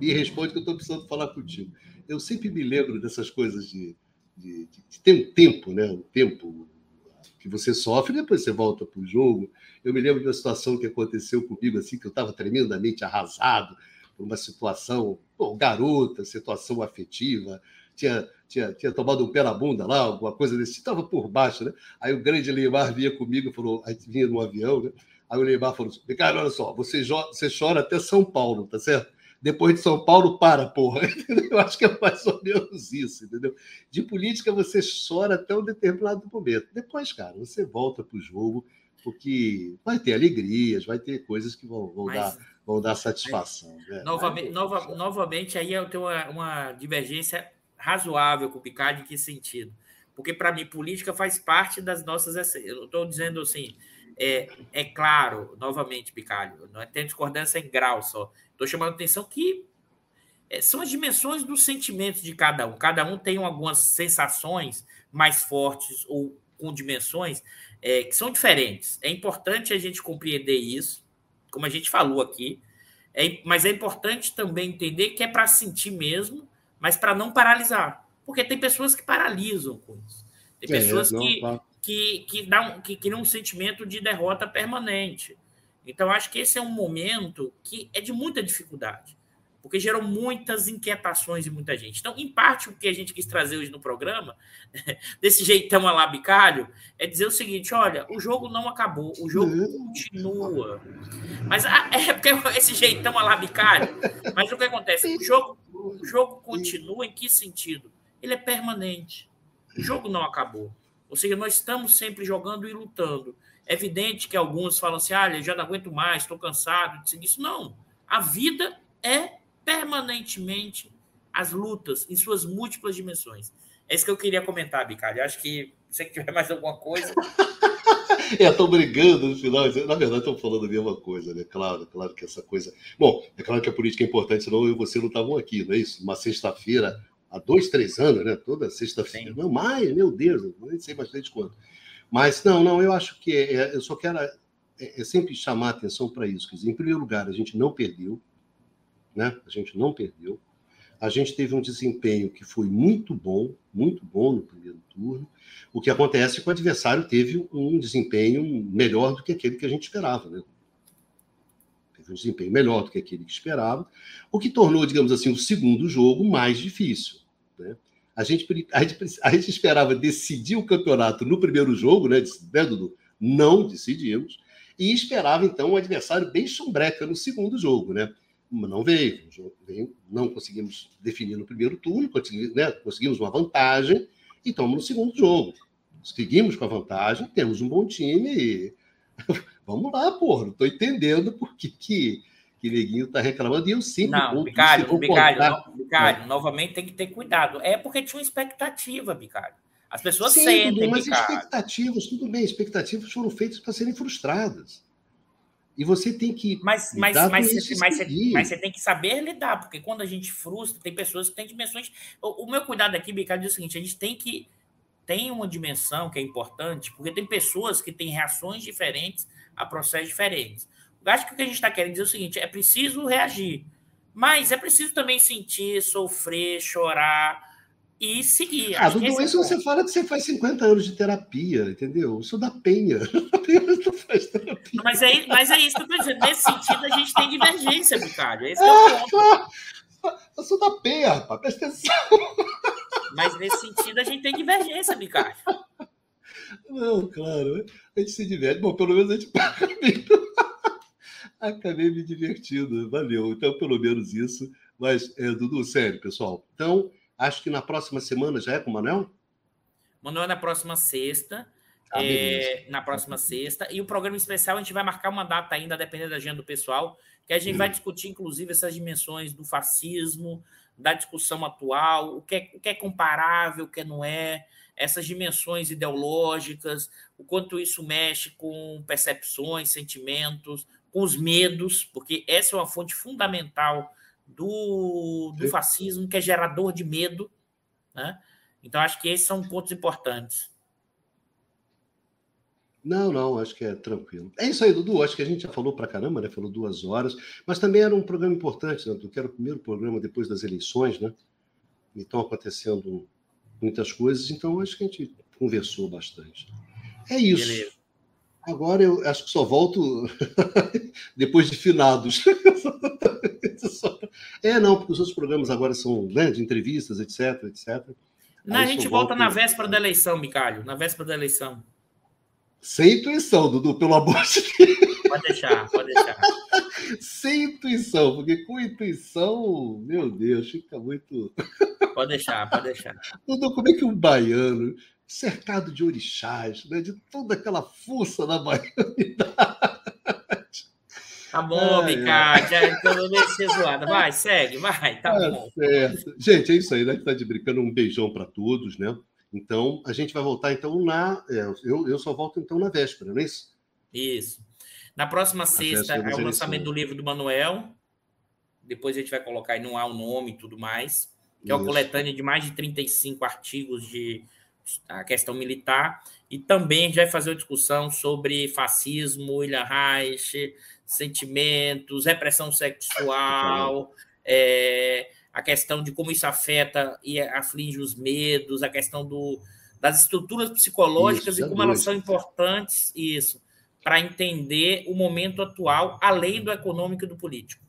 me responde que eu estou precisando falar contigo. Eu sempre me lembro dessas coisas de, de, de, de ter um tempo, né? Um tempo que você sofre, depois você volta para o jogo. Eu me lembro de uma situação que aconteceu comigo, assim, que eu estava tremendamente arrasado por uma situação, bom, garota, situação afetiva, tinha, tinha, tinha tomado um pé na bunda lá, alguma coisa desse, estava por baixo, né? Aí o grande Leimar vinha comigo, falou, aí vinha no avião, né? Aí o Neymar falou assim: Ricardo, olha só, você, você chora até São Paulo, tá certo? depois de São Paulo, para, porra. Eu acho que é mais ou menos isso, entendeu? De política você chora até um determinado momento. Depois, cara, você volta para o jogo, porque vai ter alegrias, vai ter coisas que vão, vão Mas... dar vão dar satisfação. Né? Novamente, nova, novamente, aí eu tenho uma, uma divergência razoável com o Picard, em que sentido? Porque, para mim, política faz parte das nossas. Eu estou dizendo assim, é, é claro, novamente, Picalho, não é, tem discordância em grau só. Estou chamando a atenção que é, são as dimensões dos sentimentos de cada um. Cada um tem algumas sensações mais fortes ou com dimensões é, que são diferentes. É importante a gente compreender isso, como a gente falou aqui, é, mas é importante também entender que é para sentir mesmo, mas para não paralisar. Porque tem pessoas que paralisam com isso. Tem é, pessoas não, que, que, que, dão, que criam um sentimento de derrota permanente. Então, acho que esse é um momento que é de muita dificuldade, porque gerou muitas inquietações em muita gente. Então, em parte, o que a gente quis trazer hoje no programa, desse jeitão alabicalho, é dizer o seguinte: olha, o jogo não acabou, o jogo uhum. continua. Mas é porque esse jeitão alabicalho. Mas o que acontece? O jogo, o jogo continua em que sentido? Ele é permanente. O jogo não acabou. Ou seja, nós estamos sempre jogando e lutando. É evidente que alguns falam assim: ah, eu já não aguento mais, estou cansado seguir isso. Não. A vida é permanentemente as lutas em suas múltiplas dimensões. É isso que eu queria comentar, Bicalho. Acho que se tiver mais alguma coisa. é, estão brigando no final. Na verdade, estão falando a mesma coisa, né? Claro, claro que essa coisa. Bom, é claro que a política é importante, senão eu e você não estavam aqui, não é isso? Uma sexta-feira, há dois, três anos, né? Toda sexta-feira. Não, mais, meu Deus, nem sei de quanto. Mas não, não, eu acho que é, é, eu só quero é, é sempre chamar atenção para isso. Quer dizer, em primeiro lugar, a gente não perdeu, né? A gente não perdeu. A gente teve um desempenho que foi muito bom, muito bom no primeiro turno. O que acontece é que o adversário teve um desempenho melhor do que aquele que a gente esperava, né? Teve um desempenho melhor do que aquele que esperava, o que tornou, digamos assim, o segundo jogo mais difícil. A gente, a, gente, a gente esperava decidir o campeonato no primeiro jogo, né, né Dudu? Não decidimos. E esperava, então, um adversário bem sombreca no segundo jogo, né? Não veio, veio não conseguimos definir no primeiro turno, conseguimos, né, conseguimos uma vantagem e estamos no segundo jogo. Seguimos com a vantagem, temos um bom time e vamos lá, porra, não estou entendendo por que, que que Neguinho está reclamando, e eu sempre Não, Bicalho, Bicalho, no, Bicalho, é. novamente tem que ter cuidado. É porque tinha uma expectativa, Bicalho. As pessoas Sim, sentem, mas Bicalho. expectativas, tudo bem, expectativas foram feitas para serem frustradas. E você tem que. Mas, mas, mas, mas, você, mas, você, mas, você, tem que saber lidar, porque quando a gente frustra, tem pessoas que têm dimensões. O, o meu cuidado aqui, Bicalho, é o seguinte: a gente tem que. Tem uma dimensão que é importante, porque tem pessoas que têm reações diferentes a processos diferentes. Acho que o que a gente está querendo dizer é o seguinte: é preciso reagir, mas é preciso também sentir, sofrer, chorar e seguir. Ah, Dudu, é isso você fala que você faz 50 anos de terapia, entendeu? Isso da penha. não faz terapia. Mas é, mas é isso que eu estou dizendo. Nesse sentido, a gente tem divergência. Esse é o ponto. Eu sou da penha, rapaz, presta atenção. Mas nesse sentido, a gente tem divergência, Bicalho. Não, claro. A gente se diverte. Bom, pelo menos a gente acabei me divertindo. Valeu. Então, pelo menos isso. Mas, é, Dudu, sério, pessoal. Então, acho que na próxima semana já é com o Manuel? Manuel na próxima sexta. Ah, é, na próxima sexta. E o programa especial a gente vai marcar uma data ainda, dependendo da agenda do pessoal, que a gente hum. vai discutir, inclusive, essas dimensões do fascismo, da discussão atual, o que é, o que é comparável, o que não é, essas dimensões ideológicas, o quanto isso mexe com percepções, sentimentos, com os medos, porque essa é uma fonte fundamental do, do fascismo, que é gerador de medo. Né? Então, acho que esses são pontos importantes. Não, não, acho que é tranquilo. É isso aí, Dudu. Acho que a gente já falou para caramba, né? Falou duas horas, mas também era um programa importante, né, Dudu? Que era o primeiro programa depois das eleições, né? E estão acontecendo muitas coisas, então acho que a gente conversou bastante. É isso. Beleza. Agora eu acho que só volto depois de finados. é, não, porque os outros programas agora são né, de entrevistas, etc, etc. Não, a gente volta volto... na véspera da eleição, Micalho, na véspera da eleição. Sem intuição, Dudu, pelo amor de Deus. Pode deixar, pode deixar. Sem intuição, porque com intuição, meu Deus, fica muito. Pode deixar, pode deixar. Dudu, como é que um baiano, cercado de orixás, né, de toda aquela força da baianidade. Tá bom, Bicate, é, então não ser zoada. Vai, segue, vai, tá, tá bom. Certo. Gente, é isso aí, né? Tá de brincando. Um beijão para todos, né? Então, a gente vai voltar então na. É, eu, eu só volto então na véspera, não é isso? Isso. Na próxima sexta é o lançamento do livro do Manuel. Depois a gente vai colocar aí no ar o nome e tudo mais. Que é uma coletânea de mais de 35 artigos de a questão militar. E também a gente vai fazer uma discussão sobre fascismo, William Reich, sentimentos, repressão sexual, é, a questão de como isso afeta e aflige os medos, a questão do, das estruturas psicológicas isso, e como elas são importantes, isso, para entender o momento atual, além do econômico e do político.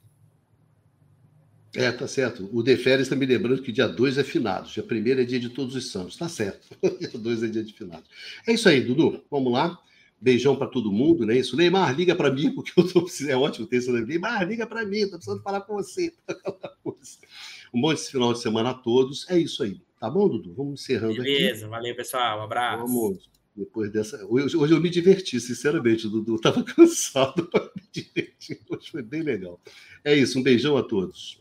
É, tá certo. O Deferes está me lembrando que dia 2 é finados, dia 1 é dia de todos os santos. Tá certo. dia 2 é dia de finados. É isso aí, Dudu. Vamos lá. Beijão para todo mundo, não é isso? Neymar, liga para mim, porque eu tô precisando. É ótimo ter esse Neymar, liga para mim, tô precisando falar com você. um bom final de semana a todos. É isso aí. Tá bom, Dudu? Vamos encerrando Beleza, aqui. Beleza, valeu, pessoal. Um abraço. Vamos. Depois dessa. Hoje, hoje eu me diverti, sinceramente, Dudu. Estava cansado, me diverti. Hoje foi bem legal. É isso, um beijão a todos.